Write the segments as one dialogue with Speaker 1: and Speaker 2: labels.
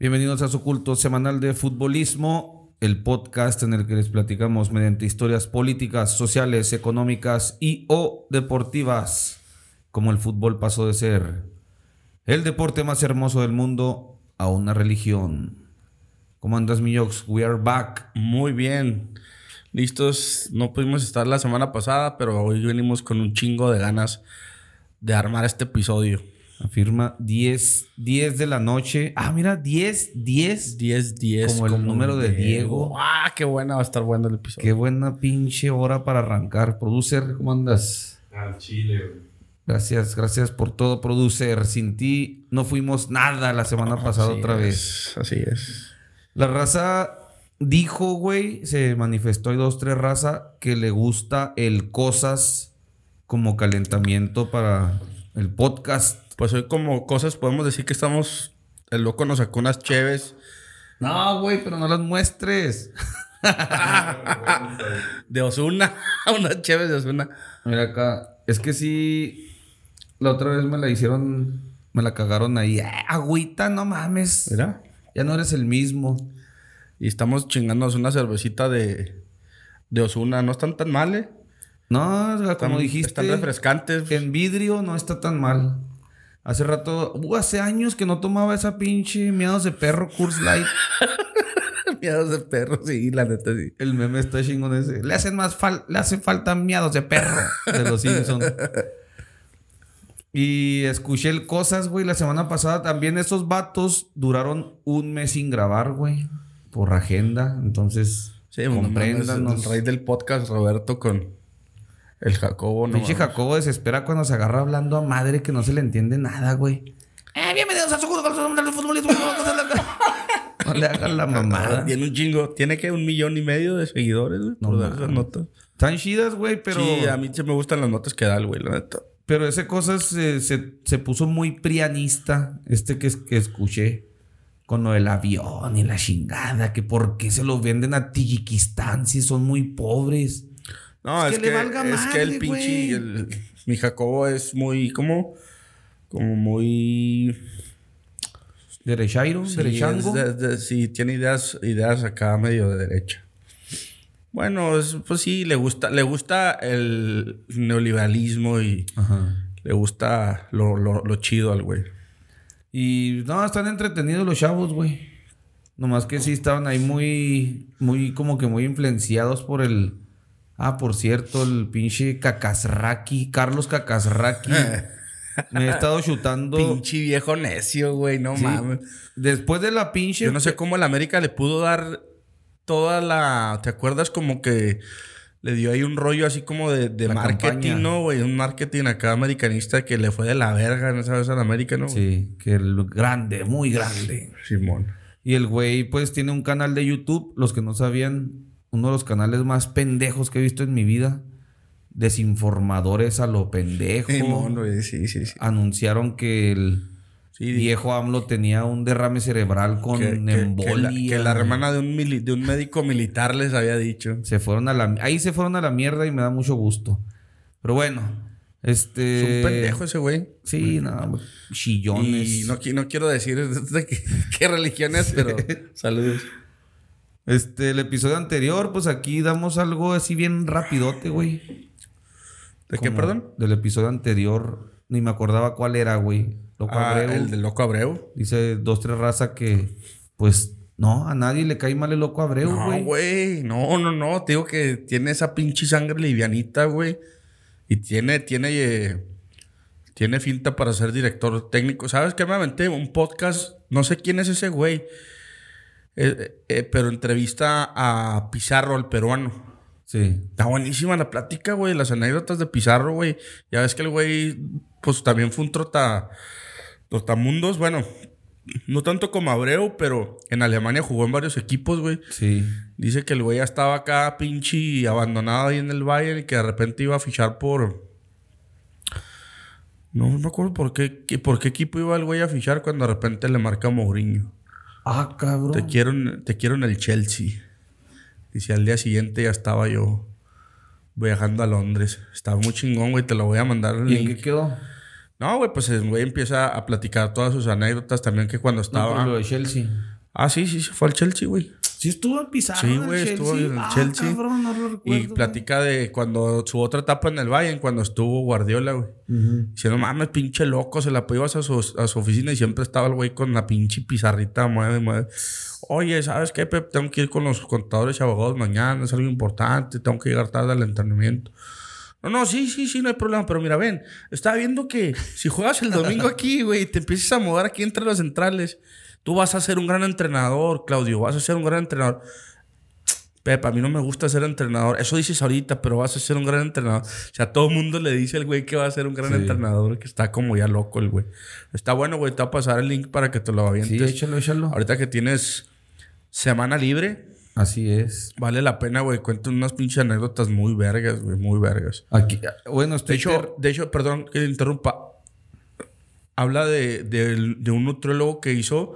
Speaker 1: Bienvenidos a su culto semanal de futbolismo, el podcast en el que les platicamos mediante historias políticas, sociales, económicas y o deportivas, como el fútbol pasó de ser el deporte más hermoso del mundo a una religión. ¿Cómo andas, mi Yox? We are back.
Speaker 2: Muy bien. Listos. No pudimos estar la semana pasada, pero hoy venimos con un chingo de ganas de armar este episodio.
Speaker 1: Afirma 10, 10 de la noche. Ah, mira, 10, 10.
Speaker 2: 10, 10.
Speaker 1: Como el número de Diego.
Speaker 2: Ah, qué buena va a estar bueno el episodio.
Speaker 1: Qué buena pinche hora para arrancar. Producer, ¿cómo andas?
Speaker 3: Al chile, güey.
Speaker 1: Gracias, gracias por todo, producer. Sin ti no fuimos nada la semana pasada
Speaker 2: Así
Speaker 1: otra
Speaker 2: es,
Speaker 1: vez.
Speaker 2: Así es.
Speaker 1: La raza dijo, güey, se manifestó, hay dos, tres raza, que le gusta el cosas como calentamiento para el podcast.
Speaker 2: Pues hoy como cosas podemos decir que estamos... El loco nos sacó unas cheves.
Speaker 1: No, güey, pero no las muestres.
Speaker 2: De Osuna. unas cheves de Osuna.
Speaker 1: Mira acá, es que sí, la otra vez me la hicieron, me la cagaron ahí. "Ah, agüita, no mames.
Speaker 2: Mira.
Speaker 1: Ya no eres el mismo.
Speaker 2: Y estamos chingándonos una cervecita de... De Osuna. No están tan mal, ¿eh?
Speaker 1: No, como
Speaker 2: Están-
Speaker 1: dijiste,
Speaker 2: Están refrescantes.
Speaker 1: en vidrio no está tan mal. Hace rato, uh, hace años que no tomaba esa pinche miados de perro Curse Light.
Speaker 2: Miados de perro, sí, la neta, sí.
Speaker 1: El meme está chingón ese. Le hacen más fal le hacen falta miados de perro de los Simpsons. Y escuché el cosas, güey, la semana pasada. También esos vatos duraron un mes sin grabar, güey. Por agenda. Entonces,
Speaker 2: Sí,
Speaker 1: compréndanos.
Speaker 2: el rey del podcast, Roberto, con el Jacobo. No
Speaker 1: Pinche. Jacobo desespera cuando se agarra hablando a madre que no se le entiende nada, güey. Eh, bienvenidos a su futbolismo. No le hagan la mamada.
Speaker 2: Tiene un chingo. Tiene que un millón y medio de seguidores, güey,
Speaker 1: No
Speaker 2: dar esas notas.
Speaker 1: Están chidas, güey, pero...
Speaker 2: Sí, a mí sí me gustan las notas que da el güey, la neta.
Speaker 1: Pero ese cosa se, se, se puso muy prianista, este que, que escuché, con lo del avión y la chingada, que por qué se lo venden a Tayikistán si son muy pobres.
Speaker 2: No,
Speaker 1: Es
Speaker 2: es,
Speaker 1: que
Speaker 2: que,
Speaker 1: le valga
Speaker 2: es
Speaker 1: madre,
Speaker 2: que el pinche... el- mi Jacobo es muy... ¿Cómo? Como muy...
Speaker 1: Derechairo,
Speaker 2: Sí,
Speaker 1: derechango.
Speaker 2: de- de- sí, tiene ideas, ideas acá medio de derecha. Bueno, es- pues sí, le gusta, le gusta el neoliberalismo y
Speaker 1: Ajá.
Speaker 2: le gusta lo, lo, lo chido al güey.
Speaker 1: Y no, están entretenidos los chavos, güey. Nomás que sí estaban ahí muy, muy, como que muy influenciados por el. Ah, por cierto, el pinche Cacasraki, Carlos Cacasraki. Me he estado chutando.
Speaker 2: Pinche viejo necio, güey, no
Speaker 1: Sí.
Speaker 2: mames.
Speaker 1: Después de la pinche.
Speaker 2: Yo no sé cómo el América le pudo dar toda la. ¿Te acuerdas como que le dio ahí un rollo así como de, de marketing,
Speaker 1: campaña.
Speaker 2: ¿no, güey? Un marketing acá americanista que le fue de la verga en esa vez al América, ¿no?
Speaker 1: Sí, que el grande, muy grande.
Speaker 2: Simón.
Speaker 1: Y el güey, pues, tiene un canal de YouTube. Los que no sabían, uno de los canales más pendejos que he visto en mi vida. Desinformadores a lo pendejo.
Speaker 2: Güey, sí, sí, sí.
Speaker 1: Anunciaron que el
Speaker 2: Sí,
Speaker 1: viejo AMLO tenía un derrame cerebral con
Speaker 2: que, que- que
Speaker 1: embolia.
Speaker 2: la, que la hermana de un, mili- de un médico militar les había dicho.
Speaker 1: Se fueron a la... Ahí se fueron a la mierda y me da mucho gusto. Pero bueno, este...
Speaker 2: Es un pendejo ese güey.
Speaker 1: Sí, no, chillones.
Speaker 2: Y no, qui- no quiero decir de qué, qué religión es, pero saludos.
Speaker 1: Este, el episodio anterior, pues aquí damos algo así bien rapidote, güey.
Speaker 2: ¿De qué, perdón?
Speaker 1: Del episodio anterior. Ni me acordaba cuál era, güey. Loco
Speaker 2: Ah,
Speaker 1: Abreu.
Speaker 2: el del loco Abreu.
Speaker 1: Dice dos, tres raza que, pues, no, a nadie le cae mal el loco Abreu,
Speaker 2: No,
Speaker 1: güey.
Speaker 2: güey. No, no, no. Te digo que tiene esa pinche sangre livianita, güey. Y tiene, tiene, eh, tiene finta para ser director técnico. ¿Sabes qué? Me aventé un podcast. No sé quién es ese güey. Eh, eh, pero entrevista a Pizarro, el peruano.
Speaker 1: Sí.
Speaker 2: Está buenísima la plática, güey. Las anécdotas de Pizarro, güey. Ya ves que el güey, pues también fue un trota, trotamundos. Bueno, no tanto como Abreu, pero en Alemania jugó en varios equipos, güey.
Speaker 1: Sí.
Speaker 2: Dice que el güey ya estaba acá pinche abandonado ahí en el Bayern y que de repente iba a fichar por... No me acuerdo por qué, por qué equipo iba el güey a fichar cuando de repente le marca Mourinho.
Speaker 1: Ah, cabrón.
Speaker 2: Te quiero, en- te quiero en el Chelsea. Dice, al día siguiente ya estaba yo viajando a Londres. Estaba muy chingón, güey. Te lo voy a mandar el
Speaker 1: ¿Y en qué quedó?
Speaker 2: No, güey, pues el güey empieza a platicar todas sus anécdotas también que cuando estaba.
Speaker 1: por lo de Chelsea.
Speaker 2: Ah, sí, sí, sí, fue al Chelsea, güey.
Speaker 1: Sí estuvo en Pizarro
Speaker 2: Sí, güey, estuvo en el
Speaker 1: Ah,
Speaker 2: Chelsea.
Speaker 1: cabrón, no lo recuerdo,
Speaker 2: Y platica de cuando su otra etapa en el Bayern, cuando estuvo Guardiola, güey.
Speaker 1: güey. Ujú.
Speaker 2: Dice, no mames, pinche loco, se la ibas a su, a su oficina y siempre estaba el güey con la pinche pizarrita, mueve, mueve. Oye, ¿sabes qué, Pep? Tengo que ir con los contadores y abogados mañana, es algo importante, tengo que llegar tarde al entrenamiento. No, no, sí, sí, sí, no hay problema, pero mira, ven, estaba viendo que si juegas el domingo aquí, güey, te empiezas a mover aquí entre los centrales, tú vas a ser un gran entrenador, Claudio, vas a ser un gran entrenador. Pepa, a mí no me gusta ser entrenador. Eso dices ahorita, pero vas a ser un gran entrenador. O sea, todo el mundo le dice al güey que va a ser un gran
Speaker 1: Sí.
Speaker 2: entrenador, que está como ya loco el güey. Está bueno, güey. Te va a pasar el link para que te lo
Speaker 1: Sí,
Speaker 2: avientes.
Speaker 1: échalo, échalo.
Speaker 2: ahorita que tienes semana libre,
Speaker 1: Así es.
Speaker 2: vale la pena, güey. Cuentan unas pinches anécdotas muy vergas, güey. Muy vergas.
Speaker 1: Aquí, bueno,
Speaker 2: De
Speaker 1: estoy
Speaker 2: hecho, de hecho, perdón que te interrumpa. Habla de, de- de un nutriólogo que hizo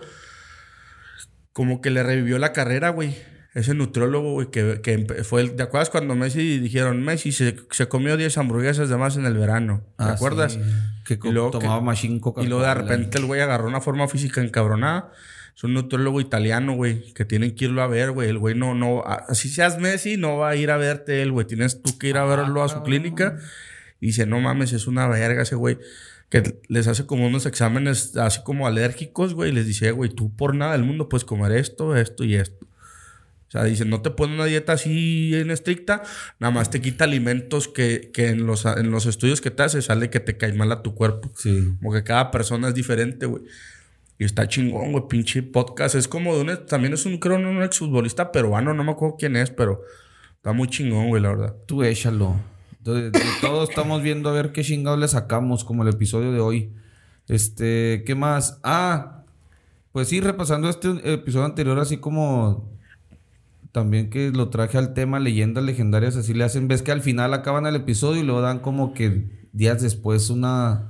Speaker 2: como que le revivió la carrera, güey. Ese nutriólogo, güey, que, que fue el... ¿Te acuerdas cuando Messi dijeron, Messi se, se comió 10 hamburguesas de más en el verano? ¿Te
Speaker 1: Ah,
Speaker 2: acuerdas?
Speaker 1: sí. Que
Speaker 2: Y luego
Speaker 1: tomaba
Speaker 2: que-
Speaker 1: machine
Speaker 2: Y luego de repente el güey agarró una forma física encabronada. Es un nutriólogo italiano, güey, que tienen que irlo a ver, güey. El güey no, no, así seas Messi, no va a ir a verte él, güey. Tienes tú que ir a verlo a su clínica. Y dice, no mames, es una verga ese güey. Que les hace como unos exámenes así como alérgicos, güey. Y les dice, güey, tú por nada del mundo puedes comer esto, esto y esto. O sea, dice, no te pone una dieta así en estricta, nada más te quita alimentos que, que en, los, en los estudios que te hace sale que te cae mal a tu cuerpo.
Speaker 1: Sí.
Speaker 2: Como que cada persona es diferente, güey. Y está chingón, güey, pinche podcast. Es como de un... También es un, creo, un exfutbolista peruano. No me acuerdo quién es, pero... Está muy chingón, güey, la verdad.
Speaker 1: Tú échalo. De, de todo estamos viendo a ver qué chingados le sacamos, como el episodio de hoy. Este, ¿qué más? Ah, pues sí, repasando este episodio anterior, así como también que lo traje al tema leyendas legendarias, así le hacen. Ves que al final acaban el episodio y luego dan como que días después una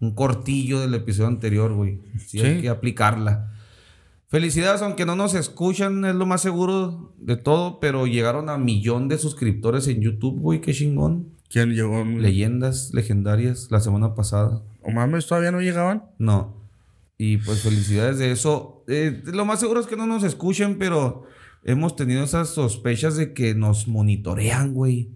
Speaker 1: un cortillo del episodio anterior, güey. Sí, hay
Speaker 2: Sí.
Speaker 1: que aplicarla. Felicidades, aunque no nos escuchan, es lo más seguro de todo, pero llegaron a millón de suscriptores en YouTube, güey, qué chingón.
Speaker 2: ¿Quién llegó?
Speaker 1: Leyendas legendarias la semana pasada.
Speaker 2: ¿O mames, todavía no llegaban?
Speaker 1: No. Y pues felicidades de eso. Eh, lo más seguro es que no nos escuchen, pero hemos tenido esas sospechas de que nos monitorean, güey.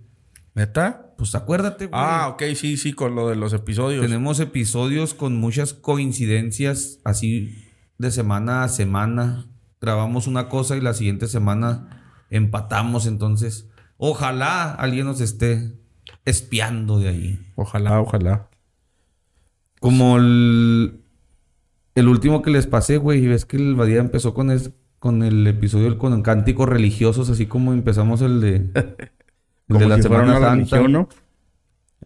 Speaker 2: ¿Neta?
Speaker 1: Pues acuérdate, güey.
Speaker 2: Ah, ok, sí, sí, con lo de los episodios.
Speaker 1: Tenemos episodios con muchas coincidencias, así de semana a semana. Grabamos una cosa y la siguiente semana empatamos. Entonces, ojalá alguien nos esté espiando de ahí.
Speaker 2: Ojalá, ojalá.
Speaker 1: Como el, el último que les pasé, güey. Y ves que el Badía empezó con, es- con el episodio con cánticos religiosos, así como empezamos el de, el
Speaker 2: Como
Speaker 1: de la
Speaker 2: si
Speaker 1: Semana Santa.
Speaker 2: religión, ¿no?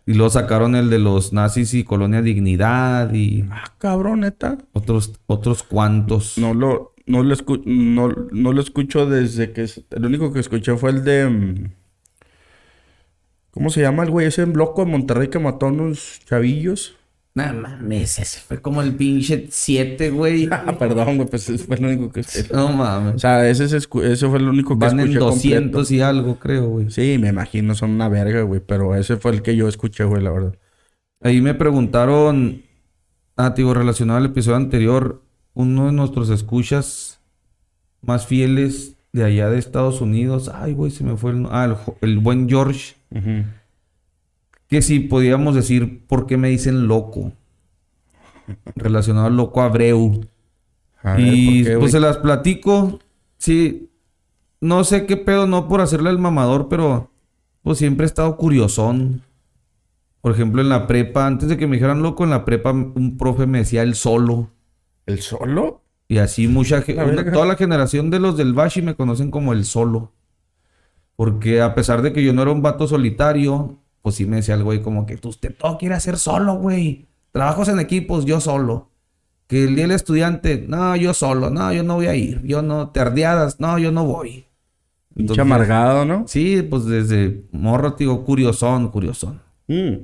Speaker 1: Y luego sacaron el de los nazis y Colonia Dignidad y
Speaker 2: Ah, cabrón, neta.
Speaker 1: otros, otros cuantos.
Speaker 2: No lo, no lo, escu- no, no lo escucho desde que... El único que escuché fue el de... ¿Cómo se llama el güey? Ese en bloco de Monterrey que mató a unos chavillos.
Speaker 1: No mames, ese fue como el pinche 7, güey.
Speaker 2: Ah, perdón, güey, pues ese fue el único que escuché.
Speaker 1: No
Speaker 2: O
Speaker 1: mames.
Speaker 2: sea, ese, se escu- ese fue el único que
Speaker 1: Van en
Speaker 2: escuché
Speaker 1: 200
Speaker 2: completo.
Speaker 1: y algo, creo, güey.
Speaker 2: Sí, me imagino, son una verga, güey. Pero ese fue el que yo escuché, güey, la verdad.
Speaker 1: Ahí me preguntaron, ah, digo, relacionado al episodio anterior, uno de nuestros escuchas más fieles de allá de Estados Unidos. Ay, güey, se me fue el... Ah, el, buen George. Que si podíamos decir, ¿por qué me dicen loco? Relacionado al loco Abreu.
Speaker 2: A ver,
Speaker 1: y pues se las platico. Sí. No sé qué pedo, no por hacerle el mamador, pero pues siempre he estado curiosón. Por ejemplo, en la prepa, antes de que me dijeran loco, en la prepa un profe me decía el solo.
Speaker 2: ¿El solo?
Speaker 1: Y así mucha gente,
Speaker 2: La verga.
Speaker 1: toda la generación de los del Bashi me conocen como el solo. Porque a pesar de que yo no era un vato solitario, pues sí me decía el güey como que tú usted todo quiere hacer solo, güey. Trabajos en equipos, yo solo. Que el día del estudiante, no, yo solo, no, yo no voy a ir. Yo no, tardeadas, no, yo no voy. Entonces,
Speaker 2: amargado, ¿no?
Speaker 1: Sí, pues desde morro, te digo, curiosón, curiosón.
Speaker 2: Mm.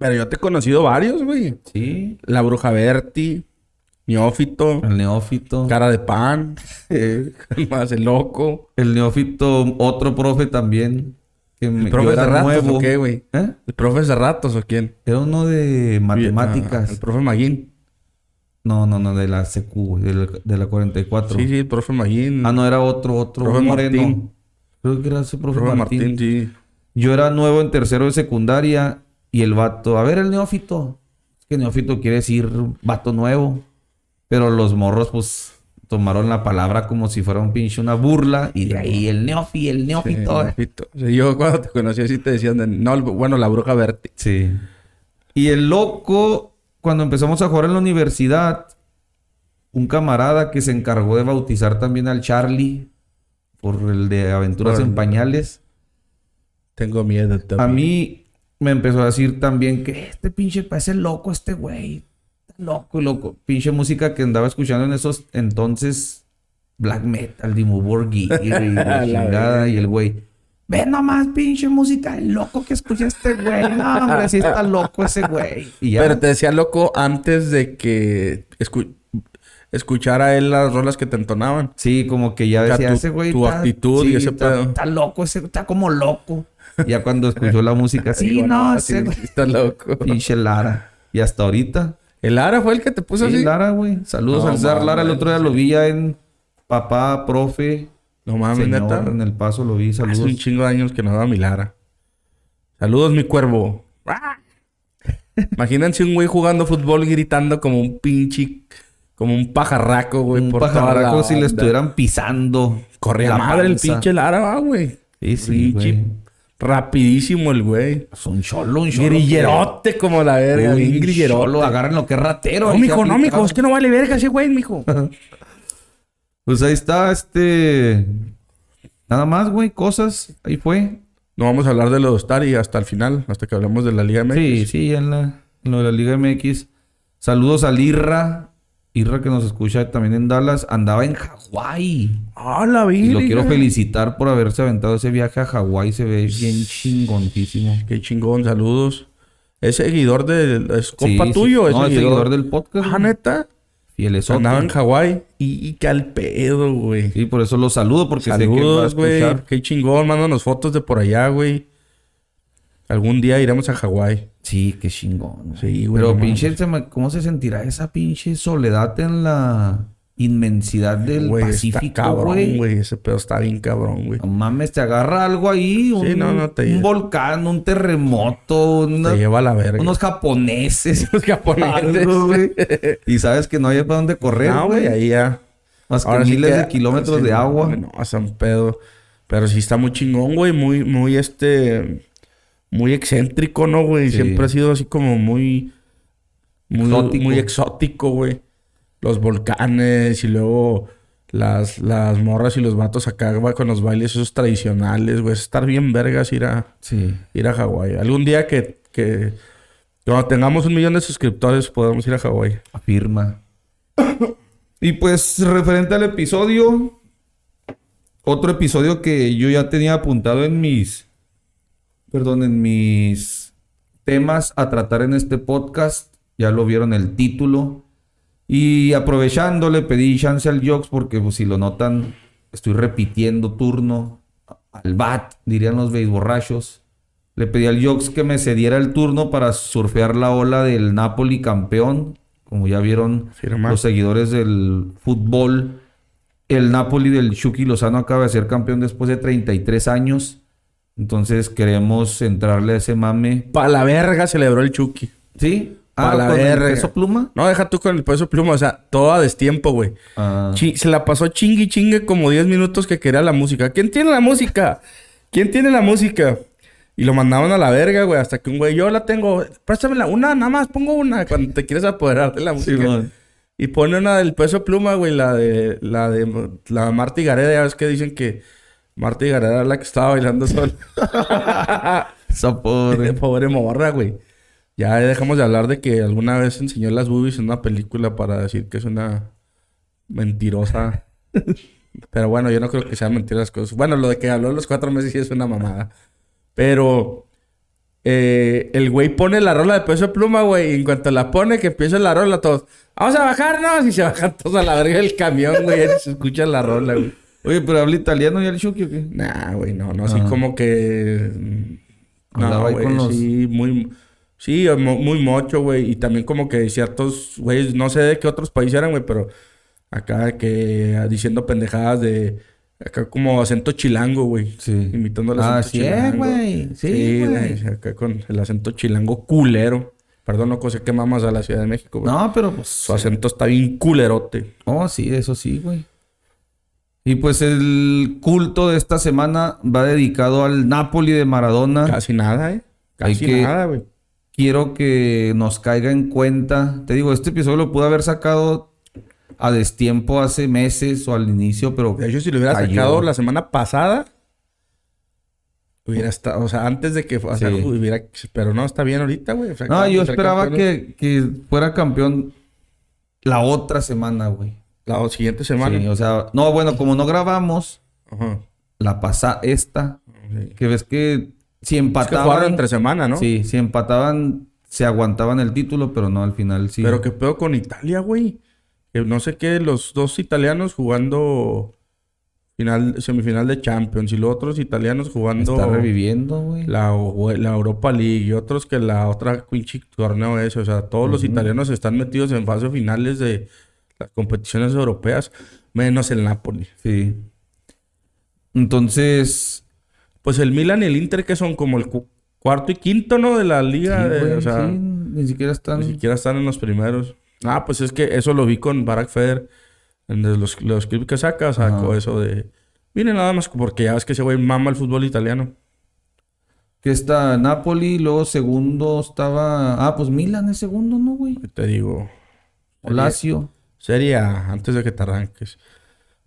Speaker 2: Pero yo te he conocido varios, güey.
Speaker 1: Sí.
Speaker 2: La Bruja Berti, Neófito,
Speaker 1: El neófito.
Speaker 2: Cara de Pan, eh, más el loco.
Speaker 1: El neófito, otro profe también. que me,
Speaker 2: ¿El profe de ratos
Speaker 1: nuevo.
Speaker 2: o qué, güey?
Speaker 1: ¿Eh?
Speaker 2: ¿El profe de ratos o quién?
Speaker 1: Era uno de
Speaker 2: Ah,
Speaker 1: matemáticas.
Speaker 2: el profe Maguín.
Speaker 1: No, no, no, de la CQ, de la, de la 44.
Speaker 2: Sí, sí, el profe Maguín.
Speaker 1: Ah, no, era otro, otro
Speaker 2: Profe
Speaker 1: moreno.
Speaker 2: Martín.
Speaker 1: Creo que era ese profe Martín.
Speaker 2: Martín, sí.
Speaker 1: Yo era nuevo en tercero de secundaria y el vato, a ver el neófito. Es que neófito quiere decir vato nuevo. Pero los morros, pues, tomaron la palabra como si fuera un pinche una burla. Y de ahí el neofi, el
Speaker 2: Sí,
Speaker 1: neófito.
Speaker 2: Sí, yo cuando te conocí así te decían, de- no, bueno, la bruja Berti.
Speaker 1: Sí. Y el loco, cuando empezamos a jugar en la universidad, un camarada que se encargó de bautizar también al Charlie por el de Aventuras en. Pañales.
Speaker 2: Tengo miedo también.
Speaker 1: A mí me empezó a decir también que este pinche parece loco este güey. Loco, loco. Pinche música que andaba escuchando en esos entonces. Black metal, Dimmu Borgir y la chingada. Y el güey. Ve nomás, pinche música, el loco que escucha este güey. No, hombre, sí está loco ese güey. Y ya.
Speaker 2: Pero te decía loco antes de que escu- escuchara él las rolas que te entonaban.
Speaker 1: Sí, como que ya
Speaker 2: O sea,
Speaker 1: decía
Speaker 2: tu-
Speaker 1: ese güey.
Speaker 2: tu
Speaker 1: está-
Speaker 2: actitud y ese
Speaker 1: está,
Speaker 2: pedo.
Speaker 1: Está loco, ese, está como loco. Ya cuando escuchó la música, sí, no, ese güey.
Speaker 2: está loco.
Speaker 1: Pinche Lara. Y hasta ahorita.
Speaker 2: ¿El Ara fue el que te puso
Speaker 1: Sí,
Speaker 2: así?
Speaker 1: Lara, güey. Saludos
Speaker 2: No
Speaker 1: al César Lara. El otro día lo vi ya en Papá, Profe,
Speaker 2: No mames,
Speaker 1: Señor.
Speaker 2: neta.
Speaker 1: En el paso lo vi.
Speaker 2: Hace
Speaker 1: Saludos.
Speaker 2: un chingo de años que no daba mi Lara. Saludos, mi cuervo. Imagínense un güey jugando fútbol gritando como un pinche... Como un pajarraco, güey.
Speaker 1: un
Speaker 2: por
Speaker 1: pajarraco si le estuvieran pisando.
Speaker 2: Corría
Speaker 1: la
Speaker 2: madre el
Speaker 1: panza.
Speaker 2: pinche Lara, va, güey.
Speaker 1: Sí, sí,
Speaker 2: Pinche. Rapidísimo el güey.
Speaker 1: Es un cholo, un cholo.
Speaker 2: Grillerote como la verga.
Speaker 1: Uy,
Speaker 2: bien grillerote.
Speaker 1: cholo, agarren lo que es ratero.
Speaker 2: No, mijo, no, mijo. Es que no vale verga ese güey, mijo.
Speaker 1: Pues ahí está, este... Nada más, güey, cosas. Ahí fue.
Speaker 2: No vamos a hablar de los Tari hasta el final. Hasta que hablemos de la Liga MX.
Speaker 1: Sí, sí, en, la, en lo de la Liga MX. Saludos al Irra. Irra que nos escucha también en Dallas. Andaba en Hawái.
Speaker 2: Ah, la vida.
Speaker 1: Y lo quiero felicitar por haberse aventado ese viaje a Hawái. Se ve bien chingontísimo.
Speaker 2: Qué chingón, saludos. ¿Es seguidor de... ¿Es compa
Speaker 1: Sí, sí.
Speaker 2: tuyo?
Speaker 1: No, es seguidor del podcast.
Speaker 2: Ah, neta.
Speaker 1: Fieles
Speaker 2: Andaba en Hawái. Y, y qué al pedo, güey.
Speaker 1: Sí, por eso lo saludo, porque sé que va a
Speaker 2: Saludos, güey.
Speaker 1: escuchar.
Speaker 2: Qué chingón. Mándanos fotos de por allá, güey. Algún día iremos a Hawái.
Speaker 1: Sí, qué chingón.
Speaker 2: Sí, güey,
Speaker 1: Pero
Speaker 2: no
Speaker 1: pinche, ¿cómo se sentirá esa pinche soledad en la inmensidad del
Speaker 2: Güey, está
Speaker 1: Pacífico,
Speaker 2: cabrón,
Speaker 1: güey?
Speaker 2: güey. Ese pedo está bien cabrón, güey.
Speaker 1: No mames, te agarra algo ahí, un,
Speaker 2: no, no, te-
Speaker 1: un volcán, un terremoto, una-
Speaker 2: Te lleva a la verga.
Speaker 1: unos japoneses.
Speaker 2: Los japoneses.
Speaker 1: Güey. y sabes que no hay para dónde correr,
Speaker 2: No,
Speaker 1: güey.
Speaker 2: ahí ya.
Speaker 1: Más que
Speaker 2: sí
Speaker 1: miles
Speaker 2: que-
Speaker 1: de kilómetros
Speaker 2: sí,
Speaker 1: de agua.
Speaker 2: No, es un pedo. Pero sí está muy chingón, güey. Muy, muy este... Muy excéntrico, ¿no, güey?
Speaker 1: Sí.
Speaker 2: Siempre ha sido así como muy... Muy
Speaker 1: Exótico.
Speaker 2: muy exótico, güey. Los volcanes y luego las, las morras y los vatos acá güey, con los bailes esos tradicionales, güey. Es Estar bien vergas ir a,
Speaker 1: Sí.
Speaker 2: ir a Hawái. Algún día que, que cuando tengamos un millón de suscriptores podemos ir a Hawái.
Speaker 1: Afirma. y pues, referente al episodio, otro episodio que yo ya tenía apuntado en mis, perdón, en mis temas a tratar en este podcast, ya lo vieron el título. Y aprovechando, le pedí chance al Jox porque pues, si lo notan, estoy repitiendo turno al bat, dirían los beisborrachos. Le pedí al Jox que me cediera el turno para surfear la ola del Napoli campeón. Como ya vieron los seguidores del fútbol, el Napoli del Chucky Lozano acaba de ser campeón después de 33 años. Entonces queremos entrarle a ese mame.
Speaker 2: Pa' la verga celebró el Chucky.
Speaker 1: ¿Sí?
Speaker 2: Pa'
Speaker 1: Ah,
Speaker 2: la
Speaker 1: con el
Speaker 2: verga.
Speaker 1: peso pluma.
Speaker 2: No, deja tú con el peso pluma. O sea, todo a destiempo, güey.
Speaker 1: Ah,
Speaker 2: se la pasó chingue y chingue como 10 minutos que quería la música. ¿Quién tiene la música? ¿Quién tiene la música? Y lo mandaban a la verga, güey. Hasta que un güey, yo la tengo. Préstamela una, nada más, pongo una. Cuando te quieres apoderar de la música.
Speaker 1: Simón.
Speaker 2: y pone una del peso pluma, güey. La de... La de... La de Marta y Gareda. Ya ves que dicen que... Marta y era la que estaba bailando sola.
Speaker 1: Esa pobre.
Speaker 2: Pobre morra, güey. Ya dejamos de hablar de que alguna vez enseñó las boobies en una película para decir que es una mentirosa. Pero bueno, yo no creo que sean mentiras las cosas. Bueno, lo de que habló de los cuatro meses sí es una mamada. Pero eh, el güey pone la rola de peso de pluma, güey. Y en cuanto la pone, que empieza la rola, todos, vamos a bajarnos. Y se bajan todos a la verga del camión, güey. Y se escucha la rola, güey.
Speaker 1: Oye, pero habla italiano ya el Chucky o qué?
Speaker 2: Nah, güey, no, no, así
Speaker 1: Ah.
Speaker 2: como que. mm, No, güey,
Speaker 1: con los-
Speaker 2: sí, muy. Sí, mo- muy mocho, güey. Y también como que ciertos, güey, no sé de qué otros países eran, güey, pero acá que ah, diciendo pendejadas de. Acá como acento chilango, güey.
Speaker 1: Sí.
Speaker 2: Imitando el
Speaker 1: Ah,
Speaker 2: acento
Speaker 1: sí, eh,
Speaker 2: chilango.
Speaker 1: güey. Sí,
Speaker 2: Sí,
Speaker 1: güey.
Speaker 2: güey. Acá con el acento chilango culero. Perdón, no sé qué mamas a la Ciudad de México, güey.
Speaker 1: No, pero pues.
Speaker 2: Su acento está bien culerote.
Speaker 1: Oh, sí, eso sí, güey. Y pues el culto de esta semana va dedicado al Napoli de Maradona.
Speaker 2: Casi nada, ¿eh? Casi
Speaker 1: que-
Speaker 2: nada, güey.
Speaker 1: Quiero que nos caiga en cuenta. Te digo, este episodio lo pude haber sacado a destiempo hace meses o al inicio, pero
Speaker 2: De hecho, si lo hubiera
Speaker 1: Cayó.
Speaker 2: sacado la semana pasada, hubiera estado, o sea, antes de que, o sea,
Speaker 1: Sí.
Speaker 2: hubiera, pero no, está bien ahorita, güey. O sea,
Speaker 1: No, yo esperaba que fuera campeón la otra semana, güey.
Speaker 2: La siguiente semana.
Speaker 1: Sí, o sea, no, bueno, como no grabamos
Speaker 2: Ajá.
Speaker 1: la pasada, esta,
Speaker 2: Sí.
Speaker 1: que ves que si
Speaker 2: Es que
Speaker 1: empataban.
Speaker 2: entre semana, ¿no?
Speaker 1: Sí, si empataban, se aguantaban el título, pero no, al final sí.
Speaker 2: Pero qué pedo con Italia, güey. Que no sé qué, los dos italianos jugando final, semifinal de Champions y los otros italianos jugando
Speaker 1: está reviviendo, güey.
Speaker 2: la, la Europa League y otros que la otra pinche torneo ese. O sea, todos los italianos están metidos en fase finales de las competiciones europeas, menos el Napoli.
Speaker 1: Sí. Entonces,
Speaker 2: Pues el Milan y el Inter que son como el cu- cuarto y quinto, ¿no? De la
Speaker 1: sí,
Speaker 2: liga. de-
Speaker 1: güey,
Speaker 2: o sea,
Speaker 1: sí, ni siquiera están.
Speaker 2: ni siquiera están en los primeros. Ah, pues es que eso lo vi con Barack Feder. En los, los clips que saca, sacó
Speaker 1: Ajá.
Speaker 2: eso de... Miren nada más porque ya ves que ese güey mama el fútbol italiano.
Speaker 1: Que está Napoli, luego segundo estaba. Ah, pues Milan es segundo, ¿no, güey?
Speaker 2: Te digo...
Speaker 1: Lazio.
Speaker 2: Serie A, antes de que te arranques.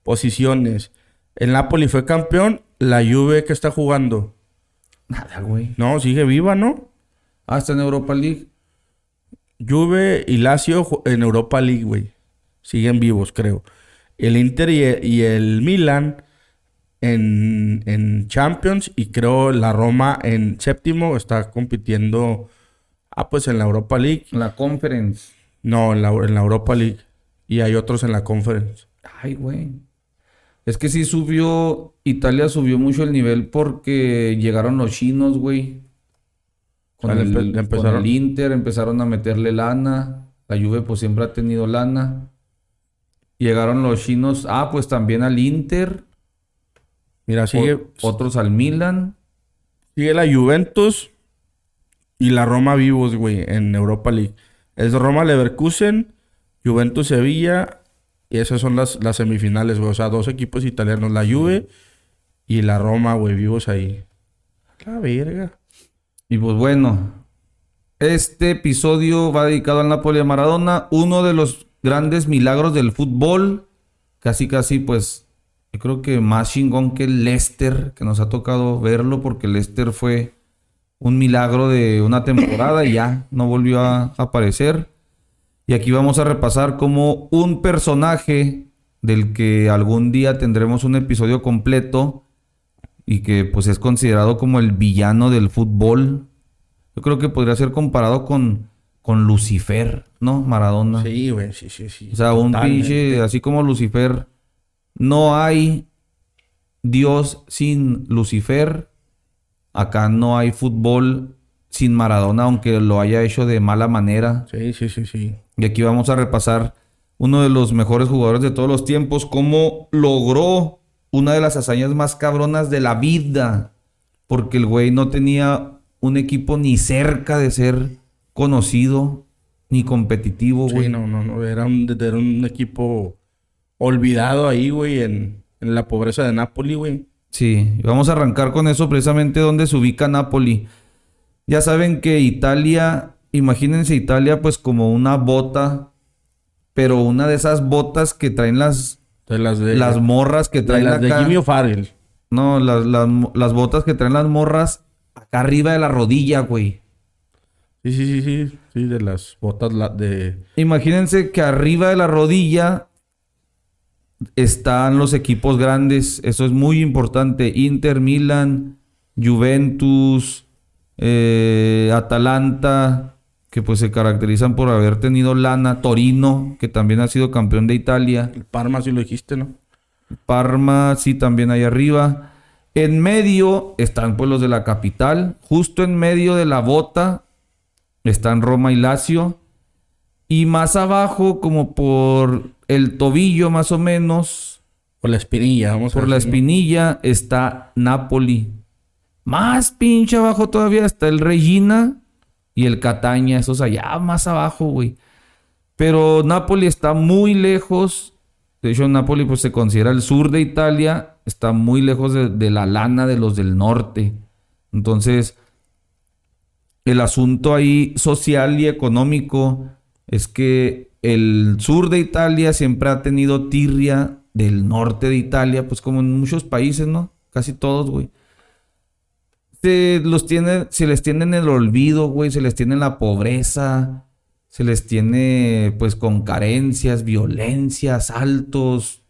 Speaker 2: Posiciones. El Napoli fue campeón. La Juve que está jugando.
Speaker 1: Nada, güey.
Speaker 2: No, sigue viva, ¿no?
Speaker 1: Ah, está en Europa League.
Speaker 2: Juve y Lazio en Europa League, güey. Siguen vivos, creo. El Inter y el, y el Milan en, en Champions. Y creo la Roma en séptimo está compitiendo. Ah, pues en la Europa League.
Speaker 1: La Conference.
Speaker 2: No, en la, en la Europa League. Y hay otros en la Conference.
Speaker 1: Ay, güey. Es que sí subió, Italia subió mucho el nivel porque llegaron los chinos, güey. Con,
Speaker 2: O sea, le
Speaker 1: el,
Speaker 2: empe-
Speaker 1: con
Speaker 2: empezaron-
Speaker 1: el Inter empezaron a meterle lana. La Juve pues siempre ha tenido lana. Llegaron los chinos, ah, pues también al Inter.
Speaker 2: Mira, sigue,
Speaker 1: o- otros al Milan.
Speaker 2: Sigue la Juventus y la Roma vivos, güey, en Europa League. Es Roma Leverkusen, Juventus Sevilla y esas son las, semifinales, güey. O sea, dos equipos italianos, la Juve y la Roma, güey, vivos ahí. La verga.
Speaker 1: Y pues bueno, este episodio va dedicado al Napoli de Maradona, uno de los grandes milagros del fútbol, casi casi pues yo creo que más chingón que el Leicester, que nos ha tocado verlo porque el Leicester fue un milagro de una temporada y ya no volvió a aparecer. Y aquí vamos a repasar como un personaje del que algún día tendremos un episodio completo y que pues es considerado como el villano del fútbol. Yo creo que podría ser comparado con, con Lucifer, ¿no? Maradona.
Speaker 2: Sí, güey, sí, sí, sí.
Speaker 1: O sea, un pinche, así como Lucifer, no hay Dios sin Lucifer. Acá no hay fútbol sin Maradona, aunque lo haya hecho de mala manera.
Speaker 2: Sí, sí, sí, sí.
Speaker 1: Y aquí vamos a repasar uno de los mejores jugadores de todos los tiempos, cómo logró una de las hazañas más cabronas de la vida. Porque el güey no tenía un equipo ni cerca de ser conocido ni competitivo, güey.
Speaker 2: Sí, no, no, no. Era un, era un equipo olvidado ahí, güey, en, en la pobreza de Napoli, güey.
Speaker 1: Sí, y vamos a arrancar con eso precisamente donde se ubica Napoli. Ya saben que Italia, imagínense Italia pues como una bota, pero una de esas botas que traen las,
Speaker 2: De las de,
Speaker 1: las morras que
Speaker 2: de
Speaker 1: traen
Speaker 2: las de. Jimmy O'Farrell.
Speaker 1: No, las, las, las botas que traen las morras acá arriba de la rodilla, güey.
Speaker 2: Sí, sí, sí, sí. Sí, de las botas la- de...
Speaker 1: Imagínense que arriba de la rodilla están los equipos grandes. Eso es muy importante. Inter, Milan, Juventus, eh, Atalanta, que pues se caracterizan por haber tenido lana. Torino, que también ha sido campeón de Italia.
Speaker 2: El Parma, sí lo dijiste, ¿no?
Speaker 1: Parma, sí, también ahí arriba. En medio están pues los de la capital. Justo en medio de la bota están Roma y Lazio. Y más abajo, como por el tobillo más o menos.
Speaker 2: Por la espinilla, vamos
Speaker 1: a Por la espinilla está Napoli. Más pinche abajo todavía está el Regina y el Cataña. Esos allá más abajo, güey. Pero Napoli está muy lejos. De hecho, Napoli pues, se considera el sur de Italia. Está muy lejos de, la lana de los del norte. Entonces, el asunto ahí social y económico es que el sur de Italia siempre ha tenido tirria del norte de Italia, pues como en muchos países, ¿no? Casi todos, güey. Se, los tiene, se les tiene en el olvido, güey, se les tiene en la pobreza, se les tiene pues con carencias, violencias, altos,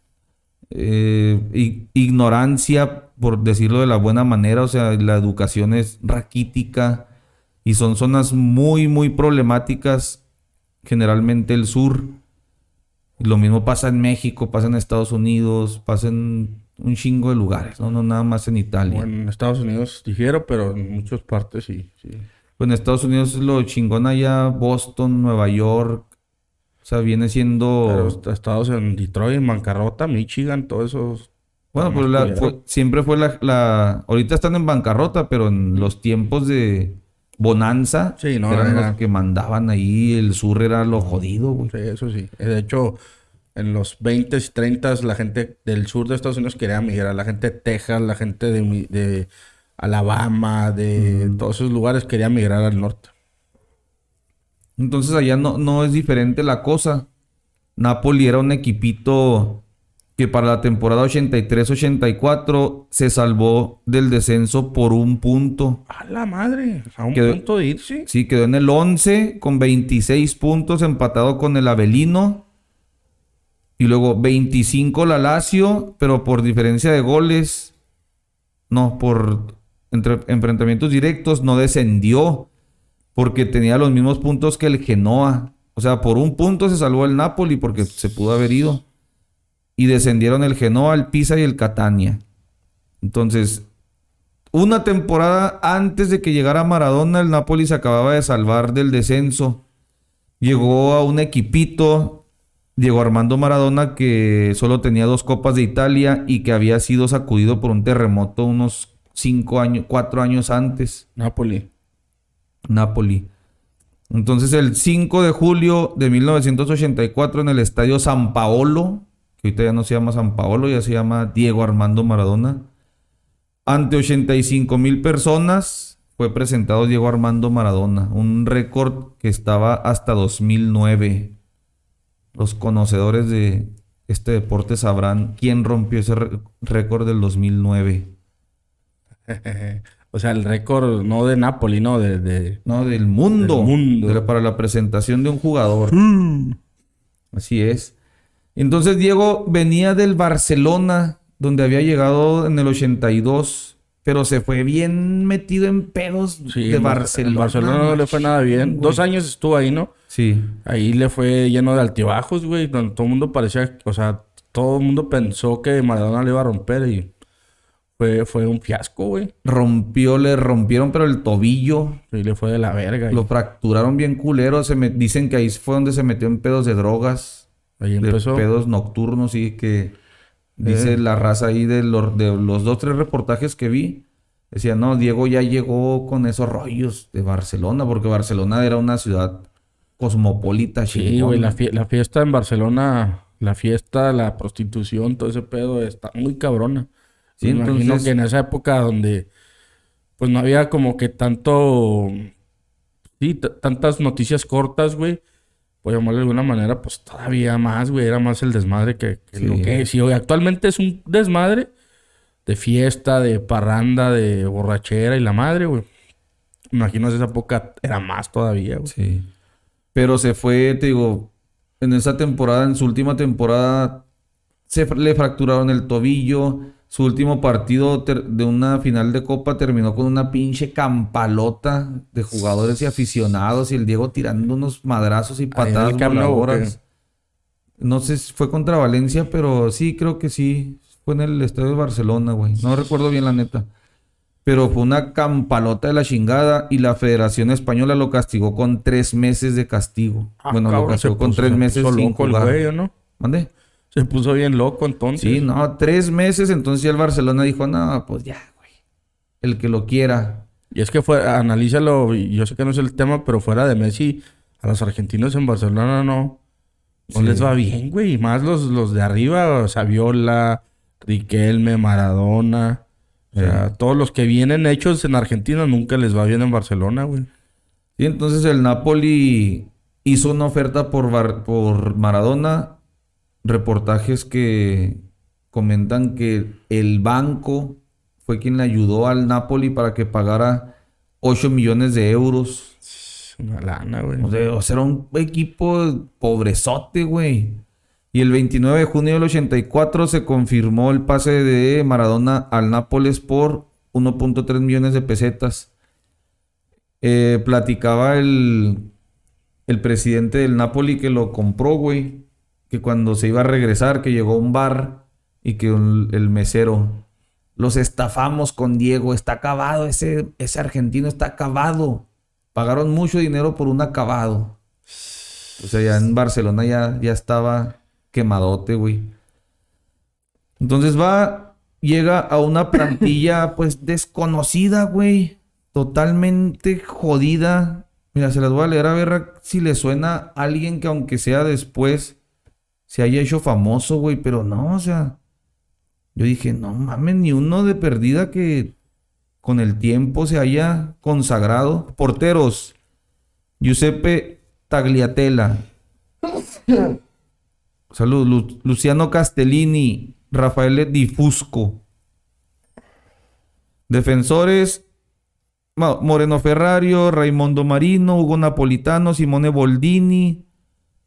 Speaker 1: eh, ignorancia, por decirlo de la buena manera, o sea, la educación es raquítica y son zonas muy, muy problemáticas, generalmente el sur. lo mismo pasa en México, pasa en Estados Unidos, pasa en un chingo de lugares, no, no nada más en Italia.
Speaker 2: Bueno, en Estados Unidos difiero, pero en muchas partes sí. sí.
Speaker 1: Pues en Estados Unidos es lo chingón allá, Boston, Nueva York. O sea, viene siendo.
Speaker 2: Pero estados en Detroit, en bancarrota, Michigan, todos esos.
Speaker 1: Bueno, pues siempre fue la, Ahorita están en bancarrota, pero en los tiempos de bonanza
Speaker 2: sí, no,
Speaker 1: eran los que mandaban ahí. El sur era lo jodido, güey.
Speaker 2: Sí, eso sí. De hecho, en los 20 y 30 la gente del sur de Estados Unidos quería migrar. La gente de Texas, la gente de Alabama, de todos esos lugares, quería migrar al norte.
Speaker 1: Entonces allá no, no es diferente la cosa. Napoli era un equipito que para la temporada 83-84 se salvó del descenso por un punto.
Speaker 2: A la madre, a un punto de irse.
Speaker 1: Sí, quedó en el 11 con 26 puntos empatado con el Avelino. Y luego 25 la Lazio, pero por diferencia de goles. No, por entre enfrentamientos directos no descendió porque tenía los mismos puntos que el Genoa. O sea, por un punto se salvó el Napoli porque se pudo haber ido. Y descendieron el Genoa, el Pisa y el Catania. Entonces, una temporada antes de que llegara Maradona, el Napoli se acababa de salvar del descenso. Llegó a un equipito, llegó Armando Maradona que solo tenía dos copas de Italia y que había sido sacudido por un terremoto unos cinco años, cuatro años antes.
Speaker 2: Napoli.
Speaker 1: Napoli. Entonces el 5 de julio de 1984 en el estadio San Paolo, que ahorita ya no se llama San Paolo, ya se llama Diego Armando Maradona, ante 85 mil personas fue presentado Diego Armando Maradona, un récord que estaba hasta 2009. Los conocedores de este deporte sabrán quién rompió ese récord del 2009.
Speaker 2: o sea, el récord no de Napoli, no, de,
Speaker 1: no del mundo.
Speaker 2: mundo.
Speaker 1: para la presentación de un jugador. Mm. Así es. Entonces Diego venía del Barcelona, donde había llegado en el 82, pero se fue bien metido en pedos de Barcelona. En
Speaker 2: Barcelona no le fue nada bien. Dos años estuvo ahí, ¿no?
Speaker 1: Sí.
Speaker 2: Ahí le fue lleno de altibajos, güey. Todo el mundo parecía, o sea, todo el mundo pensó que Maradona le iba a romper y fue, fue un fiasco, güey.
Speaker 1: Rompió, le rompieron, pero el tobillo.
Speaker 2: Sí, le fue de la verga.
Speaker 1: Lo fracturaron bien culero. Se me, dicen que ahí fue donde se metió en pedos de drogas.
Speaker 2: Ahí empezó.
Speaker 1: pedos nocturnos y que dice eh. la raza ahí de los, de los dos, tres reportajes que vi. Decía, no, Diego ya llegó con esos rollos de Barcelona, porque Barcelona era una ciudad cosmopolita.
Speaker 2: Sí, güey, la, la fiesta en Barcelona, la fiesta, la prostitución, todo ese pedo está muy cabrona. Sí, imagino que en esa época donde pues no había como que tanto, sí, tantas noticias cortas, güey. Pues llamarlo de alguna manera, pues todavía más, güey. Era más el desmadre que, lo que es. Y hoy actualmente es un desmadre de fiesta, de parranda, de borrachera y la madre, güey. Imagino esa época era más todavía, güey.
Speaker 1: Sí. Pero se fue, te digo, en esa temporada, en su última temporada, se le fracturaron el tobillo su último partido de una final de copa terminó con una pinche campalota de jugadores y aficionados y el Diego tirando unos madrazos y patadas voladoras. No sé si fue contra Valencia, pero sí, creo que sí. fue en el estadio de Barcelona, güey. No recuerdo bien la neta. Pero fue una campalota de la chingada y la Federación Española lo castigó con tres meses de castigo.
Speaker 2: Ah,
Speaker 1: bueno, lo castigó
Speaker 2: se
Speaker 1: con tres
Speaker 2: se
Speaker 1: meses
Speaker 2: puso
Speaker 1: sin
Speaker 2: loco el
Speaker 1: jugar.
Speaker 2: güey, ¿no?
Speaker 1: ¿Mande?
Speaker 2: Se puso bien loco entonces.
Speaker 1: Sí, no, tres meses. Entonces ya el Barcelona dijo, no, pues ya, güey. El que lo quiera.
Speaker 2: Y es que fue, analízalo, y yo sé que no es el tema, pero fuera de Messi, a los argentinos en Barcelona no, no
Speaker 1: Sí.
Speaker 2: les va bien, güey. Y más los, los de arriba, Saviola, Riquelme, Maradona. O sea, todos los que vienen hechos en Argentina nunca les va bien en Barcelona, güey.
Speaker 1: Y entonces el Napoli hizo una oferta por, Bar- por Maradona. Reportajes que comentan que el banco fue quien le ayudó al Napoli para que pagara 8 millones de euros.
Speaker 2: Una lana, güey.
Speaker 1: O sea, o sea, era un equipo pobrezote, güey. Y el 29 de junio del 84 se confirmó el pase de Maradona al Nápoles por 1.3 millones de pesetas. Eh, platicaba el, el presidente del Napoli que lo compró, güey. Que cuando se iba a regresar, que llegó a un bar y que el mesero. Los estafamos con Diego. Está acabado. Ese, ese argentino está acabado. Pagaron mucho dinero por un acabado. O sea, ya en Barcelona ya, ya estaba quemadote, güey. Entonces va, llega a una plantilla pues desconocida, güey. Totalmente jodida. Mira, se las voy a leer a ver si le suena a alguien que aunque sea después se haya hecho famoso, güey. Pero no, o sea. Yo dije, no mames, ni uno de perdida que con el tiempo se haya consagrado. Porteros. Giuseppe Tagliatella. Salud. Lu- Luciano Castellini. Rafael Di Fusco. Defensores. Moreno Ferrario, Raimondo Marino, Hugo Napolitano, Simone Boldini.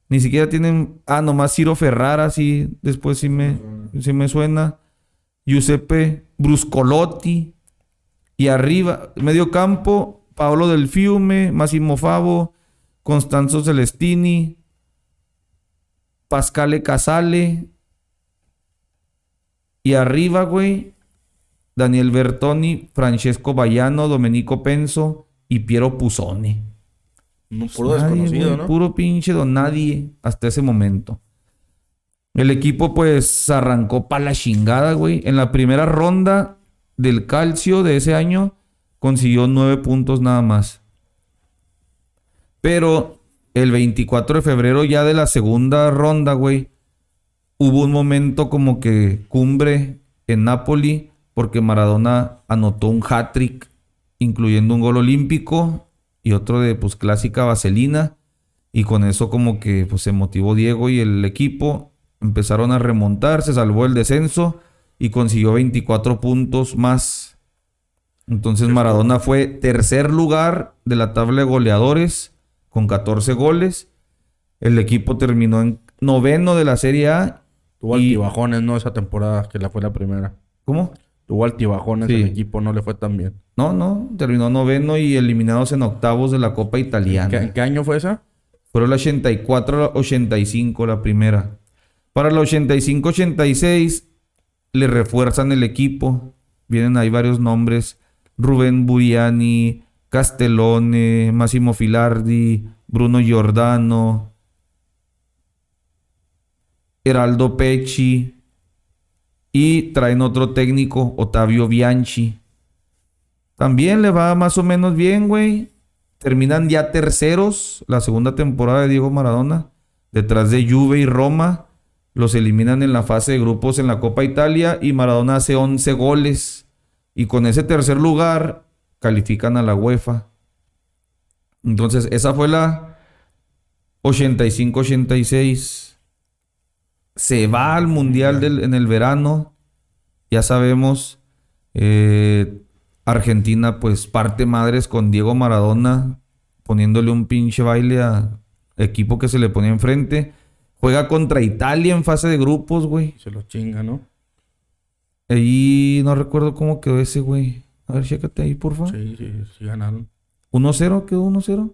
Speaker 1: Ni siquiera tienen. Ah, nomás Ciro Ferrara, sí. Después sí me, sí me suena. Giuseppe Bruscolotti. Y arriba, medio campo, Paolo Del Fiume, Massimo Favo, Constanzo Celestini, Pascale Casale. Y arriba, güey, Daniel Bertoni, Francesco Baiano, Domenico Penso y Piero Pusone.
Speaker 2: Un puro
Speaker 1: Nadie,
Speaker 2: desconocido,
Speaker 1: güey,
Speaker 2: ¿no?
Speaker 1: Puro pinche don nadie hasta ese momento. El equipo pues arrancó para la chingada, güey. En la primera ronda del calcio de ese año consiguió nueve puntos nada más. Pero el 24 de febrero ya de la segunda ronda, güey, hubo un momento como que cumbre en Napoli porque Maradona anotó un hat-trick, incluyendo un gol olímpico y otro de pues clásica vaselina. Y con eso como que pues, se motivó Diego y el equipo. Empezaron a remontar, se salvó el descenso y consiguió 24 puntos más. Entonces Maradona fue tercer lugar de la tabla de goleadores con 14 goles. El equipo terminó en noveno de la Serie A.
Speaker 2: Tuvo
Speaker 1: y-
Speaker 2: altibajones, ¿no? Esa temporada que la fue la primera.
Speaker 1: ¿Cómo?
Speaker 2: Tuvo altibajones,
Speaker 1: Sí.
Speaker 2: el equipo no le fue tan bien.
Speaker 1: No, no, terminó noveno y eliminados en octavos de la Copa Italiana.
Speaker 2: ¿Qué- ¿En qué año fue esa?
Speaker 1: Fueron la 84-85 la primera. Para la 85-86 le refuerzan el equipo. Vienen ahí varios nombres. Rubén Buriani, Castellone, Massimo Filardi, Bruno Giordano, Heraldo Pecci. Y traen otro técnico, Otavio Bianchi. También le va más o menos bien, güey. Terminan ya terceros la segunda temporada de Diego Maradona. Detrás de Juve y Roma. Los eliminan en la fase de grupos en la Copa Italia. Y Maradona hace 11 goles. Y con ese tercer lugar califican a la UEFA. Entonces, esa fue la 85-86. Se va al Mundial del- en el verano. Ya sabemos. eh, Argentina, pues parte madres con Diego Maradona, poniéndole un pinche baile a equipo que se le ponía enfrente. Juega contra Italia en fase de grupos, güey.
Speaker 2: Se lo chinga, ¿no?
Speaker 1: Ahí no recuerdo cómo quedó ese, güey. A ver, chécate ahí, por favor.
Speaker 2: Sí, sí, sí ganaron.
Speaker 1: 1-0, quedó 1-0.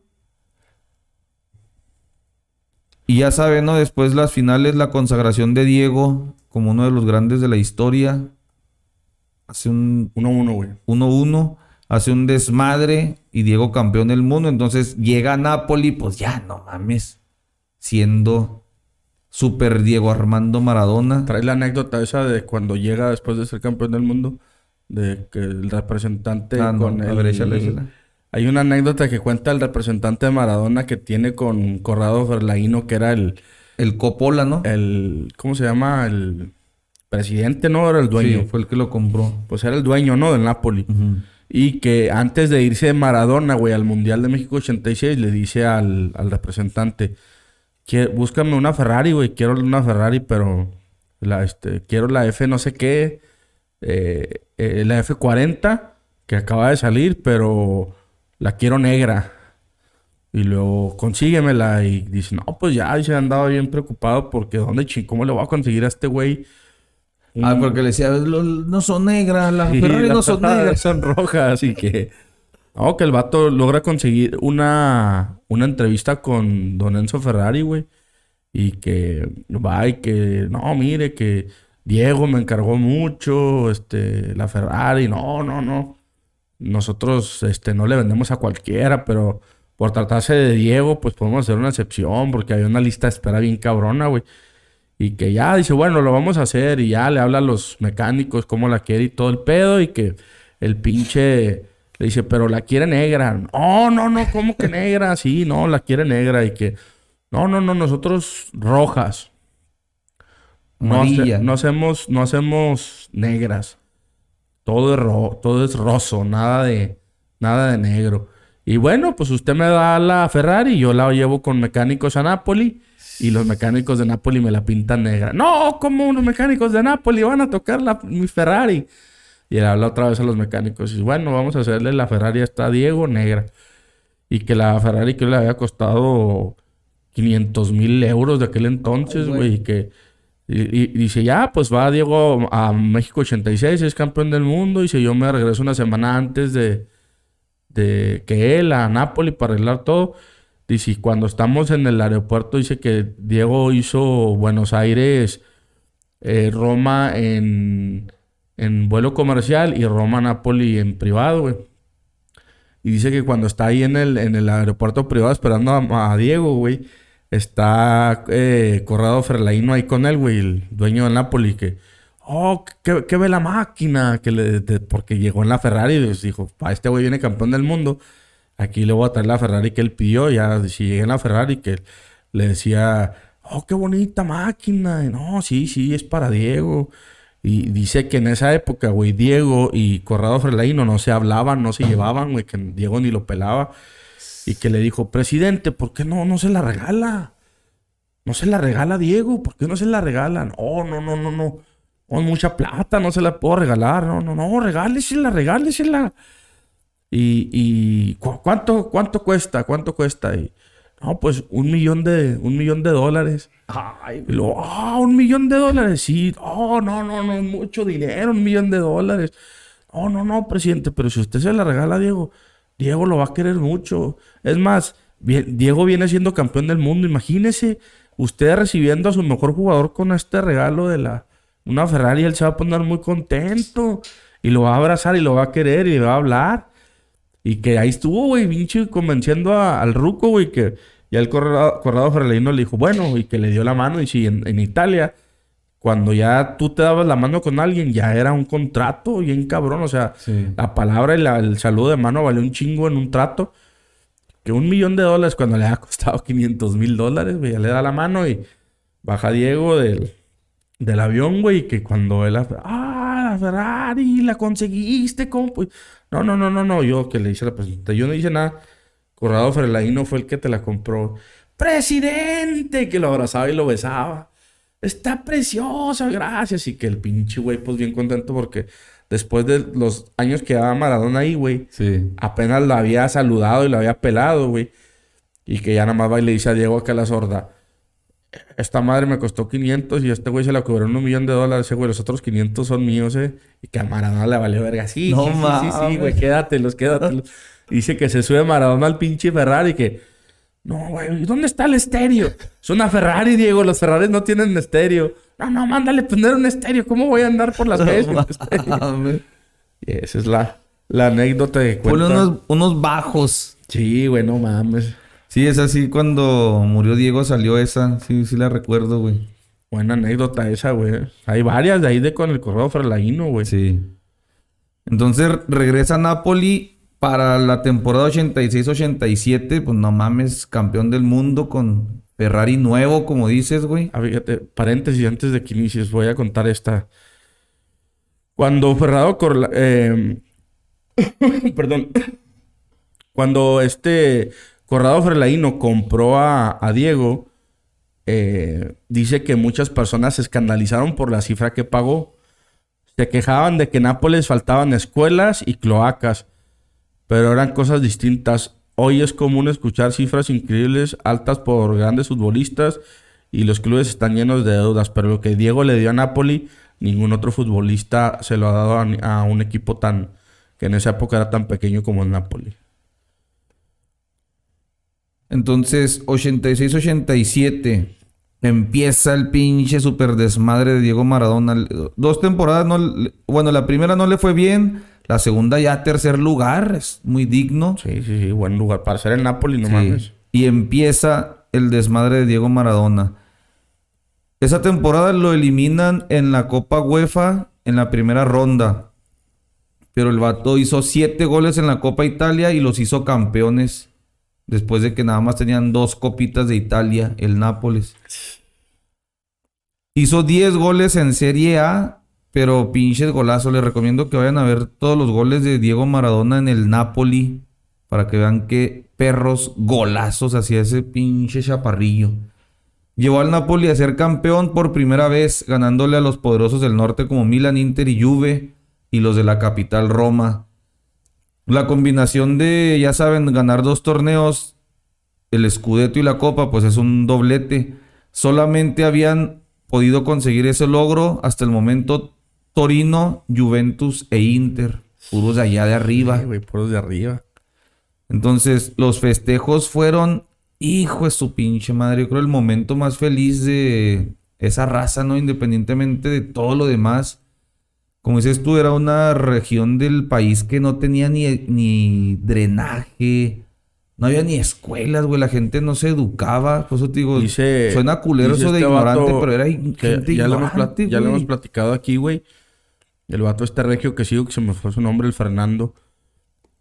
Speaker 1: Y ya saben, ¿no? Después las finales, la consagración de Diego como uno de los grandes de la historia. Hace un
Speaker 2: 1-1, güey.
Speaker 1: 1-1. Hace un desmadre y Diego campeón del mundo. Entonces llega a Napoli, pues ya no mames. Siendo super Diego Armando Maradona.
Speaker 2: Trae la anécdota esa de cuando llega después de ser campeón del mundo. De que el representante
Speaker 1: Ah,
Speaker 2: con
Speaker 1: a
Speaker 2: el...
Speaker 1: ver, échale, échale.
Speaker 2: Hay una anécdota que cuenta el representante de Maradona que tiene con Corrado Ferlaino, que era el,
Speaker 1: El Coppola, ¿no?
Speaker 2: el ¿cómo se llama? El presidente, ¿no? Era el dueño.
Speaker 1: Sí, fue el que lo compró.
Speaker 2: Pues era el dueño, ¿no? Del Napoli. Y que antes de irse de Maradona, güey, al Mundial de México 86, le dice al, al representante, "Quie- búscame una Ferrari, güey, quiero una Ferrari, pero la, este, quiero la F no sé qué, eh, eh, la F40, que acaba de salir, pero la quiero negra. Y luego, consíguemela. Y dice, no, pues ya, y se andaba bien preocupado porque, ¿dónde ching? ¿Cómo le voy a conseguir a este güey?
Speaker 1: Ah, porque le decía, "Lo- no son negras, las
Speaker 2: Sí,
Speaker 1: Ferrari no
Speaker 2: las
Speaker 1: son negras.
Speaker 2: Son rojas y que... No, que el vato logra conseguir una, una entrevista con Don Enzo Ferrari, güey. Y que va y que... No, mire, que Diego me encargó mucho, este, la Ferrari. No, no, no. Nosotros, este, no le vendemos a cualquiera, pero por tratarse de Diego, pues podemos hacer una excepción porque había una lista de espera bien cabrona, güey. Y que ya dice, bueno, lo vamos a hacer. Y ya le habla a los mecánicos cómo la quiere y todo el pedo. Y que el pinche le dice, pero la quiere negra. No, no, no, ¿cómo que negra? Sí, no, la quiere negra. Y que, no, no, no, nosotros rojas. No, no hacemos, no hacemos negras. Todo es ro- todo es roso, nada de, nada de negro. Y bueno, pues usted me da la Ferrari, yo la llevo con mecánicos a Napoli y los mecánicos de Napoli me la pintan negra. No, como unos mecánicos de Napoli van a tocar la, mi Ferrari. Y le habla otra vez a los mecánicos y bueno, vamos a hacerle la Ferrari a esta Diego negra. Y que la Ferrari que le había costado 500 mil euros de aquel entonces, güey. Y que y, y dice, ya, pues va Diego a México 86, es campeón del mundo. Dice, yo me regreso una semana antes de, de que él a Nápoli para arreglar todo. Dice, y cuando estamos en el aeropuerto, dice que Diego hizo Buenos Aires, eh, Roma en, en vuelo comercial y Roma, Nápoli en privado, güey. Y dice que cuando está ahí en el, en el aeropuerto privado esperando a, a Diego, güey, está eh, Corrado Ferlaino ahí con él, güey, el dueño del Napoli, que, oh, qué, qué ve la máquina, que le, de- porque llegó en la Ferrari y pues dijo, pa, este güey viene campeón del mundo, aquí le voy a traer la Ferrari que él pidió, ya, si llegué en la Ferrari, que le decía, oh, qué bonita máquina, y, no, sí, sí, es para Diego. Y dice que en esa época, güey, Diego y Corrado Ferlaino no se hablaban, no se llevaban, güey, que Diego ni lo pelaba. Y que le dijo, presidente, ¿por qué no, no se la regala? No se la regala Diego, ¿por qué no se la regalan? Oh, no, no, no, no. Con mucha plata, no se la puedo regalar. No, no, no, regálesela, regálesela. Y, y ¿cu- ¿cuánto, cuánto cuesta? ¿Cuánto cuesta? Y, no, pues un millón de, un millón de dólares.
Speaker 1: Ay,
Speaker 2: luego, ah, un millón de dólares. Sí, oh, no, no, no, mucho dinero, un millón de dólares. Oh, no, no, presidente, pero si usted se la regala Diego, Diego lo va a querer mucho. Es más, bien- Diego viene siendo campeón del mundo. Imagínese usted recibiendo a su mejor jugador con este regalo de la una Ferrari. Él se va a poner muy contento y lo va a abrazar y lo va a querer y le va a hablar. Y que ahí estuvo, güey, pinche convenciendo a- al ruco, güey, que ya el corrado, corrado le dijo, bueno, y que le dio la mano. Y si en, en Italia, cuando ya tú te dabas la mano con alguien, ya era un contrato bien cabrón. O sea,
Speaker 1: Sí.
Speaker 2: la palabra y la- el saludo de mano valió un chingo en un trato. Que un millón de dólares cuando le ha costado 500 mil dólares, güey, ya le da la mano y baja Diego del, del avión, güey, y que cuando él... Ah, la Ferrari, la conseguiste, compa. No, no, no, no, no, yo que le hice la presentación, yo no hice nada. Corrado Ferlaino fue el que te la compró. ¡Presidente! Que lo abrazaba y lo besaba. Está preciosa, gracias. Y que el pinche güey, pues bien contento porque después de los años que daba Maradona ahí, güey,
Speaker 1: Sí.
Speaker 2: apenas lo había saludado y lo había pelado, güey. Y que ya nada más va y le dice a Diego acá a la sorda. Esta madre me costó 500 y este güey se la cobró en un millón de dólares. Ese güey, los otros 500 son míos, eh. Y que a Maradona le valió verga. Sí,
Speaker 1: No
Speaker 2: sí, sí, sí, güey, quédatelos, quédatelos. Dice que se sube Maradona al pinche Ferrari que... No, güey, ¿dónde está el estéreo? Es una Ferrari, Diego. Los Ferraris no tienen estéreo. No, no, mándale poner un estéreo. ¿Cómo voy a andar por las calles sin estéreo? Y esa es la, la anécdota de
Speaker 1: Ponle unos, unos bajos.
Speaker 2: Sí, güey, no mames.
Speaker 1: Sí, es así cuando murió Diego salió esa. Sí, sí la recuerdo, güey.
Speaker 2: Buena anécdota esa, güey. Hay varias de ahí de con el correo Frelaino, güey.
Speaker 1: Sí. Entonces regresa a Napoli para la temporada 86-87. Pues no mames, campeón del mundo con Ferrari nuevo, como dices, güey.
Speaker 2: Ah, fíjate, paréntesis antes de que inicies, voy a contar esta. Cuando Ferrado Corla- eh, perdón. Cuando este Corrado Frelaino compró a, a Diego, eh, dice que muchas personas se escandalizaron por la cifra que pagó. Se quejaban de que en Nápoles faltaban escuelas y cloacas, pero eran cosas distintas. Hoy es común escuchar cifras increíbles, altas por grandes futbolistas, y los clubes están llenos de deudas, pero lo que Diego le dio a Napoli, ningún otro futbolista se lo ha dado a, un equipo tan que en esa época era tan pequeño como el Napoli.
Speaker 1: Entonces, 86-87. Empieza el pinche super desmadre de Diego Maradona. Dos temporadas no... Bueno, la primera no le fue bien. La segunda ya tercer lugar. Es muy digno.
Speaker 2: Sí, sí, sí, buen lugar para ser el Napoli, no
Speaker 1: Sí.
Speaker 2: mames.
Speaker 1: Y empieza el desmadre de Diego Maradona. Esa temporada lo eliminan en la Copa UEFA en la primera ronda. Pero el vato hizo siete goles en la Copa Italia y los hizo campeones. Después de que nada más tenían dos copitas de Italia, el Nápoles. Hizo 10 goles en Serie A, pero pinches golazos. Les recomiendo que vayan a ver todos los goles de Diego Maradona en el Napoli. Para que vean qué perros golazos hacía ese pinche chaparrillo. Llevó al Napoli a ser campeón por primera vez, ganándole a los poderosos del norte como Milan, Inter y Juve, y los de la capital Roma. La combinación de, ya saben, ganar dos torneos, el Scudetto y la Copa, pues es un doblete. Solamente habían podido conseguir ese logro hasta el momento Torino, Juventus e Inter. Puros de allá de arriba.
Speaker 2: Sí, güey, puros de arriba.
Speaker 1: Entonces, los festejos fueron, hijo de su pinche madre, yo creo el momento más feliz de esa raza, ¿no? Independientemente de todo lo demás. Como dices tú, era una región del país que no tenía ni, ni drenaje, no había ni escuelas, güey, la gente no se educaba. Por eso te digo,
Speaker 2: Dice,
Speaker 1: suena culero eso de
Speaker 2: este
Speaker 1: ignorante, pero era
Speaker 2: que
Speaker 1: gente
Speaker 2: ya, lo hemos,
Speaker 1: ignorante,
Speaker 2: ya lo hemos platicado aquí, güey. El vato este regio que sigo, que se me fue su nombre, el Fernando.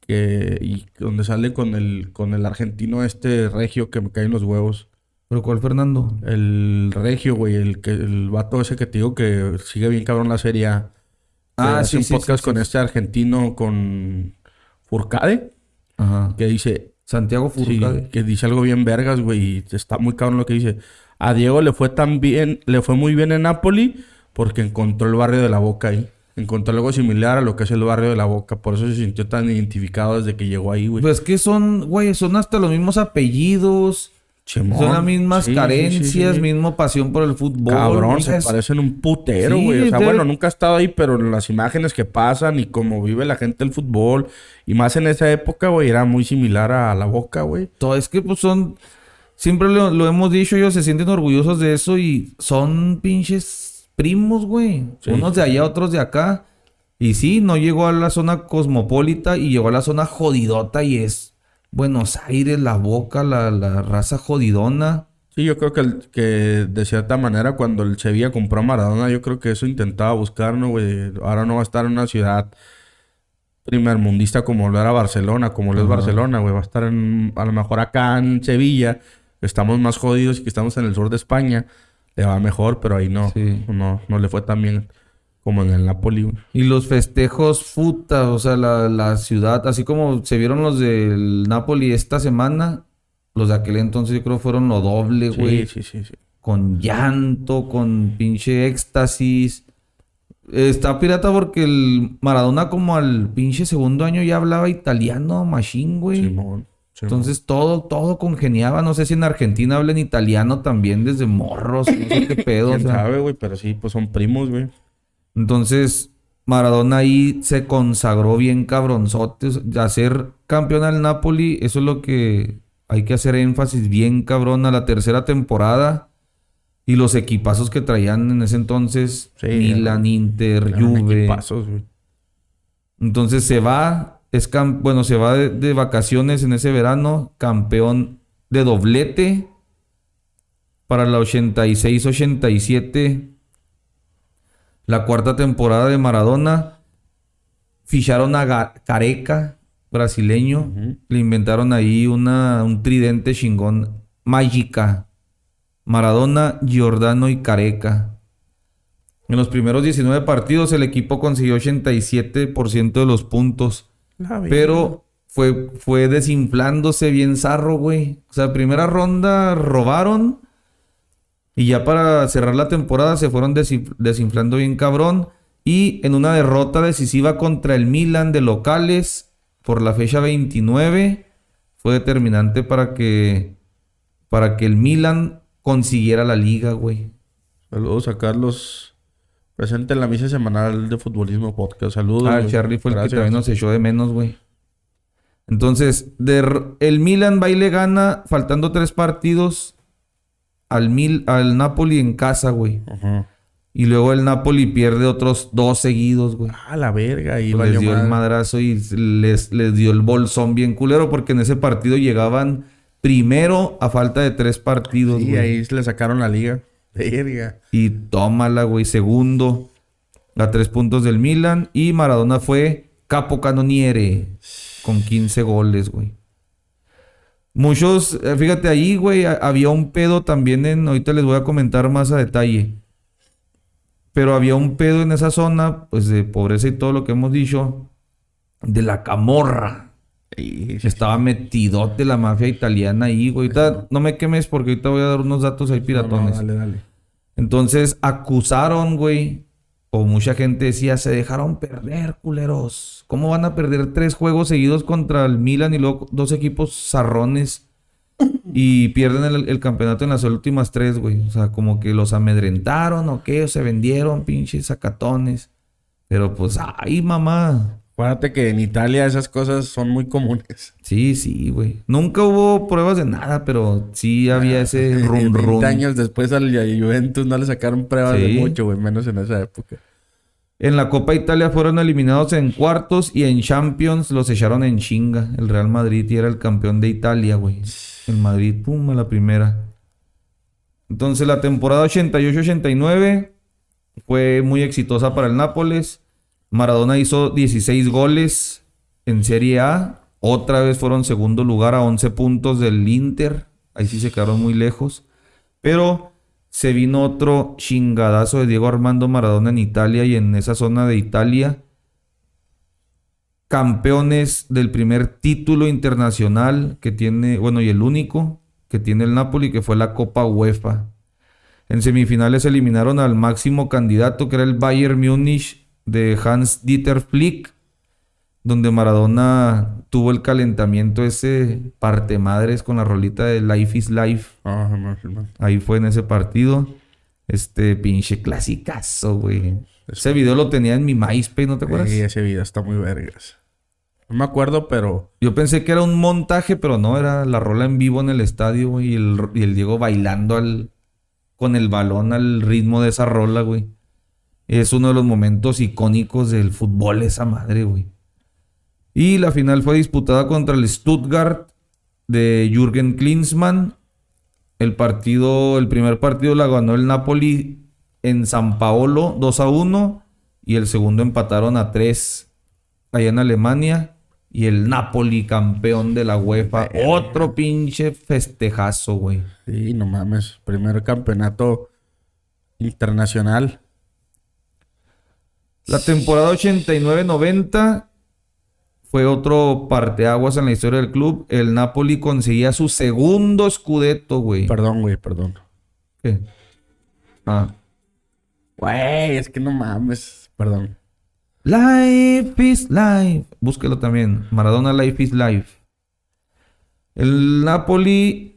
Speaker 2: Que, y donde sale con el, con el argentino este regio que me caen los huevos.
Speaker 1: ¿Pero cuál, Fernando?
Speaker 2: El regio, güey. El, que, el vato ese que te digo que sigue bien cabrón la serie. A.
Speaker 1: Ah,
Speaker 2: hace
Speaker 1: sí,
Speaker 2: un
Speaker 1: sí,
Speaker 2: podcast
Speaker 1: sí,
Speaker 2: con este argentino, con Furcade.
Speaker 1: Ajá.
Speaker 2: Que dice,
Speaker 1: Santiago Furcade.
Speaker 2: que dice algo bien vergas, güey. y Está muy cabrón lo que dice. A Diego le fue tan bien, le fue muy bien en Napoli porque encontró el barrio de la Boca ahí. Encontró algo similar a lo que es el barrio de la Boca. Por eso se sintió tan identificado desde que llegó ahí, güey.
Speaker 1: Pues que son, güey, son hasta los mismos apellidos.
Speaker 2: Chimón.
Speaker 1: Son las mismas
Speaker 2: Sí,
Speaker 1: carencias,
Speaker 2: sí, sí.
Speaker 1: mismo pasión por el fútbol.
Speaker 2: Cabrón, se
Speaker 1: es-
Speaker 2: parecen un putero, güey. o sea,
Speaker 1: de-
Speaker 2: bueno, nunca he estado ahí, pero las imágenes que pasan y cómo vive la gente el fútbol. Y más en esa época, güey, era muy similar a la Boca, güey.
Speaker 1: todo es que pues son, siempre lo, lo hemos dicho, ellos se sienten orgullosos de eso y son pinches primos, güey.
Speaker 2: Sí.
Speaker 1: Unos de allá, otros de acá. Y sí, no llegó a la zona cosmopolita y llegó a la zona jodidota y es Buenos Aires, la boca, la, la raza jodidona.
Speaker 2: Sí, yo creo que, el- que de cierta manera cuando el Sevilla compró a Maradona, yo creo que eso intentaba buscar, ¿no, güey? Ahora no va a estar en una ciudad primermundista como lo era Barcelona, como lo es. Barcelona, güey. Va a estar en, a lo mejor acá en Sevilla, que estamos más jodidos y que estamos en el sur de España, le va mejor, pero ahí no,
Speaker 1: Sí.
Speaker 2: no, no le fue tan bien como en el Napoli.
Speaker 1: Y los festejos futa, o sea, la, la ciudad, así como se vieron los del Napoli esta semana, los de aquel entonces yo creo fueron lo doble, güey.
Speaker 2: Sí, sí, sí, sí.
Speaker 1: Con llanto, con pinche éxtasis. Está pirata porque el Maradona como al pinche segundo año ya hablaba italiano, machine, güey.
Speaker 2: Simón.
Speaker 1: Entonces todo, todo congeniaba. No sé si en Argentina hablan italiano también desde morros, no sé qué pedo. o
Speaker 2: ¿Quién
Speaker 1: sea.
Speaker 2: sabe, güey? Pero sí, pues son primos, güey.
Speaker 1: Entonces, Maradona ahí se consagró bien cabronzote. Hacer campeón al Napoli, eso es lo que hay que hacer énfasis bien cabrón a la tercera temporada y los equipazos que traían en ese entonces.
Speaker 2: Sí,
Speaker 1: Milan, Inter, Juve.
Speaker 2: equipazos, güey.
Speaker 1: Entonces se va, es bueno, se va de, de vacaciones en ese verano, campeón de doblete para la 86-87, la cuarta temporada de Maradona. Ficharon a Careca, brasileño. Le inventaron ahí una, un tridente chingón. Mágica. Maradona, Giordano y Careca. En los primeros 19 partidos el equipo consiguió 87% de los puntos. Pero fue, fue desinflándose bien zarro, güey. O sea, primera ronda robaron. Y ya para cerrar la temporada se fueron desinf- desinflando bien cabrón. Y en una derrota decisiva contra el Milan de locales por la fecha 29 fue determinante para que para que el Milan consiguiera la liga, güey.
Speaker 2: Saludos a Carlos. Presente en la misa semanal de futbolismo podcast. Saludos.
Speaker 1: Ah. Charlie fue el que
Speaker 2: Gracias.
Speaker 1: también nos echó de menos, güey. Entonces, de el Milan va y le gana, faltando tres partidos, al, Mil, al Napoli en casa, güey.
Speaker 2: Ajá.
Speaker 1: Y luego el Napoli pierde otros dos seguidos, güey.
Speaker 2: Ah, la verga. Ahí
Speaker 1: Pues les dio el madrazo y les, les dio el bolsón bien culero porque en ese partido llegaban primero a falta de tres partidos,
Speaker 2: Sí,
Speaker 1: güey.
Speaker 2: ahí le sacaron la liga. Verga.
Speaker 1: Y tómala, güey, segundo a tres puntos del Milan. Y Maradona fue capo canoniere con 15 goles, güey. Muchos, eh, fíjate ahí, güey, había un pedo también en, ahorita les voy a comentar más a detalle. Pero había un pedo en esa zona, pues de pobreza y todo lo que hemos dicho, de la camorra.
Speaker 2: Sí, sí,
Speaker 1: Estaba metidote la mafia italiana ahí, güey. Ahorita no me quemes porque ahorita voy a dar unos datos ahí
Speaker 2: No, no,
Speaker 1: piratones.
Speaker 2: dale, dale.
Speaker 1: Entonces acusaron, güey. O mucha gente decía, se dejaron perder, culeros. ¿Cómo van a perder tres juegos seguidos contra el Milan y luego dos equipos zarrones? Y pierden el, el campeonato en las últimas tres, güey. O sea, como que los amedrentaron o qué, o se vendieron, pinches sacatones. Pero pues, ay, mamá.
Speaker 2: Acuérdate que en Italia esas cosas son muy comunes.
Speaker 1: Sí, sí, güey. Nunca hubo pruebas de nada, pero sí había ese rum
Speaker 2: 20
Speaker 1: rum.
Speaker 2: años después al Juventus no le sacaron pruebas de mucho, güey. Menos en esa época.
Speaker 1: En la Copa Italia fueron eliminados en cuartos y en Champions los echaron en chinga. El Real Madrid y era el campeón de Italia, güey. El Madrid, pum, a la primera. Entonces la temporada 88-89 fue muy exitosa para el Nápoles. Maradona hizo 16 goles en Serie A. Otra vez fueron segundo lugar a 11 puntos del Inter. Ahí sí se quedaron muy lejos. Pero se vino otro chingadazo de Diego Armando Maradona en Italia y en esa zona de Italia. Campeones del primer título internacional que tiene, bueno, y el único que tiene el Napoli, que fue la Copa UEFA. En semifinales eliminaron al máximo candidato, que era el Bayern Múnich de Hans Dieter Flick, donde Maradona tuvo el calentamiento ese parte madres con la rolita de Life is Life.
Speaker 2: Ah, no, no.
Speaker 1: Ahí fue en ese partido. Este pinche clasicazo, güey. Ese video lo tenía en mi MySpace, ¿no te acuerdas?
Speaker 2: Sí, ese video está muy vergas. No me acuerdo, pero
Speaker 1: Yo pensé que era un montaje, pero no, era la rola en vivo en el estadio, güey. Y el, y el Diego bailando al, con el balón al ritmo de esa rola, güey. Es uno de los momentos icónicos del fútbol, esa madre, güey. Y la final fue disputada contra el Stuttgart de Jürgen Klinsmann. El partido, el primer partido la ganó el Napoli en San Paolo 2 a 1 y el segundo empataron a 3 allá en Alemania y el Napoli campeón de la UEFA. Otro pinche festejazo, güey.
Speaker 2: sí, no mames. Primer campeonato internacional.
Speaker 1: La temporada 89-90 fue otro parteaguas en la historia del club. El Napoli conseguía su segundo scudetto, güey.
Speaker 2: Perdón, güey, perdón.
Speaker 1: ¿Qué? Ah.
Speaker 2: Güey, es que no mames. Perdón.
Speaker 1: Life is life. Búsquelo también. Maradona Life is life. El Napoli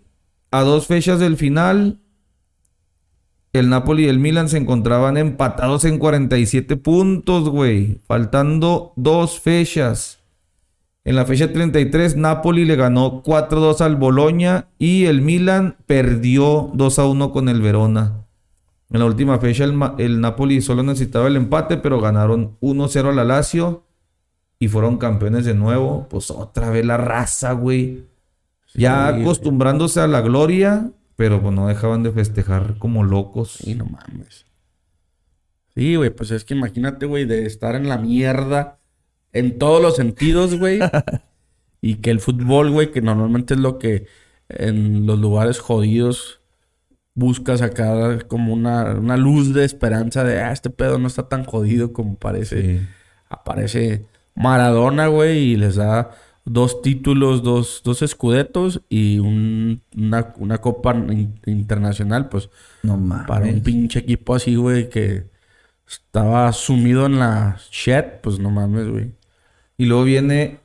Speaker 1: a dos fechas del final. El Napoli y el Milan se encontraban empatados en 47 puntos, güey. Faltando dos fechas. En la fecha 33, Napoli le ganó 4-2 al Boloña y el Milan perdió 2-1 con el Verona. En la última fecha, el, Napoli solo necesitaba el empate, pero ganaron 1-0 al Lazio y fueron campeones de nuevo. Pues otra vez la raza, güey. Ya acostumbrándose a la gloria, pero pues no dejaban de festejar como locos.
Speaker 2: Sí, no mames. Sí, güey, pues es que imagínate, güey, de estar en la mierda en todos los sentidos, güey. y que el fútbol, güey, que normalmente es lo que en los lugares jodidos busca sacar como una, una luz de esperanza de, ah, este pedo no está tan jodido como parece.
Speaker 1: Sí.
Speaker 2: Aparece Maradona, güey, y les da dos títulos, dos, dos escudetos y un- una, una copa in- internacional, pues
Speaker 1: No mames.
Speaker 2: para un pinche equipo así, güey, que estaba sumido en la shit, pues no mames, güey.
Speaker 1: Y luego viene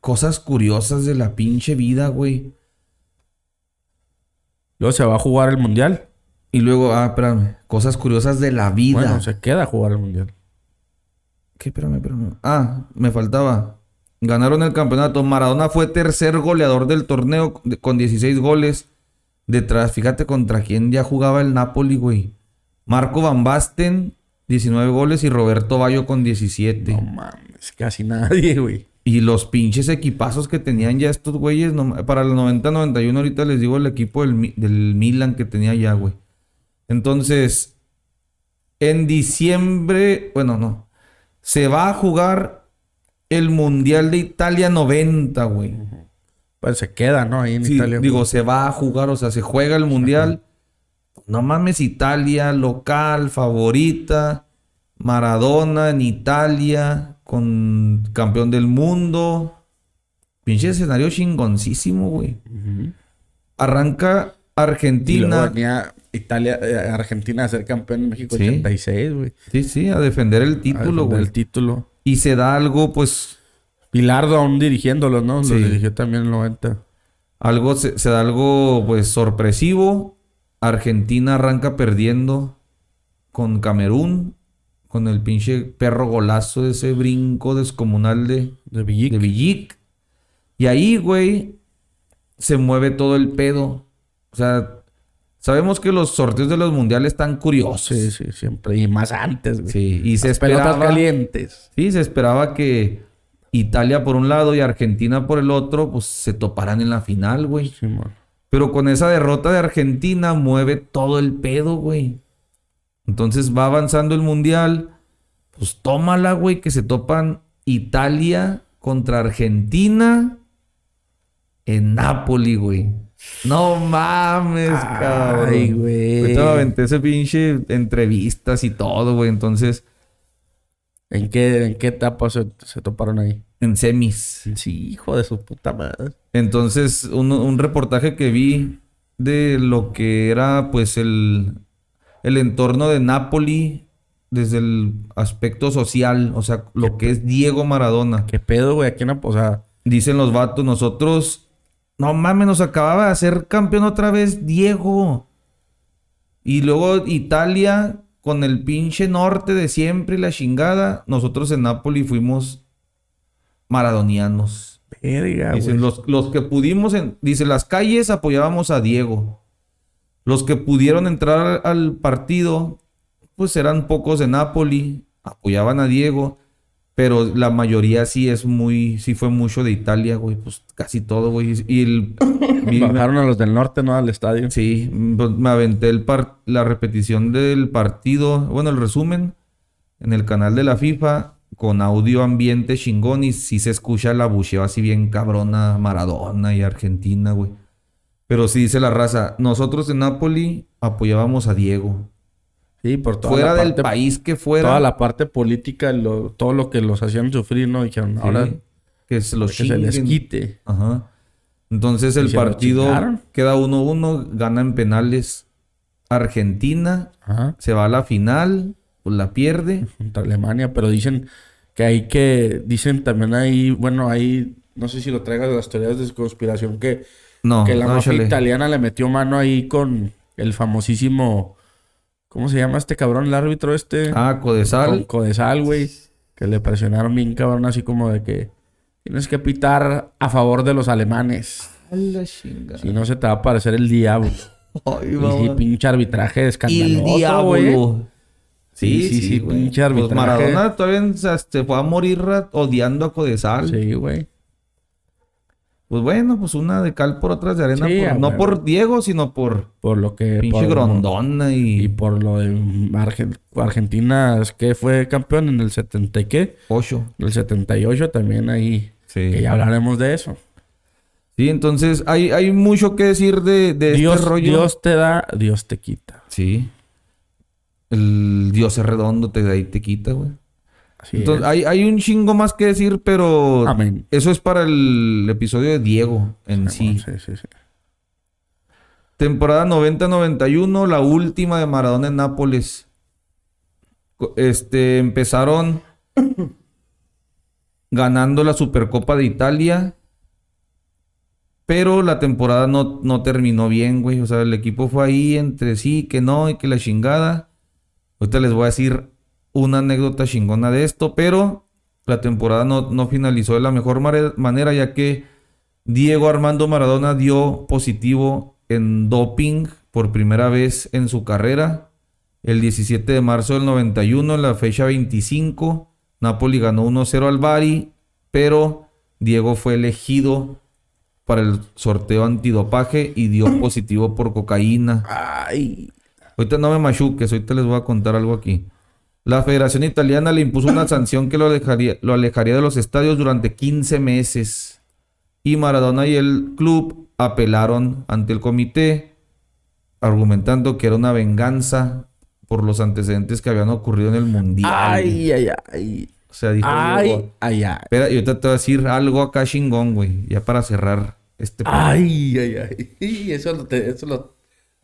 Speaker 1: cosas curiosas de la pinche vida, güey.
Speaker 2: Luego se va a jugar el mundial.
Speaker 1: Y luego, ah, espérame, cosas curiosas de la vida.
Speaker 2: Bueno, se queda a jugar el mundial.
Speaker 1: ¿Qué? Espérame, espérame. Ah, me faltaba. Ganaron el campeonato. Maradona fue tercer goleador del torneo con 16 goles. Detrás, fíjate contra quién ya jugaba el Napoli, güey. Marco Van Basten, 19 goles y Roberto Bayo con 17.
Speaker 2: No mames, casi nadie, güey.
Speaker 1: Y los pinches equipazos que tenían ya estos güeyes, no- para el 90-91 ahorita les digo el equipo del, del Milan que tenía ya, güey. Entonces, en diciembre, bueno, no, se va a jugar el Mundial de Italia 90, güey.
Speaker 2: Pues se queda, ¿no? Ahí en
Speaker 1: Sí,
Speaker 2: Italia.
Speaker 1: digo, se va a jugar, o sea, se juega el Mundial. No mames, Italia, local, favorita. Maradona en Italia, con campeón del mundo. Pinche escenario chingoncísimo, güey. Arranca
Speaker 2: Y luego
Speaker 1: Argentina.
Speaker 2: venía Italia, eh, Argentina a ser campeón en México
Speaker 1: Sí.
Speaker 2: 86, güey.
Speaker 1: Sí, sí, a defender el
Speaker 2: A
Speaker 1: título,
Speaker 2: defender
Speaker 1: güey.
Speaker 2: El título.
Speaker 1: Y se da algo, pues,
Speaker 2: Pilardo aún dirigiéndolos, ¿no?
Speaker 1: Sí.
Speaker 2: dirigió también en el 90.
Speaker 1: algo, se, se da algo, pues, sorpresivo. Argentina arranca perdiendo con Camerún. Con el pinche perro golazo de ese brinco descomunal de,
Speaker 2: De Villic.
Speaker 1: de Villic. Y ahí, güey, se mueve todo el pedo. O sea, sabemos que los sorteos de los mundiales están curiosos.
Speaker 2: Sí, sí, siempre. Y más antes, güey.
Speaker 1: Sí, y se
Speaker 2: Las pelotas
Speaker 1: esperaba,
Speaker 2: calientes.
Speaker 1: sí, se esperaba que Italia por un lado y Argentina por el otro, pues se toparan en la final, güey.
Speaker 2: Sí, man.
Speaker 1: Pero con esa derrota de Argentina mueve todo el pedo, güey. Entonces va avanzando el mundial. Pues tómala, güey, que se topan Italia contra Argentina en Nápoli, güey. No mames, cabrón.
Speaker 2: Ay, güey.
Speaker 1: Me aventé ese pinche entrevistas y todo, güey. Entonces,
Speaker 2: ¿En qué, ¿En qué etapa se, se toparon ahí?
Speaker 1: en semis.
Speaker 2: Sí, hijo de su puta madre.
Speaker 1: Entonces, un, un reportaje que vi de lo que era, pues, el, el entorno de Napoli desde el aspecto social, o sea, lo que es Diego Maradona.
Speaker 2: ¿Qué pedo, güey? Aquí en la... O sea,
Speaker 1: Dicen los vatos, nosotros, no mames, nos acababa de hacer campeón otra vez Diego. Y luego Italia con el pinche norte de siempre y la chingada. Nosotros en Napoli fuimos maradonianos.
Speaker 2: verga,
Speaker 1: Dicen, los, los que pudimos, en, dice, las calles apoyábamos a Diego. Los que pudieron entrar al partido, pues eran pocos de Napoli, apoyaban a Diego. Pero la mayoría sí es muy, sí fue mucho de Italia, güey, pues casi todo, güey. Y el,
Speaker 2: Bajaron a los del norte, ¿no? Al estadio.
Speaker 1: sí, pues, me aventé el par- la repetición del partido, bueno, el resumen en el canal de la FIFA con audio ambiente chingón y sí se escucha la bucheo así bien cabrona Maradona y Argentina, güey. Pero sí dice la raza, nosotros en Napoli apoyábamos a Diego.
Speaker 2: Sí, por toda
Speaker 1: fuera
Speaker 2: la
Speaker 1: del país que fuera.
Speaker 2: Toda la parte política, lo- todo lo que los hacían sufrir, ¿no? Dijeron,
Speaker 1: Sí,
Speaker 2: ahora
Speaker 1: que se los
Speaker 2: que se les quite.
Speaker 1: Ajá. Entonces el partido queda 1-1, gana en penales Argentina,
Speaker 2: Ajá.
Speaker 1: se va a la final, pues la pierde.
Speaker 2: Contra Alemania, pero dicen que hay que... Dicen también ahí... Bueno, ahí... No sé si lo traigas de las teorías de conspiración que...
Speaker 1: No,
Speaker 2: que la
Speaker 1: no,
Speaker 2: mafia italiana le metió mano ahí con el famosísimo... ¿Cómo se llama este cabrón? El árbitro este.
Speaker 1: Ah,
Speaker 2: Con
Speaker 1: Codesal.
Speaker 2: Codesal, güey. Que le presionaron bien cabrón así como de que... Tienes que pitar a favor de los alemanes.
Speaker 1: A la chingada.
Speaker 2: Si no, se te va a aparecer el diablo.
Speaker 1: Ay,
Speaker 2: Y sí, pinche arbitraje
Speaker 1: Y
Speaker 2: escandaloso,
Speaker 1: el diablo.
Speaker 2: Sí, sí, sí,
Speaker 1: güey.
Speaker 2: pinche
Speaker 1: Pues
Speaker 2: arbitraje.
Speaker 1: Maradona todavía se se fue a morir odiando a Codesal.
Speaker 2: Sí, güey.
Speaker 1: Pues bueno, pues una de cal por otras de arena.
Speaker 2: Sí,
Speaker 1: por-
Speaker 2: a
Speaker 1: no por Diego, sino por
Speaker 2: Por lo que...
Speaker 1: pinche
Speaker 2: por-
Speaker 1: grondona y,
Speaker 2: Y por lo de Argen- Argentina, es que fue campeón en el 70 y qué?
Speaker 1: ocho.
Speaker 2: En el 78 también ahí.
Speaker 1: Sí.
Speaker 2: Que ya hablaremos de eso.
Speaker 1: Sí, entonces hay, hay mucho que decir de, de
Speaker 2: Dios,
Speaker 1: este rollo.
Speaker 2: Dios te da, Dios te quita.
Speaker 1: Sí. El Dios es redondo, te da y te quita, güey.
Speaker 2: Así
Speaker 1: Entonces,
Speaker 2: es.
Speaker 1: hay, hay un chingo más que decir, pero
Speaker 2: Amén.
Speaker 1: eso es para el episodio de Diego en sí.
Speaker 2: Sí, sí, sí.
Speaker 1: Temporada 90-91, la última de Maradona en Nápoles. Este, empezaron ganando la Supercopa de Italia. Pero la temporada no, no terminó bien, güey. O sea, el equipo fue ahí entre sí, que no, y que la chingada. Ahorita les voy a decir una anécdota chingona de esto, pero la temporada no, no finalizó de la mejor manera, ya que Diego Armando Maradona dio positivo en doping por primera vez en su carrera. El 17 de marzo del 91, en la fecha 25, Napoli ganó 1-0 al Bari, pero Diego fue elegido para el sorteo antidopaje y dio positivo por cocaína.
Speaker 2: Ay.
Speaker 1: Ahorita no me machuques, ahorita les voy a contar algo aquí. La Federación Italiana le impuso una sanción que lo alejaría, lo alejaría de los estadios durante 15 meses. Y Maradona y el club apelaron ante el comité, argumentando que era una venganza por los antecedentes que habían ocurrido en el Mundial.
Speaker 2: Ay, ay, ay.
Speaker 1: O sea, dijo
Speaker 2: Ay,
Speaker 1: Diego,
Speaker 2: ay, ay.
Speaker 1: Espera, y ahorita te voy a decir algo acá chingón, güey. Ya para cerrar este...
Speaker 2: Ay, ay, ay. Eso te- eso lo-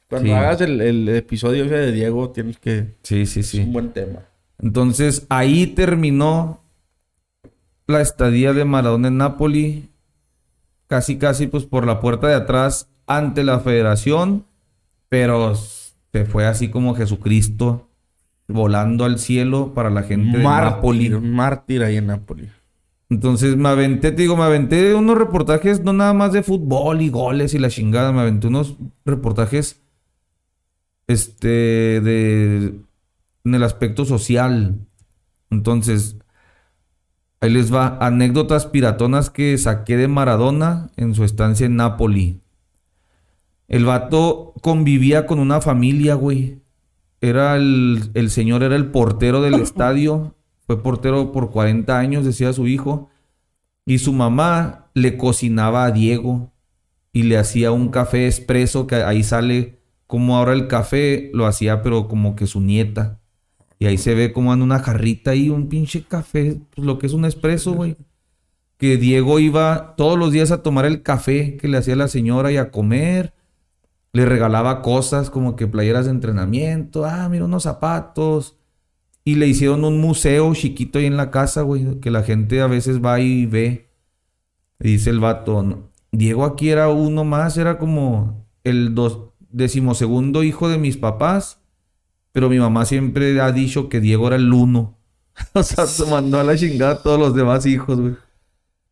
Speaker 2: Cuando
Speaker 1: Sí.
Speaker 2: hagas el, el episodio de Diego, tienes que...
Speaker 1: Sí, sí,
Speaker 2: Es
Speaker 1: sí.
Speaker 2: un buen tema.
Speaker 1: Entonces ahí terminó la estadía de Maradona en Napoli, casi casi pues por la puerta de atrás ante la federación, pero se fue así como Jesucristo volando al cielo para la gente de Napoli.
Speaker 2: Mártir, mártir ahí en Napoli.
Speaker 1: Entonces me aventé, te digo, me aventé unos reportajes no nada más de fútbol y goles y la chingada, me aventé unos reportajes este de en el aspecto social. Entonces, ahí les va anécdotas piratonas que saqué de Maradona en su estancia en Nápoli. El vato convivía con una familia, güey. Era el, el señor, era el portero del estadio. Fue portero por 40 años, decía su hijo. Y su mamá le cocinaba a Diego y le hacía un café expreso, que ahí sale como ahora el café lo hacía, pero como que su nieta. Y ahí se ve como en una jarrita ahí, un pinche café, pues lo que es un expreso, güey. Que Diego iba todos los días a tomar el café que le hacía la señora y a comer. Le regalaba cosas como que playeras de entrenamiento, ah, mira unos zapatos. Y le hicieron un museo chiquito ahí en la casa, güey, que la gente a veces va y ve. Y dice el vato, "No, Diego aquí era uno más, era como el dos, decimosegundo hijo de mis papás, pero mi mamá siempre ha dicho que Diego era el uno. o sea, se mandó a la chingada a todos los demás hijos, güey.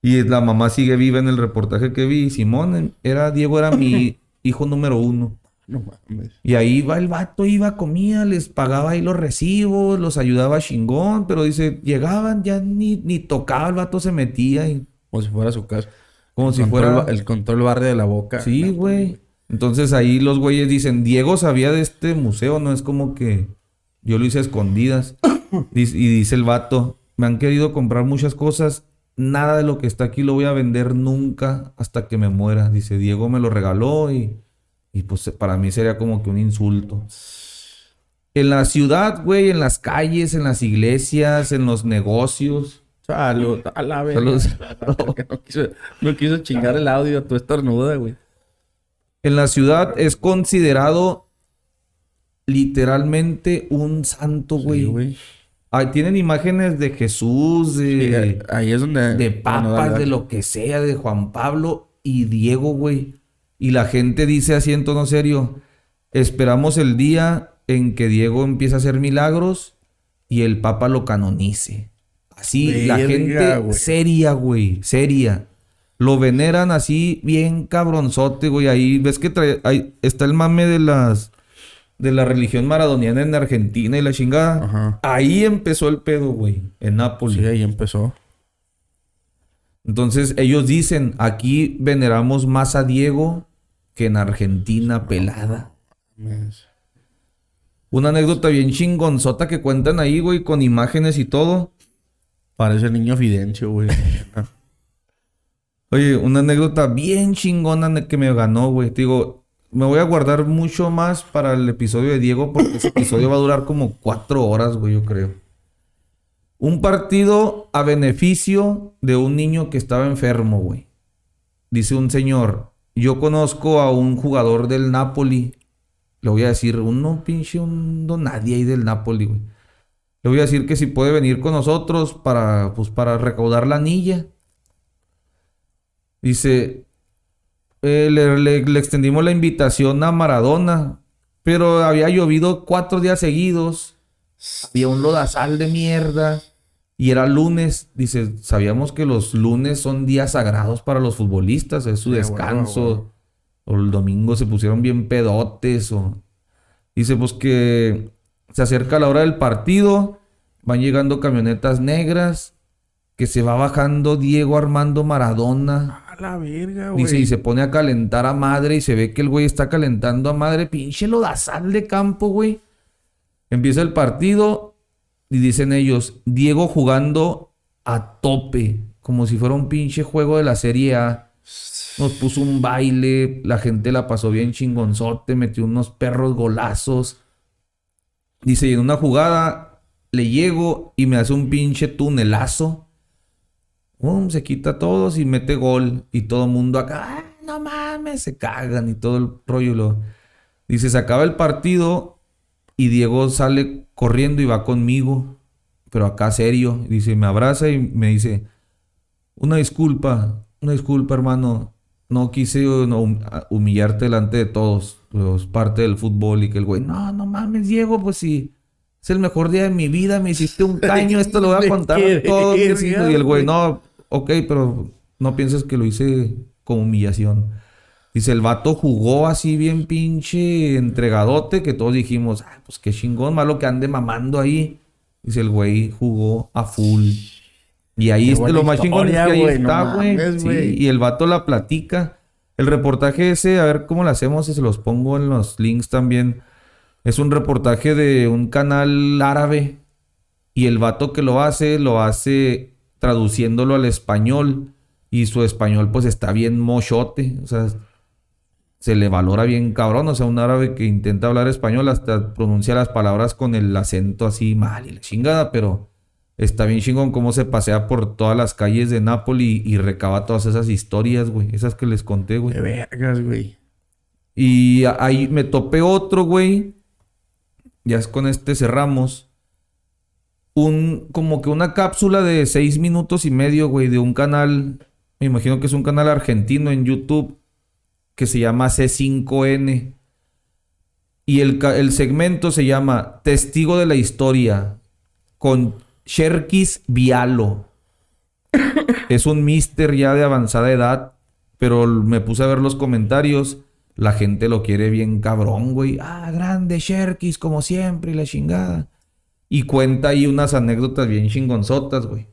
Speaker 1: Y la mamá sigue viva en el reportaje que vi. Simón, era, Diego era mi hijo número uno.
Speaker 2: No mames.
Speaker 1: Y ahí va el vato, iba, comía, les pagaba ahí los recibos, los ayudaba chingón, pero dice, llegaban, ya ni, ni tocaba, el vato se metía y
Speaker 2: Como si fuera su casa.
Speaker 1: como si
Speaker 2: Control
Speaker 1: fuera...
Speaker 2: El control barrio de la boca.
Speaker 1: Sí, güey. Entonces ahí los güeyes dicen, Diego sabía de este museo, no es como que yo lo hice a escondidas. Y dice el vato, me han querido comprar muchas cosas, nada de lo que está aquí lo voy a vender nunca hasta que me muera. Dice, Diego me lo regaló y, y pues para mí sería como que un insulto. En la ciudad, güey, en las calles, en las iglesias, en los negocios.
Speaker 2: Salud. A la vez.
Speaker 1: Salud.
Speaker 2: no, quiso, no quiso chingar el audio. Tú estornuda, güey.
Speaker 1: En la ciudad es considerado literalmente un santo, güey.
Speaker 2: Sí, güey.
Speaker 1: Ahí tienen imágenes de Jesús,
Speaker 2: Sí,
Speaker 1: de,
Speaker 2: ahí es donde...
Speaker 1: de papas, de lo que sea, de Juan Pablo y Diego, güey. Y la gente dice así en tono serio, esperamos el día en que Diego empiece a hacer milagros y el Papa lo canonice. Así, la gente
Speaker 2: güey.
Speaker 1: seria, güey, seria. Lo veneran así bien cabronzote, güey. Ahí ves que trae, ahí está el mame de las de la religión maradoniana en Argentina y la chingada.
Speaker 2: Ajá.
Speaker 1: Ahí empezó el pedo, güey, en Nápoles.
Speaker 2: Sí, ahí empezó.
Speaker 1: Entonces ellos dicen, aquí veneramos más a Diego que en Argentina pelada. Una anécdota bien chingonzota que cuentan ahí, güey, con imágenes y todo.
Speaker 2: Parece el niño Fidencio, güey.
Speaker 1: Oye, una anécdota bien chingona que me ganó, güey. Te digo, me voy a guardar mucho más para el episodio de Diego porque ese episodio va a durar como cuatro horas, güey, yo creo. Un partido a beneficio de un niño que estaba enfermo, güey. Dice un señor, yo conozco a un jugador del Napoli. Le voy a decir, uno pinche, un don nadie ahí del Napoli, güey. Le voy a decir que si puede venir con nosotros para, pues, para recaudar la anilla. Dice, eh, le, le- le extendimos la invitación a Maradona, pero había llovido cuatro días seguidos. Había un lodazal de mierda. Y era lunes. Dice, sabíamos que los lunes son días sagrados para los futbolistas, es su descanso. O el domingo se pusieron bien pedotes. O... Dice, pues que se acerca la hora del partido. Van llegando camionetas negras. Que se va bajando Diego Armando Maradona.
Speaker 2: La verga, güey.
Speaker 1: Dice, y se pone a calentar a madre y se ve que el güey está calentando a madre. Pinche lodazal de campo, güey. Empieza el partido y dicen ellos, Diego jugando a tope, como si fuera un pinche juego de la Serie A. Nos puso un baile, la gente la pasó bien chingonzote, metió unos perros golazos. Dice, y en una jugada le llego y me hace un pinche tunelazo. Pum, se quita a todos y mete gol. Y todo el mundo acá, "Ah, no mames, se cagan y todo el rollo. lo- Dice, se acaba el partido y Diego sale corriendo y va conmigo. Pero acá serio. Dice, me abraza y me dice, una disculpa, una disculpa hermano. No quise uh, no, hum- a- humillarte delante de todos. Es parte del fútbol y que el güey, no, no mames Diego, pues sí. Es el mejor día de mi vida, me hiciste un caño, esto lo voy a contar a todos. Y el
Speaker 2: güey,
Speaker 1: no, ok, pero no pienses que lo hice como humillación. Dice, el vato jugó así bien pinche entregadote que todos dijimos, ah, pues qué chingón, malo que ande mamando ahí. Dice, el güey jugó a full. Y ahí este,
Speaker 2: buena
Speaker 1: lo más chingón es que ahí está, güey.
Speaker 2: mames,
Speaker 1: Sí,
Speaker 2: güey.
Speaker 1: y el vato la platica. El reportaje ese, a ver cómo lo hacemos y se los pongo en los links también. Es un reportaje de un canal árabe. Y el vato que lo hace, lo hace traduciéndolo al español. Y su español, pues está bien mochote. O sea, se le valora bien cabrón. O sea, un árabe que intenta hablar español hasta pronuncia las palabras con el acento así mal y la chingada, pero está bien chingón cómo se pasea por todas las calles de Nápoli y recaba todas esas historias, güey. Esas que les conté, güey.
Speaker 2: De vergas, güey.
Speaker 1: Y ahí me topé otro, güey. Ya es con este cerramos. Un, como que una cápsula de seis minutos y medio, güey, de un canal. Me imagino que es un canal argentino en YouTube. Que se llama C5N. Y el, el segmento se llama Testigo de la Historia. Con Sherkis Vialo. es un mister ya de avanzada edad. Pero me puse a ver los comentarios. La gente lo quiere bien cabrón, güey. Ah, grande Sherkis, como siempre, y la chingada. Y cuenta ahí unas anécdotas bien chingonzotas, güey.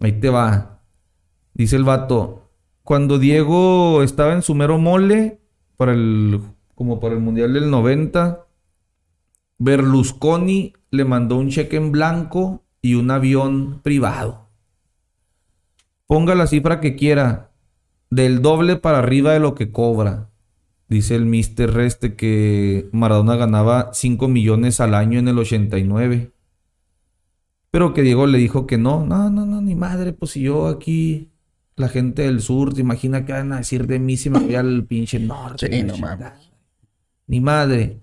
Speaker 1: Ahí te va. Dice el vato. Cuando Diego estaba en su mero mole, para el, como para el Mundial del 90, Berlusconi le mandó un cheque en blanco y un avión privado. Ponga la cifra que quiera, del doble para arriba de lo que cobra. Dice el Mister Reste que Maradona ganaba 5 millones al año en el 89. Pero que Diego le dijo que no, no, no, no, ni madre, pues si yo aquí, la gente del sur, te imaginas que van a decir de mí si me voy al pinche norte.
Speaker 2: Sí, no mames.
Speaker 1: Ni madre.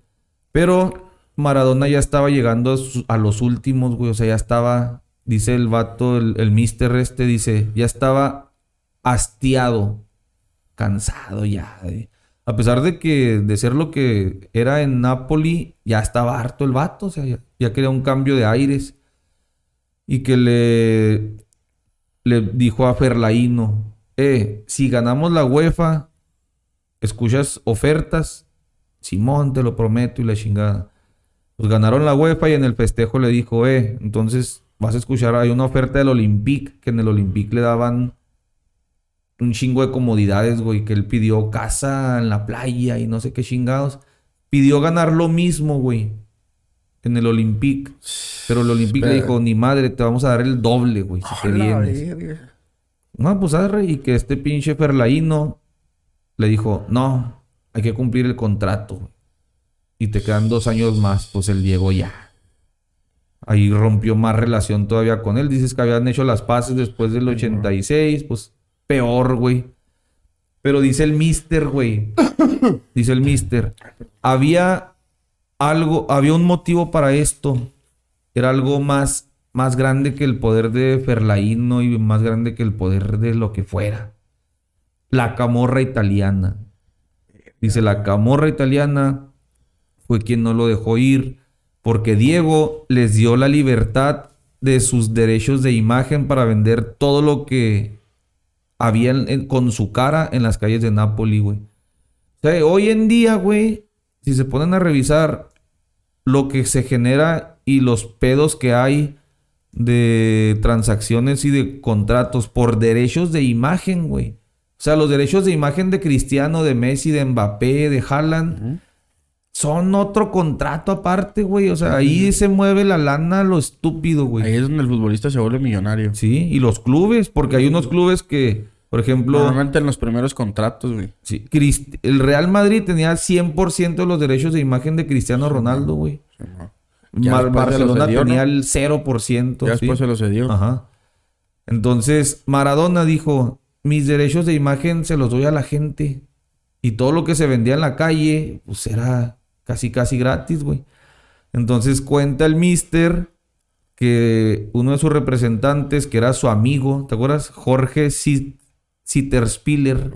Speaker 1: Pero Maradona ya estaba llegando a, su- a los últimos, güey. O sea, ya estaba, dice el vato, el, el mister este, dice, ya estaba hastiado, cansado ya. de- A pesar de que, de ser lo que era en Napoli, ya estaba harto el vato. O sea, ya, quería un cambio de aires. y que le, le dijo a Ferlaíno, eh, si ganamos la UEFA, escuchas ofertas, Simón, te lo prometo y la chingada. Pues ganaron la UEFA y en el festejo le dijo, eh, entonces vas a escuchar, hay una oferta del Olympique, que en el Olympique le daban un chingo de comodidades, güey, que él pidió casa en la playa y no sé qué chingados. Pidió ganar lo mismo, güey, en el Olympique. Pero el Olympique le dijo, ni madre, te vamos a dar el doble, güey, si te vienes. No, pues arre, y que este pinche Ferlaíno le dijo, no, hay que cumplir el contrato. Y te quedan dos años más, pues el Diego ya. Ahí rompió más relación todavía con él. Dices que habían hecho las paces después del 86, pues peor, güey. Pero dice el mister, güey. dice el mister. Había algo, había un motivo para esto. Era algo más, más grande que el poder de Ferlaíno y más grande que el poder de lo que fuera. La camorra italiana. Dice, la camorra italiana fue quien no lo dejó ir porque Diego les dio la libertad de sus derechos de imagen para vender todo lo que habían con su cara en las calles de Nápoles, güey. O sea, hoy en día, güey, si se ponen a revisar lo que se genera y los pedos que hay de transacciones y de contratos por derechos de imagen, güey. O sea, los derechos de imagen de Cristiano, de Messi, de Mbappé, de Haaland, son otro contrato aparte, güey. O sea, ahí se mueve la lana lo estúpido, güey.
Speaker 2: Ahí es donde el futbolista se vuelve millonario.
Speaker 1: Sí, y los clubes, porque hay unos clubes que, por ejemplo...
Speaker 2: Normalmente en los primeros contratos, güey.
Speaker 1: Sí, el Real Madrid tenía 100% de los derechos de imagen de Cristiano Ronaldo, güey. Barcelona tenía el 0%.
Speaker 2: Ya después se lo cedió.
Speaker 1: Ajá. Entonces, Maradona dijo, mis derechos de imagen se los doy a la gente. Y todo lo que se vendía en la calle, pues era casi casi gratis, güey. Entonces cuenta el mister que uno de sus representantes, que era su amigo, ¿te acuerdas? Jorge Sitterspiller,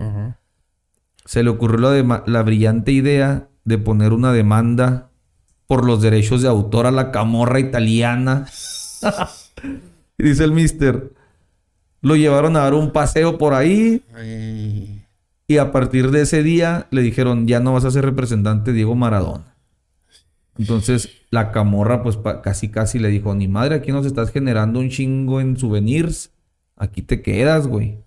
Speaker 1: se le ocurrió la, la brillante idea de poner una demanda por los derechos de autor a la camorra italiana. dice el mister, lo llevaron a dar un paseo por ahí. Y a partir de ese día le dijeron, ya no vas a ser representante Diego Maradona. Entonces la camorra pues casi casi le dijo, ni madre, aquí nos estás generando un chingo en souvenirs. Aquí te quedas, güey.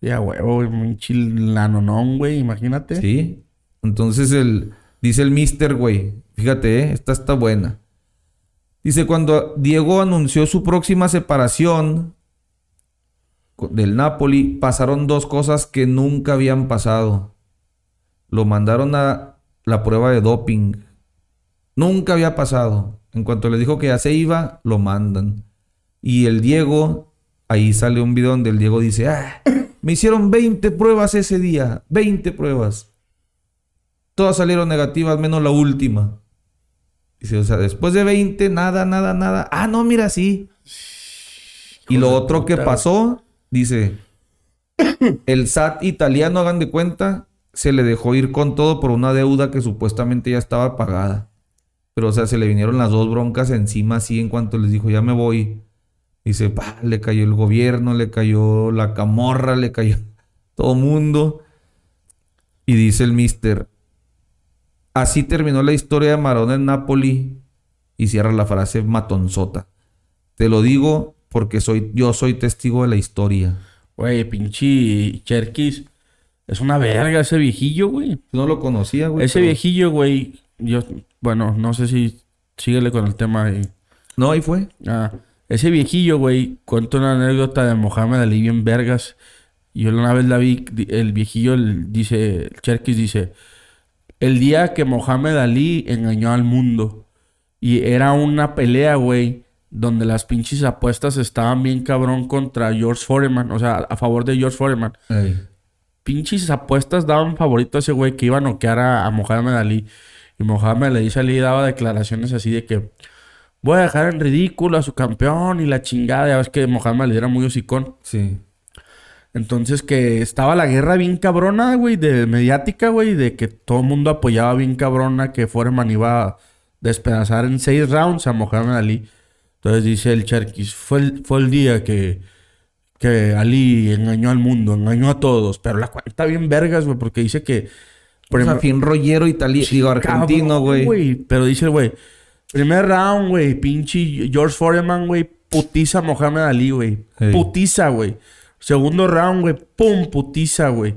Speaker 2: Ya, huevo, un chilanonón, güey, imagínate.
Speaker 1: Sí. Entonces el, dice el mister, güey, fíjate, eh, esta está buena. Dice, cuando Diego anunció su próxima separación, del Napoli pasaron dos cosas que nunca habían pasado. Lo mandaron a la prueba de doping. Nunca había pasado. En cuanto le dijo que ya se iba, lo mandan. Y el Diego, ahí sale un video donde el Diego dice, ah, me hicieron 20 pruebas ese día, 20 pruebas. Todas salieron negativas menos la última. Dice, o sea, después de 20, nada, nada, nada. Ah, no, mira, sí. Y lo otro que pasó Dice, el SAT italiano, hagan de cuenta, se le dejó ir con todo por una deuda que supuestamente ya estaba pagada. Pero, o sea, se le vinieron las dos broncas encima así en cuanto les dijo, ya me voy. Dice, le cayó el gobierno, le cayó la camorra, le cayó todo mundo. Y dice el mister, así terminó la historia de Marón en Napoli. Y cierra la frase matonzota. Te lo digo porque soy, yo soy testigo de la historia.
Speaker 2: Güey, pinche Cherkis. Es una verga ese viejillo, güey.
Speaker 1: No lo conocía, güey.
Speaker 2: Ese viejillo, güey. Yo, bueno, no sé si síguele con el tema ahí.
Speaker 1: No, ahí fue.
Speaker 2: Ah, ese viejillo, güey, cuento una anécdota de Mohamed Ali bien vergas. Yo una vez la vi, el viejillo dice, Cherkis dice, el día que Mohamed Ali engañó al mundo. Y era una pelea, güey, donde las pinches apuestas estaban bien cabrón contra George Foreman, o sea, a favor de George Foreman. Pinches apuestas daban favorito a ese güey que iba a noquear a, Mohamed Ali. Y Mohamed Ali daba declaraciones así de que voy a dejar en ridículo a su campeón y la chingada. Ya ves que Mohamed Ali era muy hocicón.
Speaker 1: Sí.
Speaker 2: Entonces que estaba la guerra bien cabrona, güey, de mediática, güey, de que todo el mundo apoyaba bien cabrona que Foreman iba a despedazar en seis rounds a Mohamed Ali. Entonces dice el Cherkis, fue el, fue el día que, que Ali engañó al mundo, engañó a todos. Pero la cuenta bien vergas, güey, porque dice que...
Speaker 1: Por fin rollero italiano, digo, argentino, güey.
Speaker 2: Pero dice, güey, primer round, güey, pinche George Foreman, güey, putiza a Mohamed Ali, güey. Putiza, güey. Segundo round, güey, pum, putiza, güey.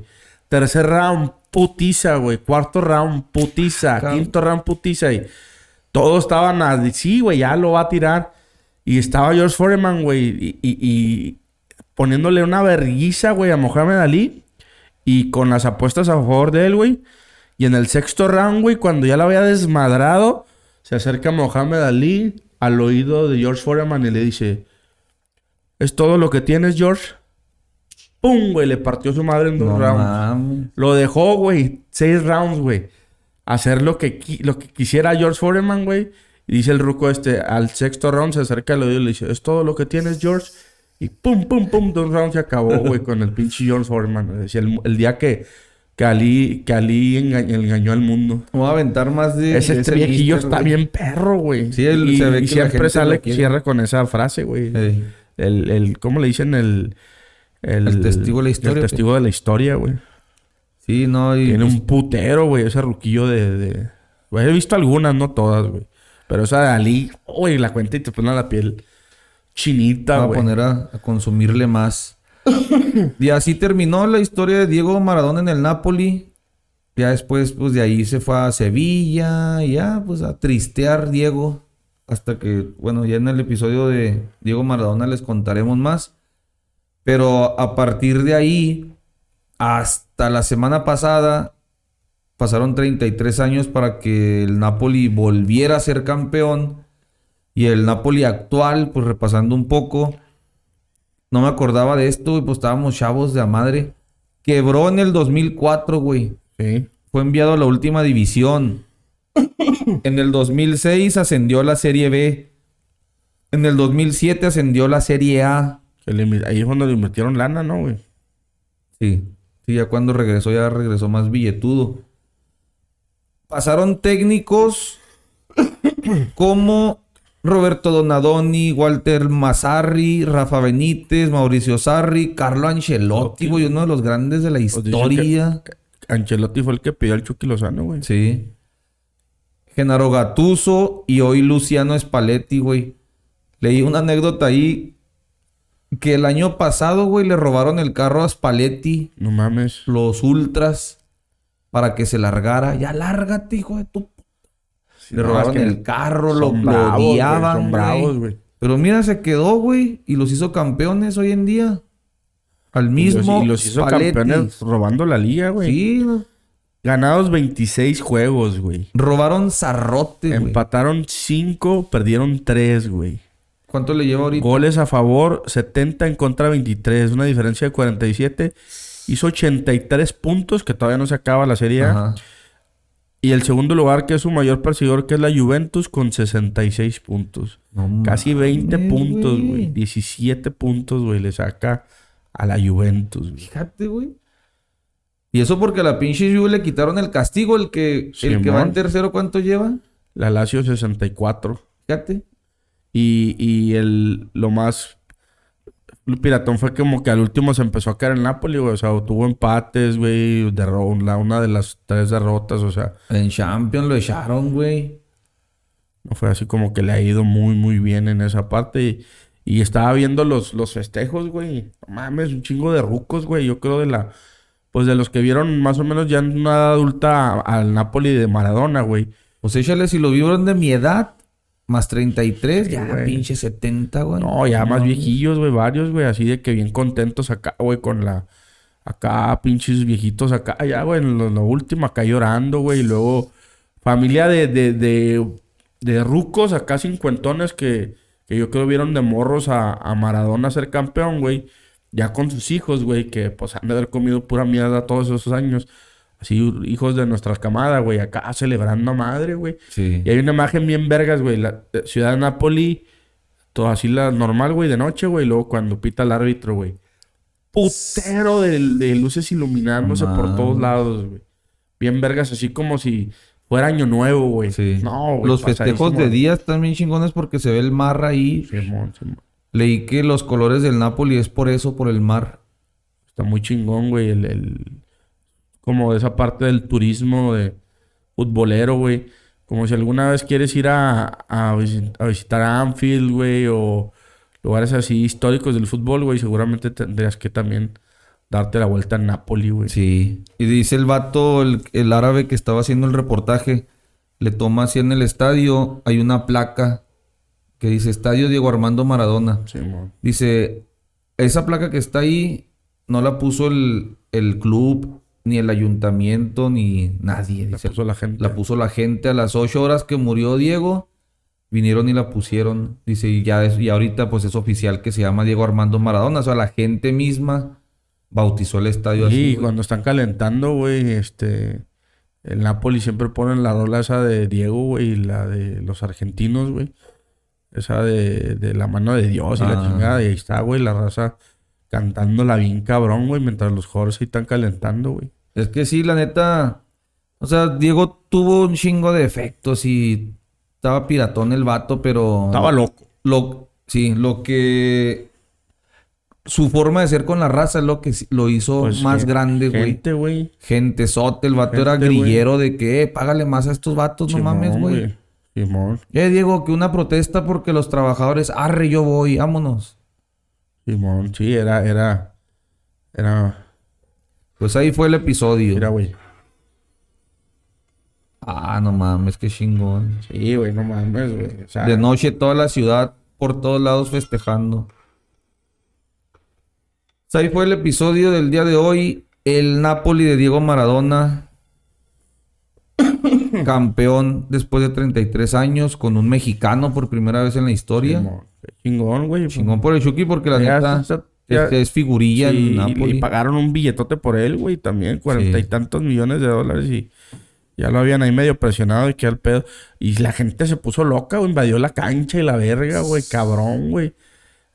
Speaker 2: Tercer round, putiza, güey. Cuarto round, putiza. Quinto round, putiza. Y todos estaban así, sí, güey, ya lo va a tirar. Y estaba George Foreman, güey, y, poniéndole una vergüenza, güey, a Mohamed Ali. Y con las apuestas a favor de él, güey. Y en el sexto round, güey, cuando ya lo había desmadrado, se acerca Mohamed Ali al oído de George Foreman y le dice: ¿Es todo lo que tienes, George? ¡Pum, güey! Le partió su madre en dos rounds. Lo dejó, güey. Seis rounds, güey. Hacer lo que, lo que quisiera George Foreman, güey. Y dice el ruco este, al sexto round se acerca al oído y le dice, ¿es todo lo que tienes, George? Y pum, pum, pum, dos rounds se acabó, güey, con el pinche George Foreman. Decía, el, día que, que Ali, que Ali engañó, al mundo.
Speaker 1: Vamos a aventar más de...
Speaker 2: Ese, ese viejillo está bien perro, güey.
Speaker 1: Sí, él se ve
Speaker 2: y siempre sale, cierra con esa frase, güey. El, el, ¿cómo le dicen? El...
Speaker 1: El, testigo de la historia.
Speaker 2: El testigo de la historia, güey.
Speaker 1: Sí, no.
Speaker 2: Y Tiene un pues putero, güey, ese ruquillo de, de... he visto algunas, no todas, güey. Pero esa de Ali, güey, la cuenta y te pone la piel chinita, güey.
Speaker 1: a poner a, consumirle más. y así terminó la historia de Diego Maradona en el Napoli. Ya después, pues de ahí se fue a Sevilla. Y ya, pues a tristear Diego. Hasta que, bueno, ya en el episodio de Diego Maradona les contaremos más. Pero a partir de ahí, hasta la semana pasada, pasaron 33 años para que el Napoli volviera a ser campeón. Y el Napoli actual, pues repasando un poco, no me acordaba de esto, y pues estábamos chavos de a madre. Quebró en el 2004, güey.
Speaker 2: Sí.
Speaker 1: Fue enviado a la última división. en el 2006 ascendió a la Serie B. En el 2007 ascendió a la Serie A.
Speaker 2: Ahí es cuando le invirtieron lana, ¿no, güey?
Speaker 1: Sí. Sí, ya cuando regresó, ya regresó más billetudo. Pasaron técnicos como Roberto Donadoni, Walter Mazzarri, Rafa Benítez, Mauricio Sarri, Carlo Ancelotti, güey, uno de los grandes de la historia.
Speaker 2: Ancelotti fue el que pidió al Chucky Lozano, güey.
Speaker 1: Sí. Genaro Gatuso y hoy Luciano Spalletti, güey. Leí una anécdota ahí que el año pasado, güey, le robaron el carro a Spalletti.
Speaker 2: No mames.
Speaker 1: Los ultras. Para que se largara. Ya lárgate, hijo de tu. le robaron el carro, lo, odiaban. Son bravos, güey. Pero mira, se quedó, güey. Y los hizo campeones hoy en día. Al mismo.
Speaker 2: Y los, hizo campeones robando la liga, güey.
Speaker 1: Sí,
Speaker 2: Ganados 26 juegos, güey.
Speaker 1: Robaron zarrote,
Speaker 2: güey. Empataron 5, perdieron 3, güey.
Speaker 1: ¿Cuánto le lleva ahorita?
Speaker 2: Goles a favor, 70 en contra 23, una diferencia de 47. Hizo 83 puntos, que todavía no se acaba la serie Y el segundo lugar, que es su mayor perseguidor, que es la Juventus, con 66 puntos. Casi 20 puntos, güey. 17 puntos, güey, le saca a la Juventus.
Speaker 1: Fíjate, güey. Y eso porque a la pinche Juve le quitaron el castigo. El que, el que va en tercero, ¿cuánto lleva?
Speaker 2: La Lazio 64.
Speaker 1: Fíjate.
Speaker 2: Y, y el, lo más piratón fue como que al último se empezó a caer el Napoli, güey. O sea, tuvo empates, güey. Una, una de las tres derrotas, o sea.
Speaker 1: En Champions lo echaron, güey.
Speaker 2: No fue así como que le ha ido muy, muy bien en esa parte. Y, estaba viendo los, los festejos, güey. No mames, un chingo de rucos, güey. Yo creo de la... Pues de los que vieron más o menos ya en una edad adulta al Napoli de Maradona, güey.
Speaker 1: Pues échale, si lo vieron de mi edad, más 33, ya pinche 70, güey.
Speaker 2: No, ya más viejillos, güey, varios, güey, así de que bien contentos acá, güey, con la. Acá, pinches viejitos acá, ya, güey, en lo, último, acá llorando, güey, y luego familia de, de, de, de rucos acá cincuentones que, que yo creo vieron de morros a, a Maradona ser campeón, güey, ya con sus hijos, güey, que pues han de haber comido pura mierda todos esos años. Así, hijos de nuestras camadas, güey, acá celebrando a madre, güey.
Speaker 1: Sí.
Speaker 2: Y hay una imagen bien vergas, güey. La eh, ciudad de Napoli, todo así la normal, güey, de noche, güey. Luego cuando pita el árbitro, güey. Putero de, luces iluminándose por todos lados, güey. Bien vergas, así como si fuera año nuevo, güey.
Speaker 1: Sí.
Speaker 2: No, güey.
Speaker 1: Los festejos de día están bien chingones porque se ve el mar ahí.
Speaker 2: Simón, Simón.
Speaker 1: Leí que los colores del Napoli es por eso, por el mar.
Speaker 2: Está muy chingón, güey. El, el- como esa parte del turismo de futbolero, güey. Como si alguna vez quieres ir a, a, visi- a visitar Anfield, güey, o lugares así históricos del fútbol, güey. Seguramente tendrías que también darte la vuelta en Napoli, güey.
Speaker 1: Sí. Y dice el vato, el, el árabe que estaba haciendo el reportaje, le toma así en el estadio, hay una placa que dice Estadio Diego Armando Maradona.
Speaker 2: Simón.
Speaker 1: Dice, esa placa que está ahí no la puso el, el club, ni el ayuntamiento, ni nadie.
Speaker 2: La
Speaker 1: Dice,
Speaker 2: puso la gente.
Speaker 1: La puso la gente a las ocho horas que murió Diego. Vinieron y la pusieron. Dice, y ya es- y ahorita pues es oficial que se llama Diego Armando Maradona. O sea, la gente misma bautizó el estadio
Speaker 2: Sí,
Speaker 1: así. güey.
Speaker 2: cuando están calentando, güey, este... El Napoli siempre ponen la rola esa de Diego, güey, y la de los argentinos, güey. Esa de, de la mano de Dios y la
Speaker 1: Ah.
Speaker 2: chingada. Y ahí está, güey, la raza cantándola bien cabrón, güey, mientras los jugadores ahí están calentando, güey.
Speaker 1: Es que sí, la neta. O sea, Diego tuvo un chingo de efectos y estaba piratón el vato, pero.
Speaker 2: Estaba loco.
Speaker 1: Lo, sí, lo que. Su forma de ser con la raza es lo que lo hizo
Speaker 2: Pues,
Speaker 1: más grande, güey.
Speaker 2: Gente, güey.
Speaker 1: Gente sote, el vato era
Speaker 2: Gente,
Speaker 1: grillero de que, eh, págale más a estos vatos, no mames, güey. Eh, Diego, que una protesta porque los trabajadores, arre, yo voy, vámonos.
Speaker 2: Simón, sí, era, era, era,
Speaker 1: Pues ahí fue el episodio.
Speaker 2: mira, güey.
Speaker 1: Ah, no mames, qué chingón.
Speaker 2: Sí, güey, no mames, güey. O sea,
Speaker 1: De noche toda la ciudad, por todos lados festejando. Pues ahí fue el episodio del día de hoy. El Napoli de Diego Maradona. campeón después de 33 años con un mexicano por primera vez en la historia.
Speaker 2: Simón, chingón, güey.
Speaker 1: Chingón por el Chucky porque la neta es figurilla
Speaker 2: Sí,
Speaker 1: en
Speaker 2: y-
Speaker 1: Napoli.
Speaker 2: Y pagaron un billetote por él, güey, también, cuarenta y tantos millones de dólares y ya lo habían ahí medio presionado y que al pedo. Y la gente se puso loca, güey, invadió la cancha y la verga, güey, cabrón, güey.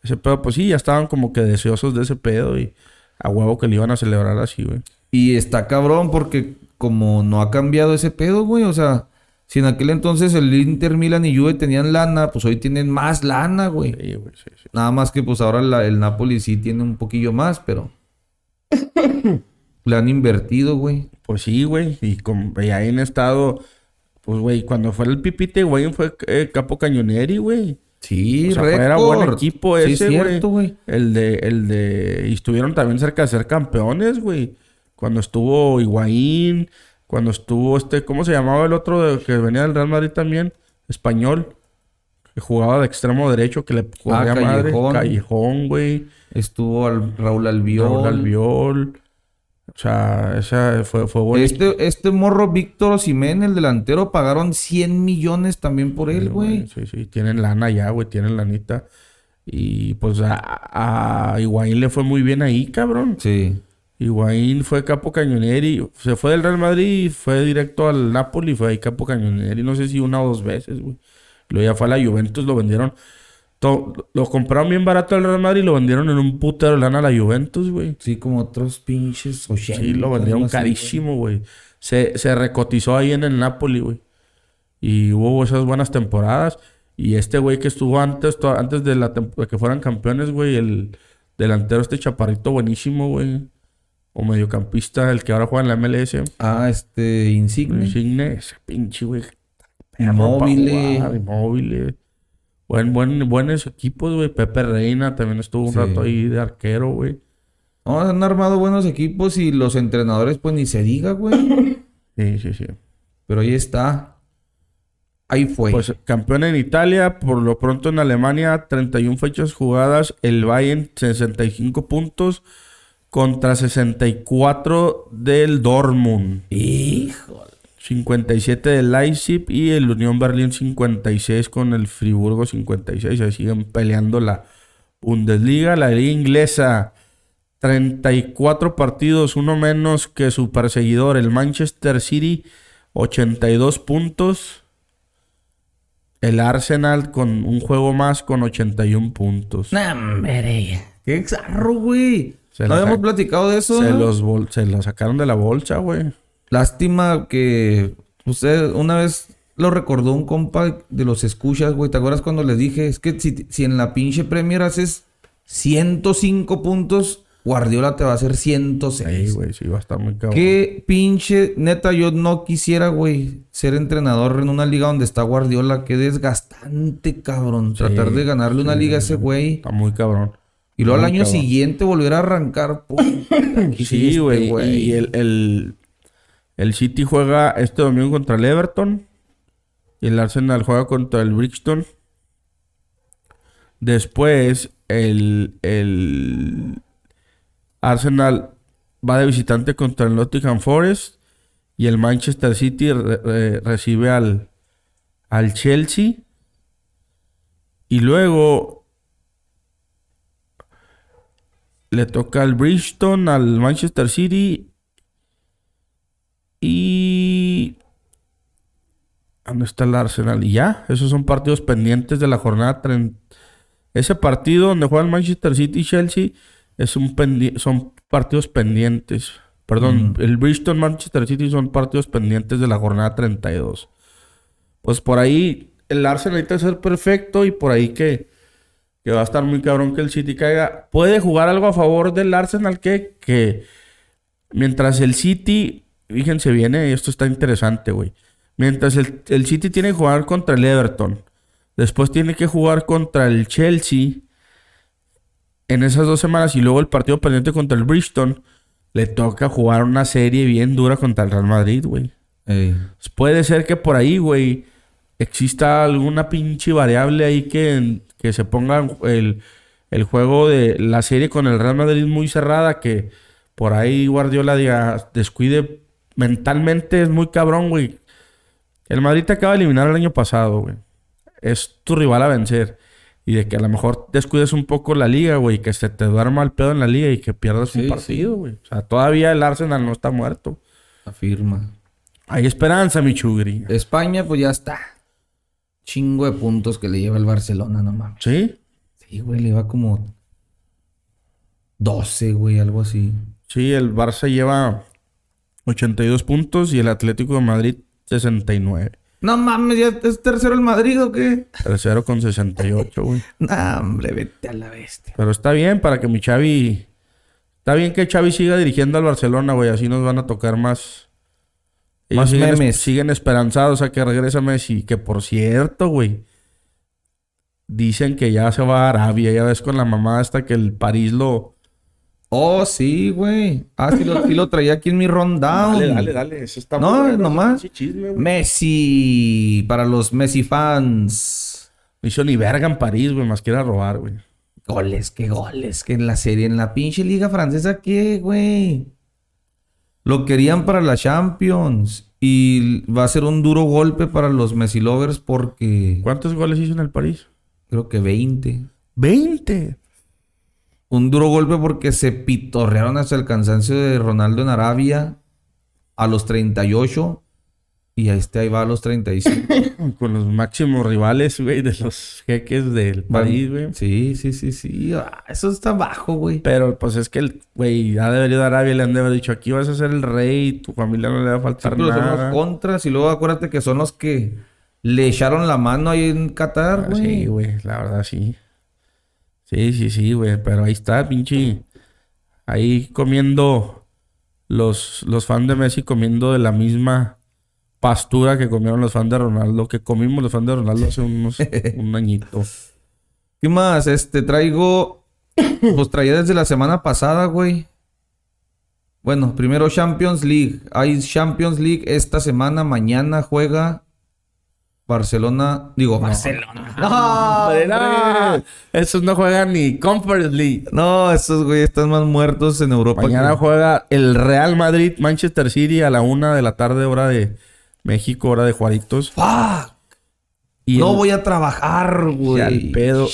Speaker 2: Ese pedo, pues sí, ya estaban como que deseosos de ese pedo y a huevo que le iban a celebrar así, güey.
Speaker 1: Y está cabrón porque como no ha cambiado ese pedo, güey. O sea, si en aquel entonces el Inter, Milan y Juve tenían lana, pues hoy tienen más lana, güey.
Speaker 2: Sí, güey, sí, sí.
Speaker 1: Nada más que pues ahora la- el Napoli sí tiene un poquillo más, pero... le han invertido, güey.
Speaker 2: Pues sí, güey. Y, con, y ahí en estado, pues, güey, cuando fue el Pipite, güey, fue eh, Capo Cañoneri, güey.
Speaker 1: Sí,
Speaker 2: O sea, era buen equipo
Speaker 1: Sí,
Speaker 2: ese,
Speaker 1: es
Speaker 2: güey.
Speaker 1: cierto, güey.
Speaker 2: El de, el de, y estuvieron también cerca de ser campeones, güey. Cuando estuvo Higuaín, cuando estuvo este, ¿cómo se llamaba el otro de- que venía del Real Madrid también? Español. Que jugaba de extremo derecho, que le corría madre.
Speaker 1: Callejón.
Speaker 2: Güey.
Speaker 1: Estuvo al Raúl Albiol.
Speaker 2: Raúl Albiol. O sea, esa fue, fue bonito.
Speaker 1: Este, este morro Víctor Osimhen, el delantero, pagaron 100 millones también por él, güey.
Speaker 2: Sí, sí, tienen lana ya, güey, tienen lanita. Y pues a, a Higuaín le fue muy bien ahí, cabrón.
Speaker 1: Sí.
Speaker 2: Higuaín fue capo cañoneri. Se fue del Real Madrid y fue directo al Napoli. Fue ahí capo cañoneri. No sé si una o dos veces, güey. Luego ya fue a la Juventus. Lo vendieron. lo compraron bien barato al Real Madrid y lo vendieron en un putero lana a la Juventus, güey.
Speaker 1: Sí, como otros pinches 80.
Speaker 2: Sí, lo vendieron carísimo, güey. Se, se recotizó ahí en el Napoli, güey. Y hubo esas buenas temporadas. Y este güey que estuvo antes, antes de, la que fueran campeones, güey, el delantero, este chaparrito buenísimo, güey. O mediocampista, el que ahora juega en la MLS.
Speaker 1: Ah, este, Insigne.
Speaker 2: Insigne, ese pinche, güey.
Speaker 1: Inmóvil.
Speaker 2: Inmóvil. Buen, buen, buenos equipos, güey. Pepe Reina también estuvo un
Speaker 1: Sí.
Speaker 2: rato ahí de arquero, güey.
Speaker 1: No, han armado buenos equipos y los entrenadores, pues ni se diga, güey.
Speaker 2: Sí, sí, sí.
Speaker 1: Pero ahí está. Ahí fue.
Speaker 2: Pues campeón en Italia, por lo pronto en Alemania, 31 fechas jugadas, el Bayern 65 puntos contra 64 del Dortmund,
Speaker 1: Hijo.
Speaker 2: 57 del Leipzig y el Unión Berlín 56 con el Friburgo 56, ahí siguen peleando la Bundesliga, la liga inglesa. 34 partidos, uno menos que su perseguidor, el Manchester City, 82 puntos. El Arsenal con un juego más con 81 puntos.
Speaker 1: Nah, hombre. Qué exarro, güey.
Speaker 2: Se
Speaker 1: ¿No
Speaker 2: la
Speaker 1: habíamos platicado de eso?
Speaker 2: Se los bol- se lo sacaron de la bolsa, güey.
Speaker 1: Lástima que Usted una vez lo recordó un compa de los escuchas, güey. ¿Te acuerdas cuando les dije? Es que si, si en la pinche Premier haces 105 puntos, Guardiola te va a hacer 106.
Speaker 2: Sí, güey, sí, va a estar muy cabrón.
Speaker 1: Qué pinche, neta, yo no quisiera, güey, ser entrenador en una liga donde está Guardiola. Qué desgastante, cabrón. Tratar de ganarle una liga a ese güey.
Speaker 2: Está muy cabrón.
Speaker 1: Y luego al año
Speaker 2: cabrón.
Speaker 1: siguiente volver a arrancar. puta, ¿qué
Speaker 2: Sí,
Speaker 1: hiciste,
Speaker 2: güey. y el, el, el City juega este domingo contra el Everton. Y el Arsenal juega contra el Brixton. Después, el, el Arsenal va de visitante contra el Nottingham Forest. Y el Manchester City re- re- recibe al, al Chelsea. Y luego le toca al Brixton, al Manchester City. Y. ¿Dónde está el Arsenal? Y ya, esos son partidos pendientes de la jornada 30. Ese partido donde juega el Manchester City y Chelsea es un pendi- son partidos pendientes. Perdón, el Bristol Manchester City son partidos pendientes de la jornada 32. Pues por ahí el Arsenal necesita ser perfecto y por ahí que, que va a estar muy cabrón que el City caiga. Puede jugar algo a favor del Arsenal que, que mientras el City, fíjense viene, esto está interesante, güey. Mientras el, el City tiene que jugar contra el Everton, después tiene que jugar contra el Chelsea en esas dos semanas y luego el partido pendiente contra el Bristol, le toca jugar una serie bien dura contra el Real Madrid, güey.
Speaker 1: Ey.
Speaker 2: Puede ser que por ahí, güey, exista alguna pinche variable ahí que, que se ponga el, el juego de la serie con el Real Madrid muy cerrada, que por ahí Guardiola diga, descuide mentalmente, es muy cabrón, güey. El Madrid te acaba de eliminar el año pasado, güey. Es tu rival a vencer. Y de que a lo mejor descuides un poco la liga, güey, que se te duerma el pedo en la liga y que pierdas
Speaker 1: Sí,
Speaker 2: un partido, güey. O sea, todavía el Arsenal no está muerto.
Speaker 1: Afirma.
Speaker 2: Hay esperanza, mi chugri.
Speaker 1: España, pues ya está. Chingo de puntos que le lleva el Barcelona, no mames.
Speaker 2: ¿Sí?
Speaker 1: Sí, güey, le va como 12, güey, algo así.
Speaker 2: Sí, el Barça lleva 82 puntos y el Atlético de Madrid 69.
Speaker 1: No mames, ¿ya es tercero el Madrid o qué?
Speaker 2: Tercero con 68, güey.
Speaker 1: No, hombre, vete a la bestia.
Speaker 2: Pero está bien para que mi Xavi... Está bien que Xavi siga dirigiendo al Barcelona, güey. Así nos van a tocar más... Ellos
Speaker 1: Más
Speaker 2: siguen,
Speaker 1: memes.
Speaker 2: siguen esperanzados a que regrese Messi. Que por cierto, güey. Dicen que ya se va a Arabia. Ya ves con la mamá hasta que el París lo...
Speaker 1: Oh, sí, güey. Ah, sí lo, sí lo traía aquí en mi rundown.
Speaker 2: dale. Eso está
Speaker 1: No,
Speaker 2: bueno,
Speaker 1: nomás.
Speaker 2: chisme.
Speaker 1: Messi, para los Messi fans.
Speaker 2: No hizo ni verga en París, güey. Más que ir a robar, güey.
Speaker 1: Goles, qué goles, que en la serie, en la pinche liga francesa, ¿qué, güey? Lo querían para la Champions. Y va a ser un duro golpe para los Messi lovers porque
Speaker 2: ¿Cuántos goles hizo en el París?
Speaker 1: creo que 20.
Speaker 2: 20.
Speaker 1: Un duro golpe porque se pitorrearon hasta el cansancio de Ronaldo en Arabia a los 38 y a este ahí va a los 35.
Speaker 2: Con los máximos rivales, güey, de los jeques del París, güey.
Speaker 1: Sí, sí, sí, sí. Ah, eso está bajo, güey.
Speaker 2: Pero pues es que el güey ha de haber ido a Arabia le han de haber dicho aquí vas a ser el rey, tu familia no le va a faltar
Speaker 1: son
Speaker 2: nada.
Speaker 1: los contras y luego acuérdate que son los que le echaron la mano ahí en Qatar,
Speaker 2: Ah,
Speaker 1: güey.
Speaker 2: Sí, güey, la verdad sí. Sí, sí, sí, güey. Pero ahí está, pinche. Ahí comiendo los, los fans de Messi comiendo de la misma pastura que comieron los fans de Ronaldo, que comimos los fans de Ronaldo hace unos, un añito.
Speaker 1: ¿Qué más? Este, traigo... Pues traía desde la semana pasada, güey. Bueno, primero Champions League. Hay Champions League esta semana. Mañana juega Barcelona. Digo, Barcelona.
Speaker 2: Hombre, no. Esos no juegan ni Conference League.
Speaker 1: No, esos güey están más muertos en Europa.
Speaker 2: Mañana
Speaker 1: que-
Speaker 2: juega el Real Madrid Manchester City a la una de la tarde, hora de México, hora de Juaritos.
Speaker 1: ¡Fuck!
Speaker 2: Y
Speaker 1: no
Speaker 2: el-
Speaker 1: voy a trabajar, güey.
Speaker 2: al pedo.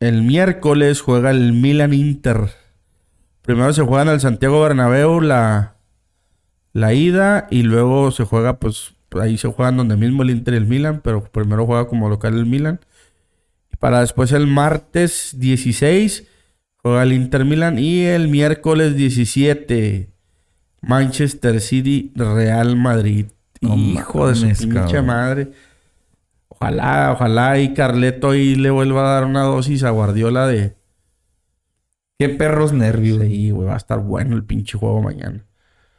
Speaker 2: El miércoles juega el Milan Inter. Primero se juega en el Santiago Bernabéu la, la ida y luego se juega, pues ahí se juegan donde mismo el Inter y el Milan, pero primero juega como local el Milan. Para después el martes 16 juega el Inter Milan y el miércoles 17 Manchester City, Real Madrid.
Speaker 1: No
Speaker 2: Hijo de su pinche madre. Ojalá, ojalá y Carleto ahí le vuelva a dar una dosis a Guardiola de...
Speaker 1: Qué perros nervios.
Speaker 2: Sí, güey, va a estar bueno el pinche juego mañana.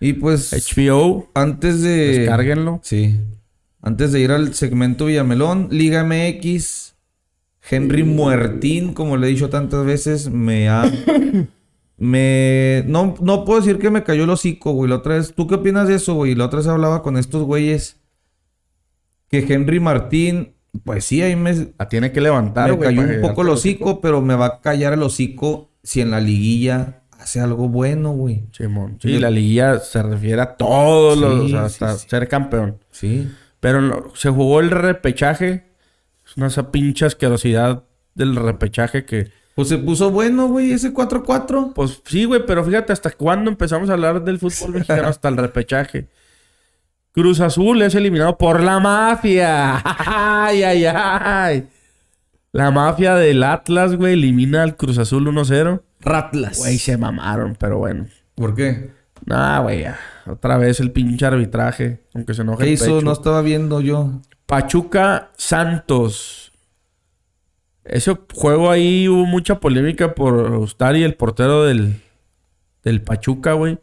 Speaker 1: Y pues,
Speaker 2: HBO,
Speaker 1: antes de...
Speaker 2: descárguenlo.
Speaker 1: Sí. Antes de ir al segmento Villamelón, Liga MX, Henry Muertín, como le he dicho tantas veces, me ha... me... No, no puedo decir que me cayó el hocico, güey. La otra vez... ¿Tú qué opinas de eso, güey? La otra vez hablaba con estos güeyes que Henry Martín... Pues sí, ahí me,
Speaker 2: La tiene que levantar,
Speaker 1: me
Speaker 2: güey.
Speaker 1: cayó un poco el hocico, pero me va a callar el hocico si en la liguilla hace algo bueno, güey.
Speaker 2: Simón. Sí, la liguilla se refiere a todos
Speaker 1: Sí,
Speaker 2: los... o sea,
Speaker 1: sí,
Speaker 2: hasta
Speaker 1: sí.
Speaker 2: ser campeón.
Speaker 1: Sí.
Speaker 2: Pero no- se jugó el repechaje. Es una esa pinche asquerosidad del repechaje que...
Speaker 1: Pues se puso bueno, güey, ese 4-4.
Speaker 2: Pues sí, güey, pero fíjate, ¿hasta cuándo empezamos a hablar del fútbol mexicano? hasta el repechaje. Cruz Azul es eliminado por la mafia. ¡Ay, ay, ay! La mafia del Atlas, güey, elimina al Cruz Azul 1-0.
Speaker 1: Ratlas.
Speaker 2: Güey, se mamaron, pero bueno.
Speaker 1: ¿Por qué?
Speaker 2: Nah, güey. Otra vez el pinche arbitraje. Aunque se enoje
Speaker 1: ¿Qué
Speaker 2: el
Speaker 1: hizo?
Speaker 2: pecho.
Speaker 1: No estaba viendo yo.
Speaker 2: Pachuca Santos. Ese juego ahí hubo mucha polémica por Ustari, el portero del, del Pachuca, güey.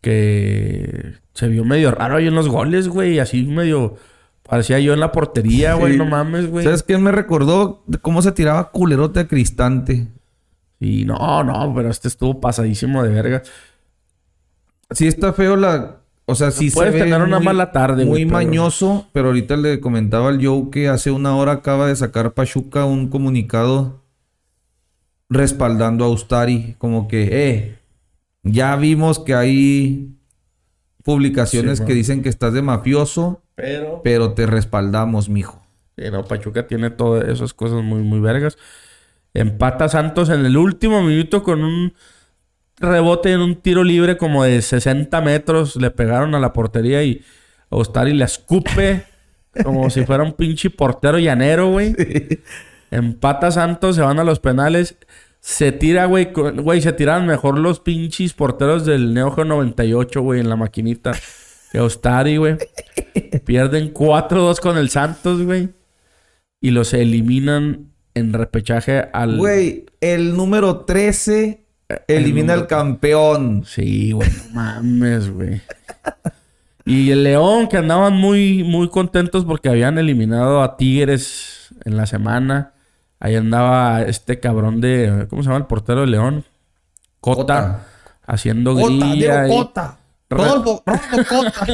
Speaker 2: Que se vio medio raro ahí en los goles, güey. Así medio... Parecía yo en la portería, güey.
Speaker 1: Sí.
Speaker 2: No mames, güey.
Speaker 1: ¿Sabes qué me recordó? Cómo se tiraba culerote a Cristante.
Speaker 2: Y no, no, pero este estuvo pasadísimo de verga.
Speaker 1: Sí está feo la... O sea, sí se
Speaker 2: puedes
Speaker 1: ve
Speaker 2: tener una
Speaker 1: muy-
Speaker 2: mala tarde,
Speaker 1: Muy
Speaker 2: pero-
Speaker 1: mañoso, pero ahorita le comentaba al Joe que hace una hora acaba de sacar Pachuca un comunicado respaldando a Ustari. Como que, eh, ya vimos que hay publicaciones
Speaker 2: Sí,
Speaker 1: que dicen que estás de mafioso,
Speaker 2: Pero...
Speaker 1: pero te respaldamos, mijo.
Speaker 2: Sí, no, Pachuca tiene todas esas cosas muy, muy vergas. Empata Santos en el último minuto con un rebote en un tiro libre como de 60 metros. Le pegaron a la portería y Ostari le escupe como si fuera un pinche portero llanero, güey. Empata Santos, se van a los penales. Se tira, güey. Güey, se tiran mejor los pinches porteros del Neo Geo 98, güey, en la maquinita. Que Ostari, güey. Pierden 4-2 con el Santos, güey. Y los eliminan en repechaje al...
Speaker 1: Güey, el número 13 elimina al campeón.
Speaker 2: Sí, güey, no mames, güey. Y el León, que andaban muy, muy contentos porque habían eliminado a Tigres en la semana. Ahí andaba este cabrón de... ¿Cómo se llama el portero de León? Cota.
Speaker 1: Cota.
Speaker 2: Haciendo
Speaker 1: Cota,
Speaker 2: grilla.
Speaker 1: Diego
Speaker 2: y-
Speaker 1: Cota. Rodolfo, Rodolfo Cota.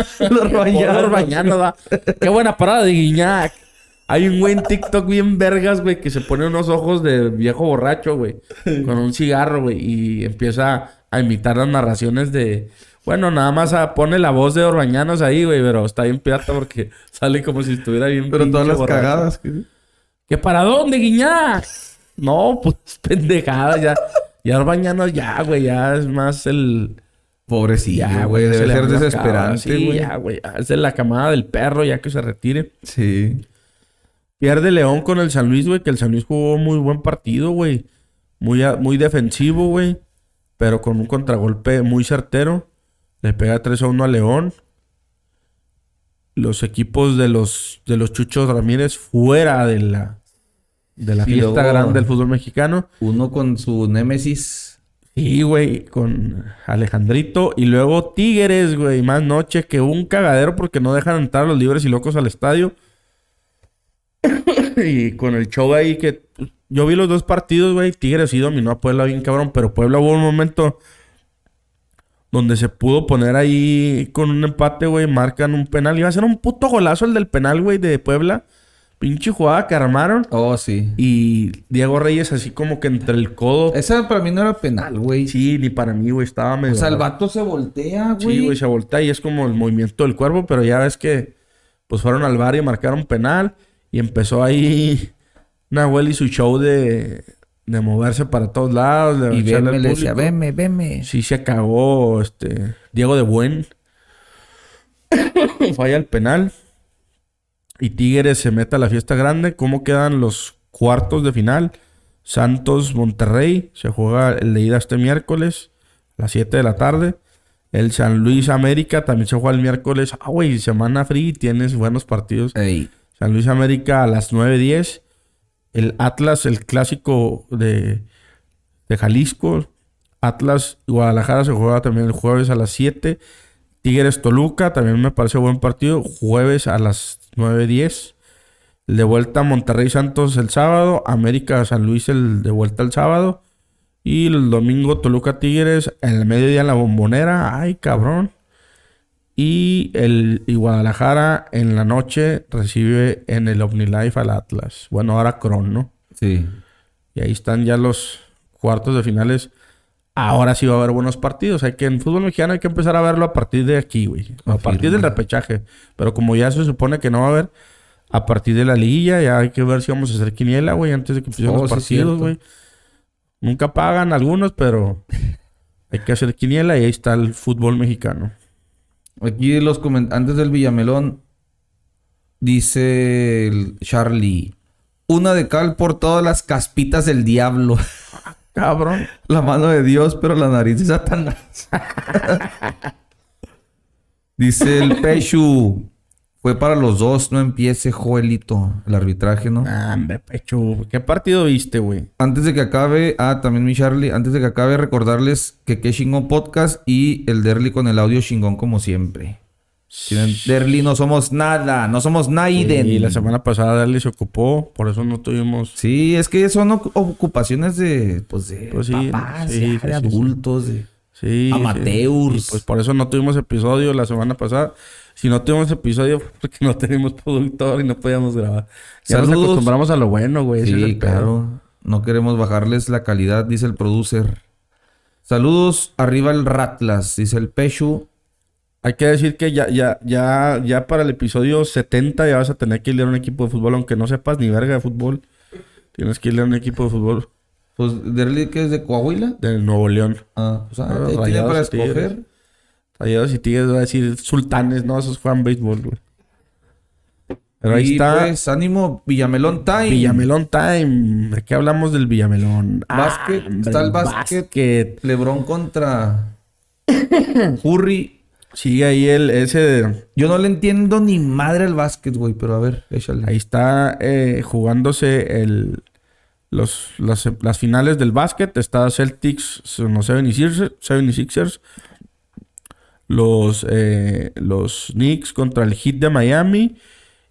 Speaker 1: Los.
Speaker 2: Qué buena parada de Guiñac. Hay un güey en TikTok bien vergas, güey, que se pone unos ojos de viejo borracho, güey. Con un cigarro, güey. Y empieza a imitar las narraciones de... Bueno, nada más a- pone la voz de Orbañanos ahí, güey. Pero está bien pirata porque sale como si estuviera bien
Speaker 1: Pero todas las
Speaker 2: borracho.
Speaker 1: cagadas.
Speaker 2: ¿Qué para dónde, Guiñac? No, pues pendejada, ya. Ya Orbañanos ya, güey. Ya es más el...
Speaker 1: Pobrecillo,
Speaker 2: Ya,
Speaker 1: güey.
Speaker 2: se
Speaker 1: Debe ser desesperante.
Speaker 2: Sí,
Speaker 1: güey.
Speaker 2: ya, güey. Es de la camada del perro ya que se retire.
Speaker 1: Sí.
Speaker 2: Pierde León con el San Luis, güey, que el San Luis jugó muy buen partido, güey. Muy, muy defensivo, güey. Pero con un contragolpe muy certero. Le pega 3 a 1 a León. Los equipos de los, de los Chuchos Ramírez fuera de la, de la fiesta
Speaker 1: luego-
Speaker 2: grande del fútbol mexicano.
Speaker 1: Uno con su némesis.
Speaker 2: Sí, güey, con Alejandrito. Y luego Tigres, güey, más noche que un cagadero porque no dejan entrar a los libres y locos al estadio. y con el show ahí que yo vi los dos partidos, güey. Tigres sí dominó a Puebla bien cabrón, pero Puebla hubo un momento donde se pudo poner ahí con un empate, güey. Marcan un penal. Iba a ser un puto golazo el del penal, güey, de Puebla. Pinche jugada que armaron.
Speaker 1: Oh, sí.
Speaker 2: Y Diego Reyes así como que entre el codo.
Speaker 1: Esa para mí no era penal, güey.
Speaker 2: Sí, ni para mí, güey. Estaba medio...
Speaker 1: O sea, el vato se voltea, güey.
Speaker 2: Sí, güey, se voltea y es como el movimiento del cuerpo, pero ya ves que pues fueron al bar y marcaron penal y empezó ahí Nahuel y su show de, de moverse para todos lados. de
Speaker 1: y
Speaker 2: al
Speaker 1: le decía,
Speaker 2: público.
Speaker 1: veme, veme.
Speaker 2: Sí se cagó este Diego de Buen. Falla el penal. Y Tigres se mete a la fiesta grande. ¿Cómo quedan los cuartos de final? Santos Monterrey. Se juega el de ida este miércoles a las 7 de la tarde. El San Luis América también se juega el miércoles. Ah, güey, semana free, tienes buenos partidos.
Speaker 1: Ey.
Speaker 2: San Luis América a las 9.10. El Atlas, el clásico de, de Jalisco. Atlas Guadalajara se juega también el jueves a las 7. Tigres Toluca también me parece buen partido. Jueves a las 9.10. El de vuelta Monterrey Santos el sábado. América San Luis el de vuelta el sábado. Y el domingo Toluca Tigres en el mediodía en la bombonera. Ay, cabrón. Y el y Guadalajara en la noche recibe en el OmniLife al Atlas. Bueno, ahora Cron, ¿no?
Speaker 1: Sí.
Speaker 2: Y ahí están ya los cuartos de finales. Ahora sí va a haber buenos partidos. Hay que en fútbol mexicano hay que empezar a verlo a partir de aquí, güey. A partir del repechaje. Pero como ya se supone que no va a haber, a partir de la liguilla ya hay que ver si vamos a hacer quiniela, güey, antes de que empiecen
Speaker 1: Oh,
Speaker 2: los
Speaker 1: sí,
Speaker 2: partidos, güey. Nunca pagan algunos, pero hay que hacer quiniela y ahí está el fútbol mexicano.
Speaker 1: Aquí los antes del Villamelón dice el Charlie. Una de cal por todas las caspitas del diablo.
Speaker 2: Cabrón.
Speaker 1: La mano de Dios, pero la nariz de Satanás. dice el Pechu. Fue para los dos, no empiece, Joelito. El arbitraje, ¿no?
Speaker 2: Ah, hombre, pecho. ¿Qué partido viste, güey?
Speaker 1: Antes de que acabe, ah, también mi Charlie, antes de que acabe, recordarles que qué chingón podcast y el Derly con el audio chingón como siempre. Derly, no somos nada, no somos Naiden.
Speaker 2: Y la semana pasada Darly se ocupó, por eso no tuvimos.
Speaker 1: Sí, es que son ocu- ocupaciones de, pues de
Speaker 2: Pues sí,
Speaker 1: papás,
Speaker 2: sí, sí,
Speaker 1: de adultos, de...
Speaker 2: Sí.
Speaker 1: Amateurs.
Speaker 2: pues por eso no tuvimos episodio la semana pasada. Si no tuvimos episodio fue porque no teníamos productor y no podíamos grabar. Ya nos acostumbramos a lo bueno, güey. es
Speaker 1: Sí, claro. No queremos bajarles la calidad, dice el producer. Saludos, arriba el Ratlas, dice el Pechu.
Speaker 2: Hay que decir que ya, ya, ya, ya para el episodio 70 ya vas a tener que ir a un equipo de fútbol, aunque no sepas ni verga de fútbol. Tienes que ir a un equipo de fútbol
Speaker 1: Pues, Derly, que es de Coahuila.
Speaker 2: de Nuevo León.
Speaker 1: Ah, pues, ah,
Speaker 2: Ah,
Speaker 1: ahí tiene para escoger.
Speaker 2: Rayados y Tigres va a decir sultanes, no, esos juegan béisbol, güey. Pero ahí
Speaker 1: Y,
Speaker 2: está
Speaker 1: pues, ánimo, Villamelón Time.
Speaker 2: Villamelón Time. ¿De qué hablamos del Villamelón?
Speaker 1: Básquet,
Speaker 2: hombre,
Speaker 1: está el básquet. Lebron contra Curry.
Speaker 2: Sigue ahí el ese.
Speaker 1: Yo no le entiendo ni madre al básquet, güey, pero a ver, échale.
Speaker 2: Ahí está eh, jugándose el los, las, las finales del básquet. Está Celtics, los 76ers, 76ers. Los, eh, los Knicks contra el Heat de Miami.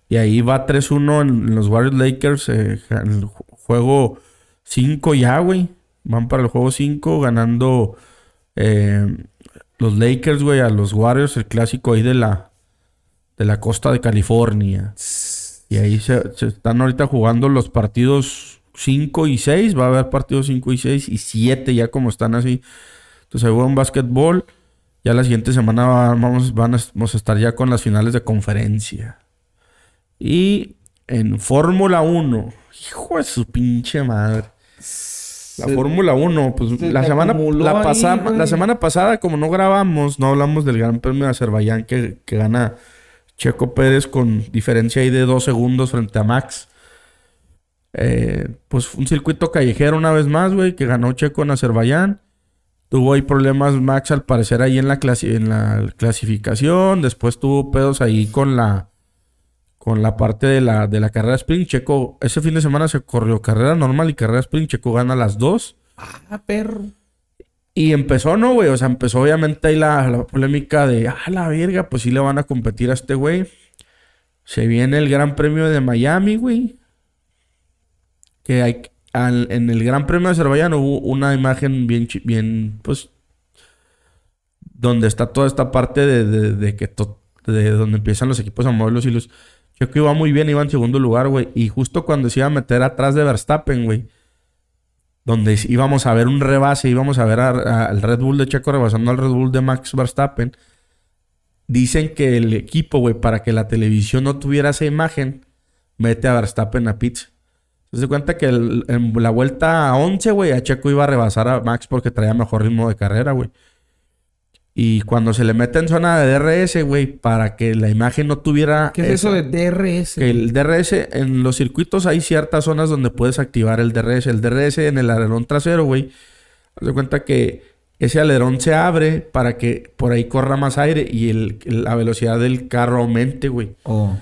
Speaker 2: Y ahí va 3-1 en, los Warriors Lakers. eh, en el ju- juego 5 ya, güey. Van para el juego 5 ganando eh, los Lakers, güey, a los Warriors. El clásico ahí de la, de la costa de California. Y ahí se, se están ahorita jugando los partidos 5 y 6. Va a haber partidos 5 y 6 y 7 ya como están así. Entonces hay buen básquetbol. Ya la siguiente semana va- vamos, vamos a estar ya con las finales de conferencia. Y en Fórmula 1. Hijo de su pinche madre. La Fórmula 1, pues
Speaker 1: se
Speaker 2: la semana, la,
Speaker 1: ahí,
Speaker 2: la semana pasada, como no grabamos, no hablamos del Gran Premio de Azerbaiyán que, que gana Checo Pérez con diferencia ahí de dos segundos frente a Max. Eh, pues un circuito callejero una vez más, güey, que ganó Checo en Azerbaiyán. Tuvo ahí problemas Max al parecer ahí en la, clasi- en la clasificación. Después tuvo pedos ahí con la con la parte de la, de la carrera sprint. Checo, ese fin de semana se corrió carrera normal y carrera sprint. Checo gana las dos.
Speaker 1: Ah, perro.
Speaker 2: Y empezó, ¿no, güey? O sea, empezó obviamente ahí la, la polémica de, ah, la verga, pues sí le van a competir a este güey. Se viene el Gran Premio de Miami, güey. Que hay, en el Gran Premio de Azerbaiyán hubo una imagen bien, bien, pues, donde está toda esta parte de, que to- de donde empiezan los equipos a mover los hilos. Checo iba muy bien, iba en segundo lugar, güey. Y justo cuando se iba a meter atrás de Verstappen, güey donde íbamos a ver un rebase, íbamos a ver al Red Bull de Checo rebasando al Red Bull de Max Verstappen. Dicen que el equipo, güey, para que la televisión no tuviera esa imagen, mete a Verstappen a pits. Se cuenta que el- en la vuelta a 11, güey, a Checo iba a rebasar a Max porque traía mejor ritmo de carrera, güey. Y cuando se le mete en zona de DRS, güey, para que la imagen no tuviera...
Speaker 1: ¿Qué es eso de DRS?
Speaker 2: que el DRS, en los circuitos hay ciertas zonas donde puedes activar el DRS. El DRS en el alerón trasero, güey. Haz de cuenta que ese alerón se abre para que por ahí corra más aire y el- la velocidad del carro aumente, güey.
Speaker 1: Oh.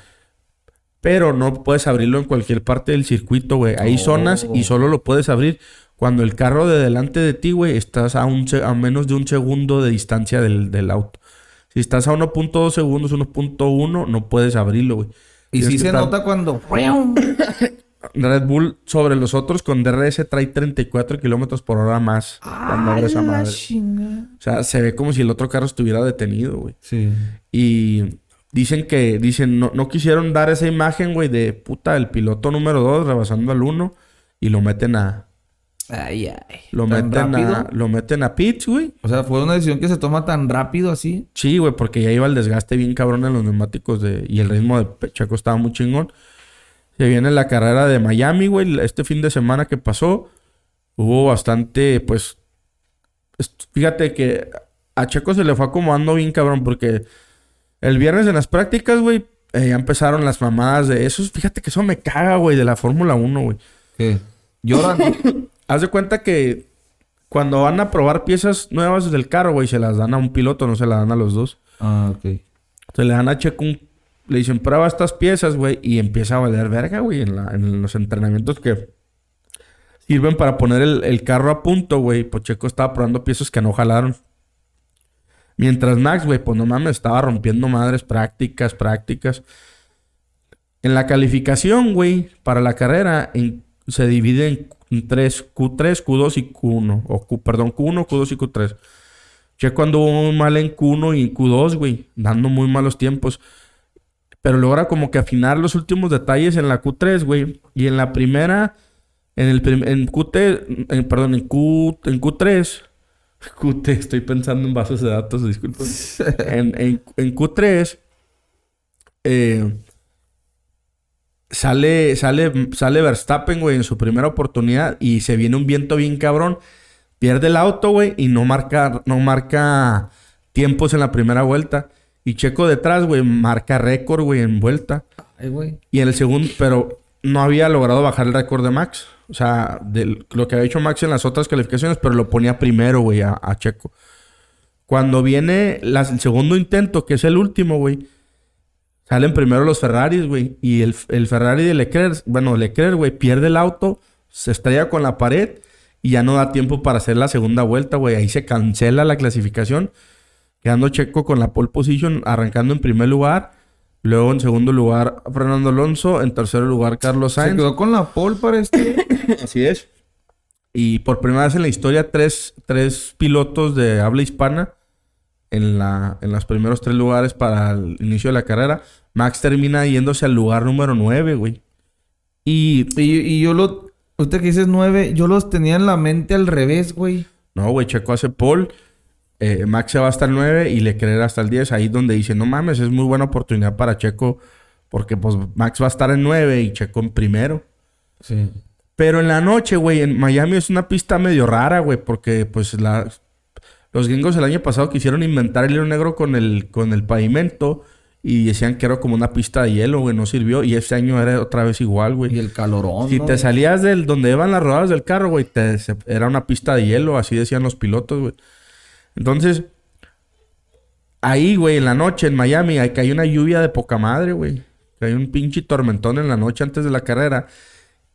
Speaker 2: Pero no puedes abrirlo en cualquier parte del circuito, güey. Hay
Speaker 1: Oh.
Speaker 2: zonas y solo lo puedes abrir cuando el carro de delante de ti, güey, estás a, un, a menos de un segundo de distancia del, del auto. Si estás a 1.2 segundos, 1.1, no puedes abrirlo, güey.
Speaker 1: Y
Speaker 2: que
Speaker 1: se
Speaker 2: estar-
Speaker 1: nota cuando...
Speaker 2: Red Bull sobre los otros con DRS trae 34 kilómetros por hora más cuando abre esa madre. O sea, se ve como si el otro carro estuviera detenido, güey.
Speaker 1: Sí.
Speaker 2: Y dicen que, dicen, no, no quisieron dar esa imagen, güey, de puta, el piloto número 2 rebasando al 1 y lo meten a.
Speaker 1: Ay, ay.
Speaker 2: Lo
Speaker 1: ¿Tan
Speaker 2: meten
Speaker 1: rápido?
Speaker 2: a. Lo meten a pits, güey.
Speaker 1: O sea, fue una decisión que se toma tan rápido así.
Speaker 2: Sí, güey, porque ya iba el desgaste bien cabrón en los neumáticos de, y el ritmo de Checo estaba muy chingón. Se viene la carrera de Miami, güey. Este fin de semana que pasó, hubo bastante, pues. Fíjate que a Checo se le fue acomodando bien cabrón, porque el viernes en las prácticas, güey, eh, ya empezaron las mamadas de eso. Fíjate que eso me caga, güey, de la Fórmula 1, güey.
Speaker 1: ¿Qué? Lloran.
Speaker 2: Haz de cuenta que cuando van a probar piezas nuevas del carro, güey, se las dan a un piloto, no se las dan a los dos.
Speaker 1: ah, ok.
Speaker 2: Se le dan a Checo un... Le dicen, prueba estas piezas, güey. Y empieza a valer verga, güey, en, la- en los entrenamientos que sirven para poner el, el carro a punto, güey. Pues Checo estaba probando piezas que no jalaron. Mientras Max, güey, pues no mames, estaba rompiendo madres prácticas, prácticas. En la calificación, güey, para la carrera, se divide en, tres, Q3, Q2 y Q1. O Q, perdón, Q1, Q2 y Q3. Checo anduvo muy mal en Q1 y Q2, güey, dando muy malos tiempos. Pero logra como que afinar los últimos detalles en la Q3, güey. Y en la primera, en el en QT, en- perdón, en Q, en Q3, QT, estoy pensando en bases de datos, disculpen. en, en, en Q3, eh, sale, sale, sale Verstappen, güey, en su primera oportunidad y se viene un viento bien cabrón. Pierde el auto, güey, y no marca, no marca tiempos en la primera vuelta. Y Checo detrás, güey, marca récord, güey, en vuelta.
Speaker 1: Ay, güey.
Speaker 2: Y en el segundo, pero no había logrado bajar el récord de Max. O sea, lo que había hecho Max en las otras calificaciones, pero lo ponía primero, güey, a, Checo. Cuando viene el segundo intento, que es el último, güey, salen primero los Ferraris, güey. Y el, el Ferrari de Leclerc, bueno, Leclerc, güey, pierde el auto, se estrella con la pared y ya no da tiempo para hacer la segunda vuelta, güey. Ahí se cancela la clasificación, quedando Checo con la pole position, arrancando en primer lugar. Luego en segundo lugar Fernando Alonso, en tercer lugar Carlos
Speaker 1: Se
Speaker 2: Sainz.
Speaker 1: quedó con la pole para este.
Speaker 2: Así es. Y por primera vez en la historia, tres, tres pilotos de habla hispana en, la, en los primeros tres lugares para el inicio de la carrera. Max termina yéndose al lugar número nueve, güey. Y
Speaker 1: y, y yo lo. Usted que dices nueve, yo los tenía en la mente al revés, güey.
Speaker 2: no, güey, Checo hace pole. Eh, Max se va hasta el 9 y Leclerc hasta el 10. Ahí donde dice, no mames, es muy buena oportunidad para Checo. Porque pues Max va a estar en 9 y Checo en primero.
Speaker 1: Sí.
Speaker 2: Pero en la noche, güey, en Miami es una pista medio rara, güey, porque pues la, los gringos el año pasado quisieron inventar el hilo negro con el, con el pavimento y decían que era como una pista de hielo, güey, no sirvió. Y este año era otra vez igual,
Speaker 1: Y
Speaker 2: güey.
Speaker 1: el calorón.
Speaker 2: Si
Speaker 1: ¿no?
Speaker 2: te salías del donde iban las rodadas del carro, güey, te- se- era una pista de hielo, así decían los pilotos, güey. Entonces, ahí, güey, en la noche en Miami, hay que hay una lluvia de poca madre, güey. Hay un pinche tormentón en la noche antes de la carrera.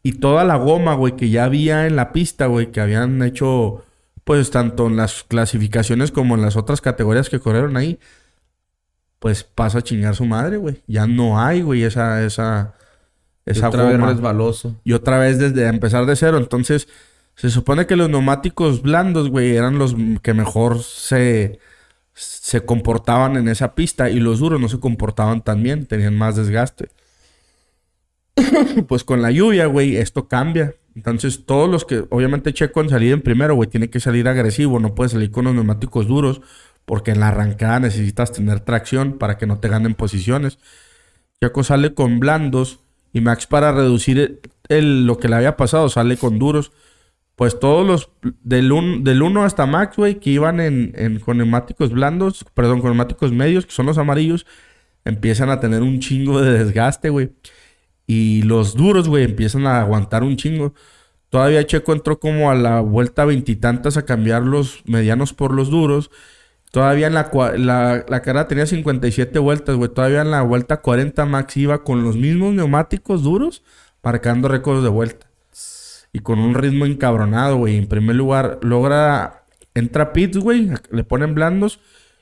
Speaker 2: Y toda la goma, güey, que ya había en la pista, güey, que habían hecho, pues, tanto en las clasificaciones como en las otras categorías que corrieron ahí, pues pasa a chingar su madre, güey. Ya no hay, güey, esa, esa,
Speaker 1: Y
Speaker 2: esa
Speaker 1: otra vez
Speaker 2: goma.
Speaker 1: resbaloso.
Speaker 2: Y otra vez desde empezar de cero. Entonces, se supone que los neumáticos blandos, güey, eran los que mejor se, se comportaban en esa pista. Y los duros no se comportaban tan bien, tenían más desgaste. pues con la lluvia, güey, esto cambia. Entonces, todos los que, obviamente, Checo en salir en primero, güey, tiene que salir agresivo, no puede salir con los neumáticos duros, porque en la arrancada necesitas tener tracción para que no te ganen posiciones. Checo sale con blandos y Max para reducir el- el- lo que le había pasado sale con duros. Pues todos los del 1 del uno hasta Max, güey, que iban en, en- con neumáticos blandos, perdón, con neumáticos medios, que son los amarillos, empiezan a tener un chingo de desgaste, güey. Y los duros, güey, empiezan a aguantar un chingo. Todavía Checo entró como a la vuelta veintitantas a cambiar los medianos por los duros. Todavía en la, la, la carrera tenía 57 vueltas, güey. Todavía en la vuelta 40 Max iba con los mismos neumáticos duros, marcando récords de vuelta. Y con un ritmo encabronado, güey. En primer lugar, logra... Entra pits, güey. Le ponen blandos.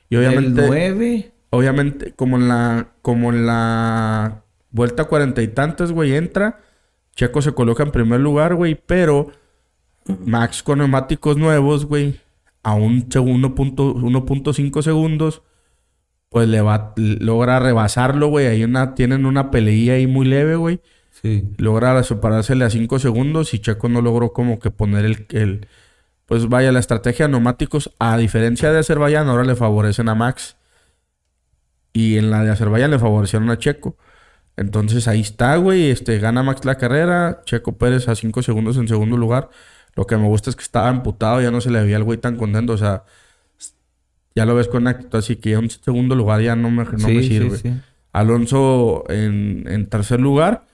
Speaker 2: Y obviamente...
Speaker 1: El 9.
Speaker 2: Obviamente, como en la... Como en la vuelta cuarenta y tantas, güey, entra. Checo se coloca en primer lugar, güey. Pero Max con neumáticos nuevos, güey a un 1.5 segundos, pues le va, logra rebasarlo, güey. Ahí una, tienen una peleía ahí muy leve, güey. Sí. Logra separársele a 5 segundos y Checo no logró como que poner el, el, Pues vaya, la estrategia de neumáticos, a diferencia de Azerbaiyán, ahora le favorecen a Max. Y en la de Azerbaiyán le favorecieron a Checo. Entonces ahí está, güey. Este, gana Max la carrera. Checo Pérez a 5 segundos en segundo lugar. Lo que me gusta es que estaba amputado, ya no se le veía al güey tan contento. O sea, ya lo ves con actitud, así que un segundo lugar ya no me, no me sirve. Alonso en, tercer lugar.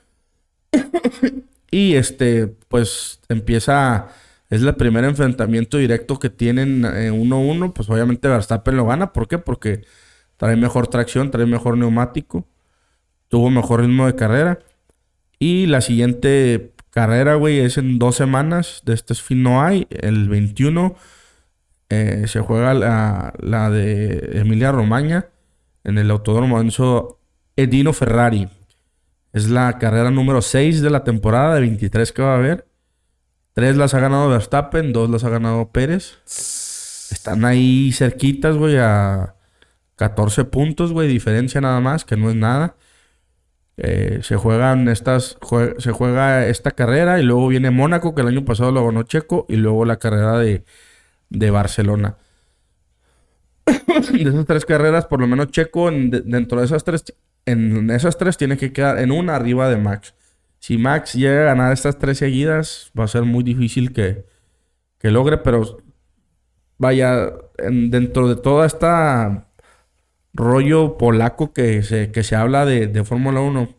Speaker 2: Y este, pues empieza. Es el primer enfrentamiento directo que tienen 1-1. Eh, pues obviamente Verstappen lo gana. ¿Por qué? Porque trae mejor tracción, trae mejor neumático. Tuvo mejor ritmo de carrera. Y la siguiente carrera, güey, es en dos semanas. De este fin no hay. El 21 eh, se juega la, la, de Emilia Romagna en el Autódromo Edino Ferrari. Es la carrera número 6 de la temporada de 23 que va a haber. Tres las ha ganado Verstappen, dos las ha ganado Pérez. Están ahí cerquitas, güey, a 14 puntos, güey, diferencia nada más, que no es nada. Eh, se juegan estas, se juega esta carrera y luego viene Mónaco, que el año pasado lo ganó Checo, y luego la carrera de, Barcelona. de esas tres carreras, por lo menos Checo, dentro de esas tres, en esas tres tiene que quedar en una arriba de Max. Si Max llega a ganar estas tres seguidas, va a ser muy difícil que, que logre, pero vaya, dentro de toda esta rollo polaco que se, que se habla de, Fórmula 1.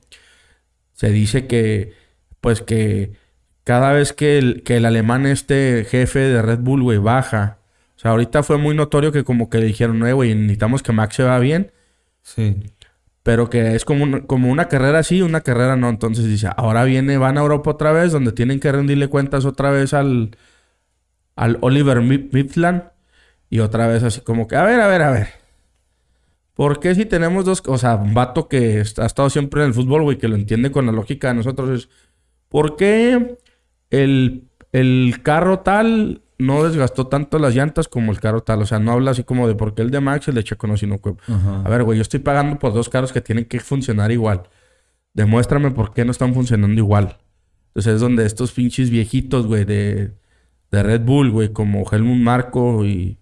Speaker 2: Se dice que, pues que cada vez que el, que el alemán, este jefe de Red Bull, güey, baja. O sea, ahorita fue muy notorio que como que le dijeron, no, güey, necesitamos que Max se va bien. Sí. Pero que es como, una, como una carrera sí, una carrera no. Entonces dice, ahora viene, van a Europa otra vez, donde tienen que rendirle cuentas otra vez al, al Oliver Mifflin. Y otra vez así como que, a ver, a ver, a ver. ¿Por qué si tenemos dos, o sea, un vato que ha estado siempre en el fútbol, güey, que lo entiende con la lógica de nosotros, es, ¿por qué el, carro tal no desgastó tanto las llantas como el carro tal? O sea, no habla así como de por qué el de Max el de Checo no, sino que, a ver, güey, yo estoy pagando por dos carros que tienen que funcionar igual. Demuéstrame por qué no están funcionando igual. Entonces es donde estos pinches viejitos, güey, de, de Red Bull, güey, como Helmut Marco y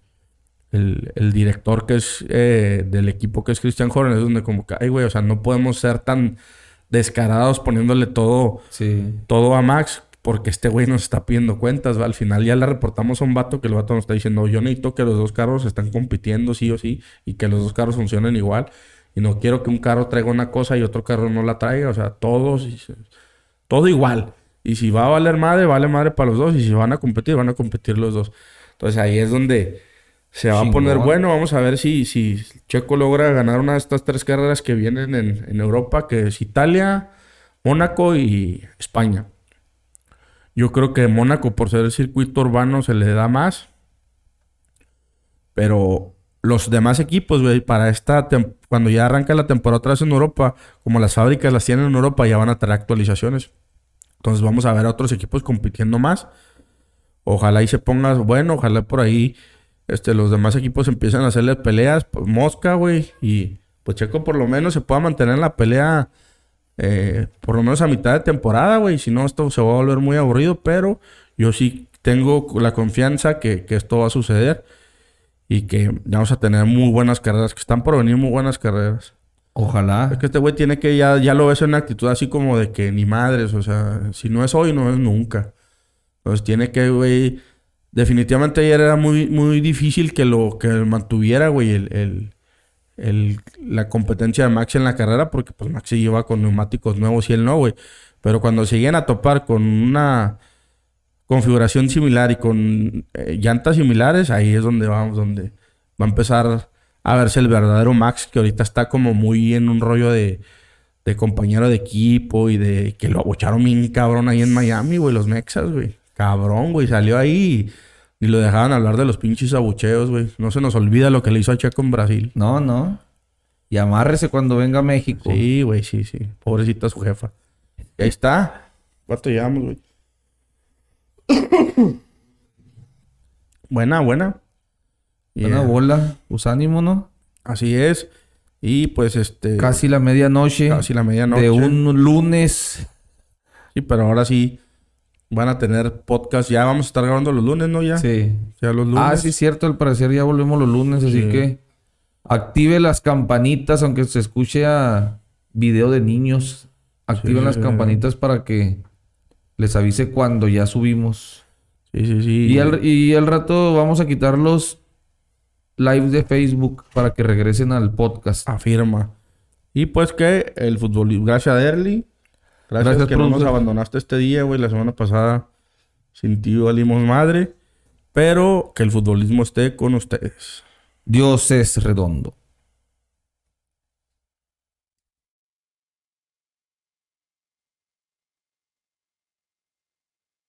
Speaker 2: el, director que es eh, del equipo que es Christian Horner, es donde como que, ay, güey, o sea, no podemos ser tan descarados poniéndole todo, todo a Max, porque este güey nos está pidiendo cuentas, ¿va? Al final ya le reportamos a un vato que el vato nos está diciendo, yo necesito que los dos carros están compitiendo sí o sí y que los dos carros funcionen igual. Y no quiero que un carro traiga una cosa y otro carro no la traiga, o sea, todos, todo igual. Y si va a valer madre, vale madre para los dos. Y si van a competir, van a competir los dos. Entonces ahí es donde se va a poner bueno. Vamos a ver si, si Checo logra ganar una de estas tres carreras que vienen en, Europa, que es Italia, Mónaco y España. Yo creo que Mónaco, por ser el circuito urbano, se le da más. Pero los demás equipos, güey, para esta cuando ya arranca la temporada vez en Europa, como las fábricas las tienen en Europa, ya van a tener actualizaciones. Entonces vamos a ver a otros equipos compitiendo más. Ojalá ahí se ponga bueno, ojalá por ahí este, los demás equipos empiezan a hacerle peleas, pues, mosca, güey. Y pues Checo por lo menos se pueda mantener en la pelea eh, por lo menos a mitad de temporada, güey. Si no, esto se va a volver muy aburrido, pero yo sí tengo la confianza que, esto va a suceder y que vamos a tener muy buenas carreras, que están por venir muy buenas carreras.
Speaker 1: Ojalá.
Speaker 2: Es que este güey tiene que ya, ya lo ves en una actitud así como de que ni madres, o sea, si no es hoy, no es nunca. Entonces tiene que, güey, definitivamente ayer era muy, muy difícil que lo que mantuviera, güey, el, la competencia de Max en la carrera, porque pues Max lleva con neumáticos nuevos y él no, güey. Pero cuando se llegan a topar con una configuración similar y con eh, llantas similares, ahí es donde vamos, donde va a empezar a verse el verdadero Max, que ahorita está como muy en un rollo de, de compañero de equipo y de que lo abocharon bien cabrón ahí en Miami, güey, los Mexas, güey. Cabrón, güey, salió ahí y, y lo dejaban hablar de los pinches abucheos, güey. No se nos olvida lo que le hizo a Checo en Brasil.
Speaker 1: No, no. Y amárrese cuando venga a México.
Speaker 2: Sí, güey, sí, sí. Pobrecita su jefa. Y ahí está. ¿Cuánto llevamos, güey? buena, buena.
Speaker 1: Buena bola. Pues ánimo, ¿no?
Speaker 2: Así es. Y pues este.
Speaker 1: Casi la medianoche.
Speaker 2: casi la medianoche.
Speaker 1: De un lunes.
Speaker 2: Sí, pero ahora sí van a tener podcast. Ya vamos a estar grabando los lunes, ¿no? Ya.
Speaker 1: Sí.
Speaker 2: Ya los lunes.
Speaker 1: Ah, sí, cierto. Al parecer ya volvemos los lunes, así
Speaker 2: Sí.
Speaker 1: que active las campanitas, aunque se escuche a video de niños. Activen
Speaker 2: Sí.
Speaker 1: las campanitas para que les avise cuando ya subimos.
Speaker 2: Sí, sí, sí.
Speaker 1: Y al, y al rato vamos a quitar los lives de Facebook para que regresen al podcast.
Speaker 2: Afirma. Y pues que el fútbol. Gracias a Derly. Gracias,
Speaker 1: Gracias,
Speaker 2: que no nos abandonaste este día, güey. La semana pasada sin ti valimos madre. Pero que el futbolismo esté con ustedes.
Speaker 1: Dios es redondo.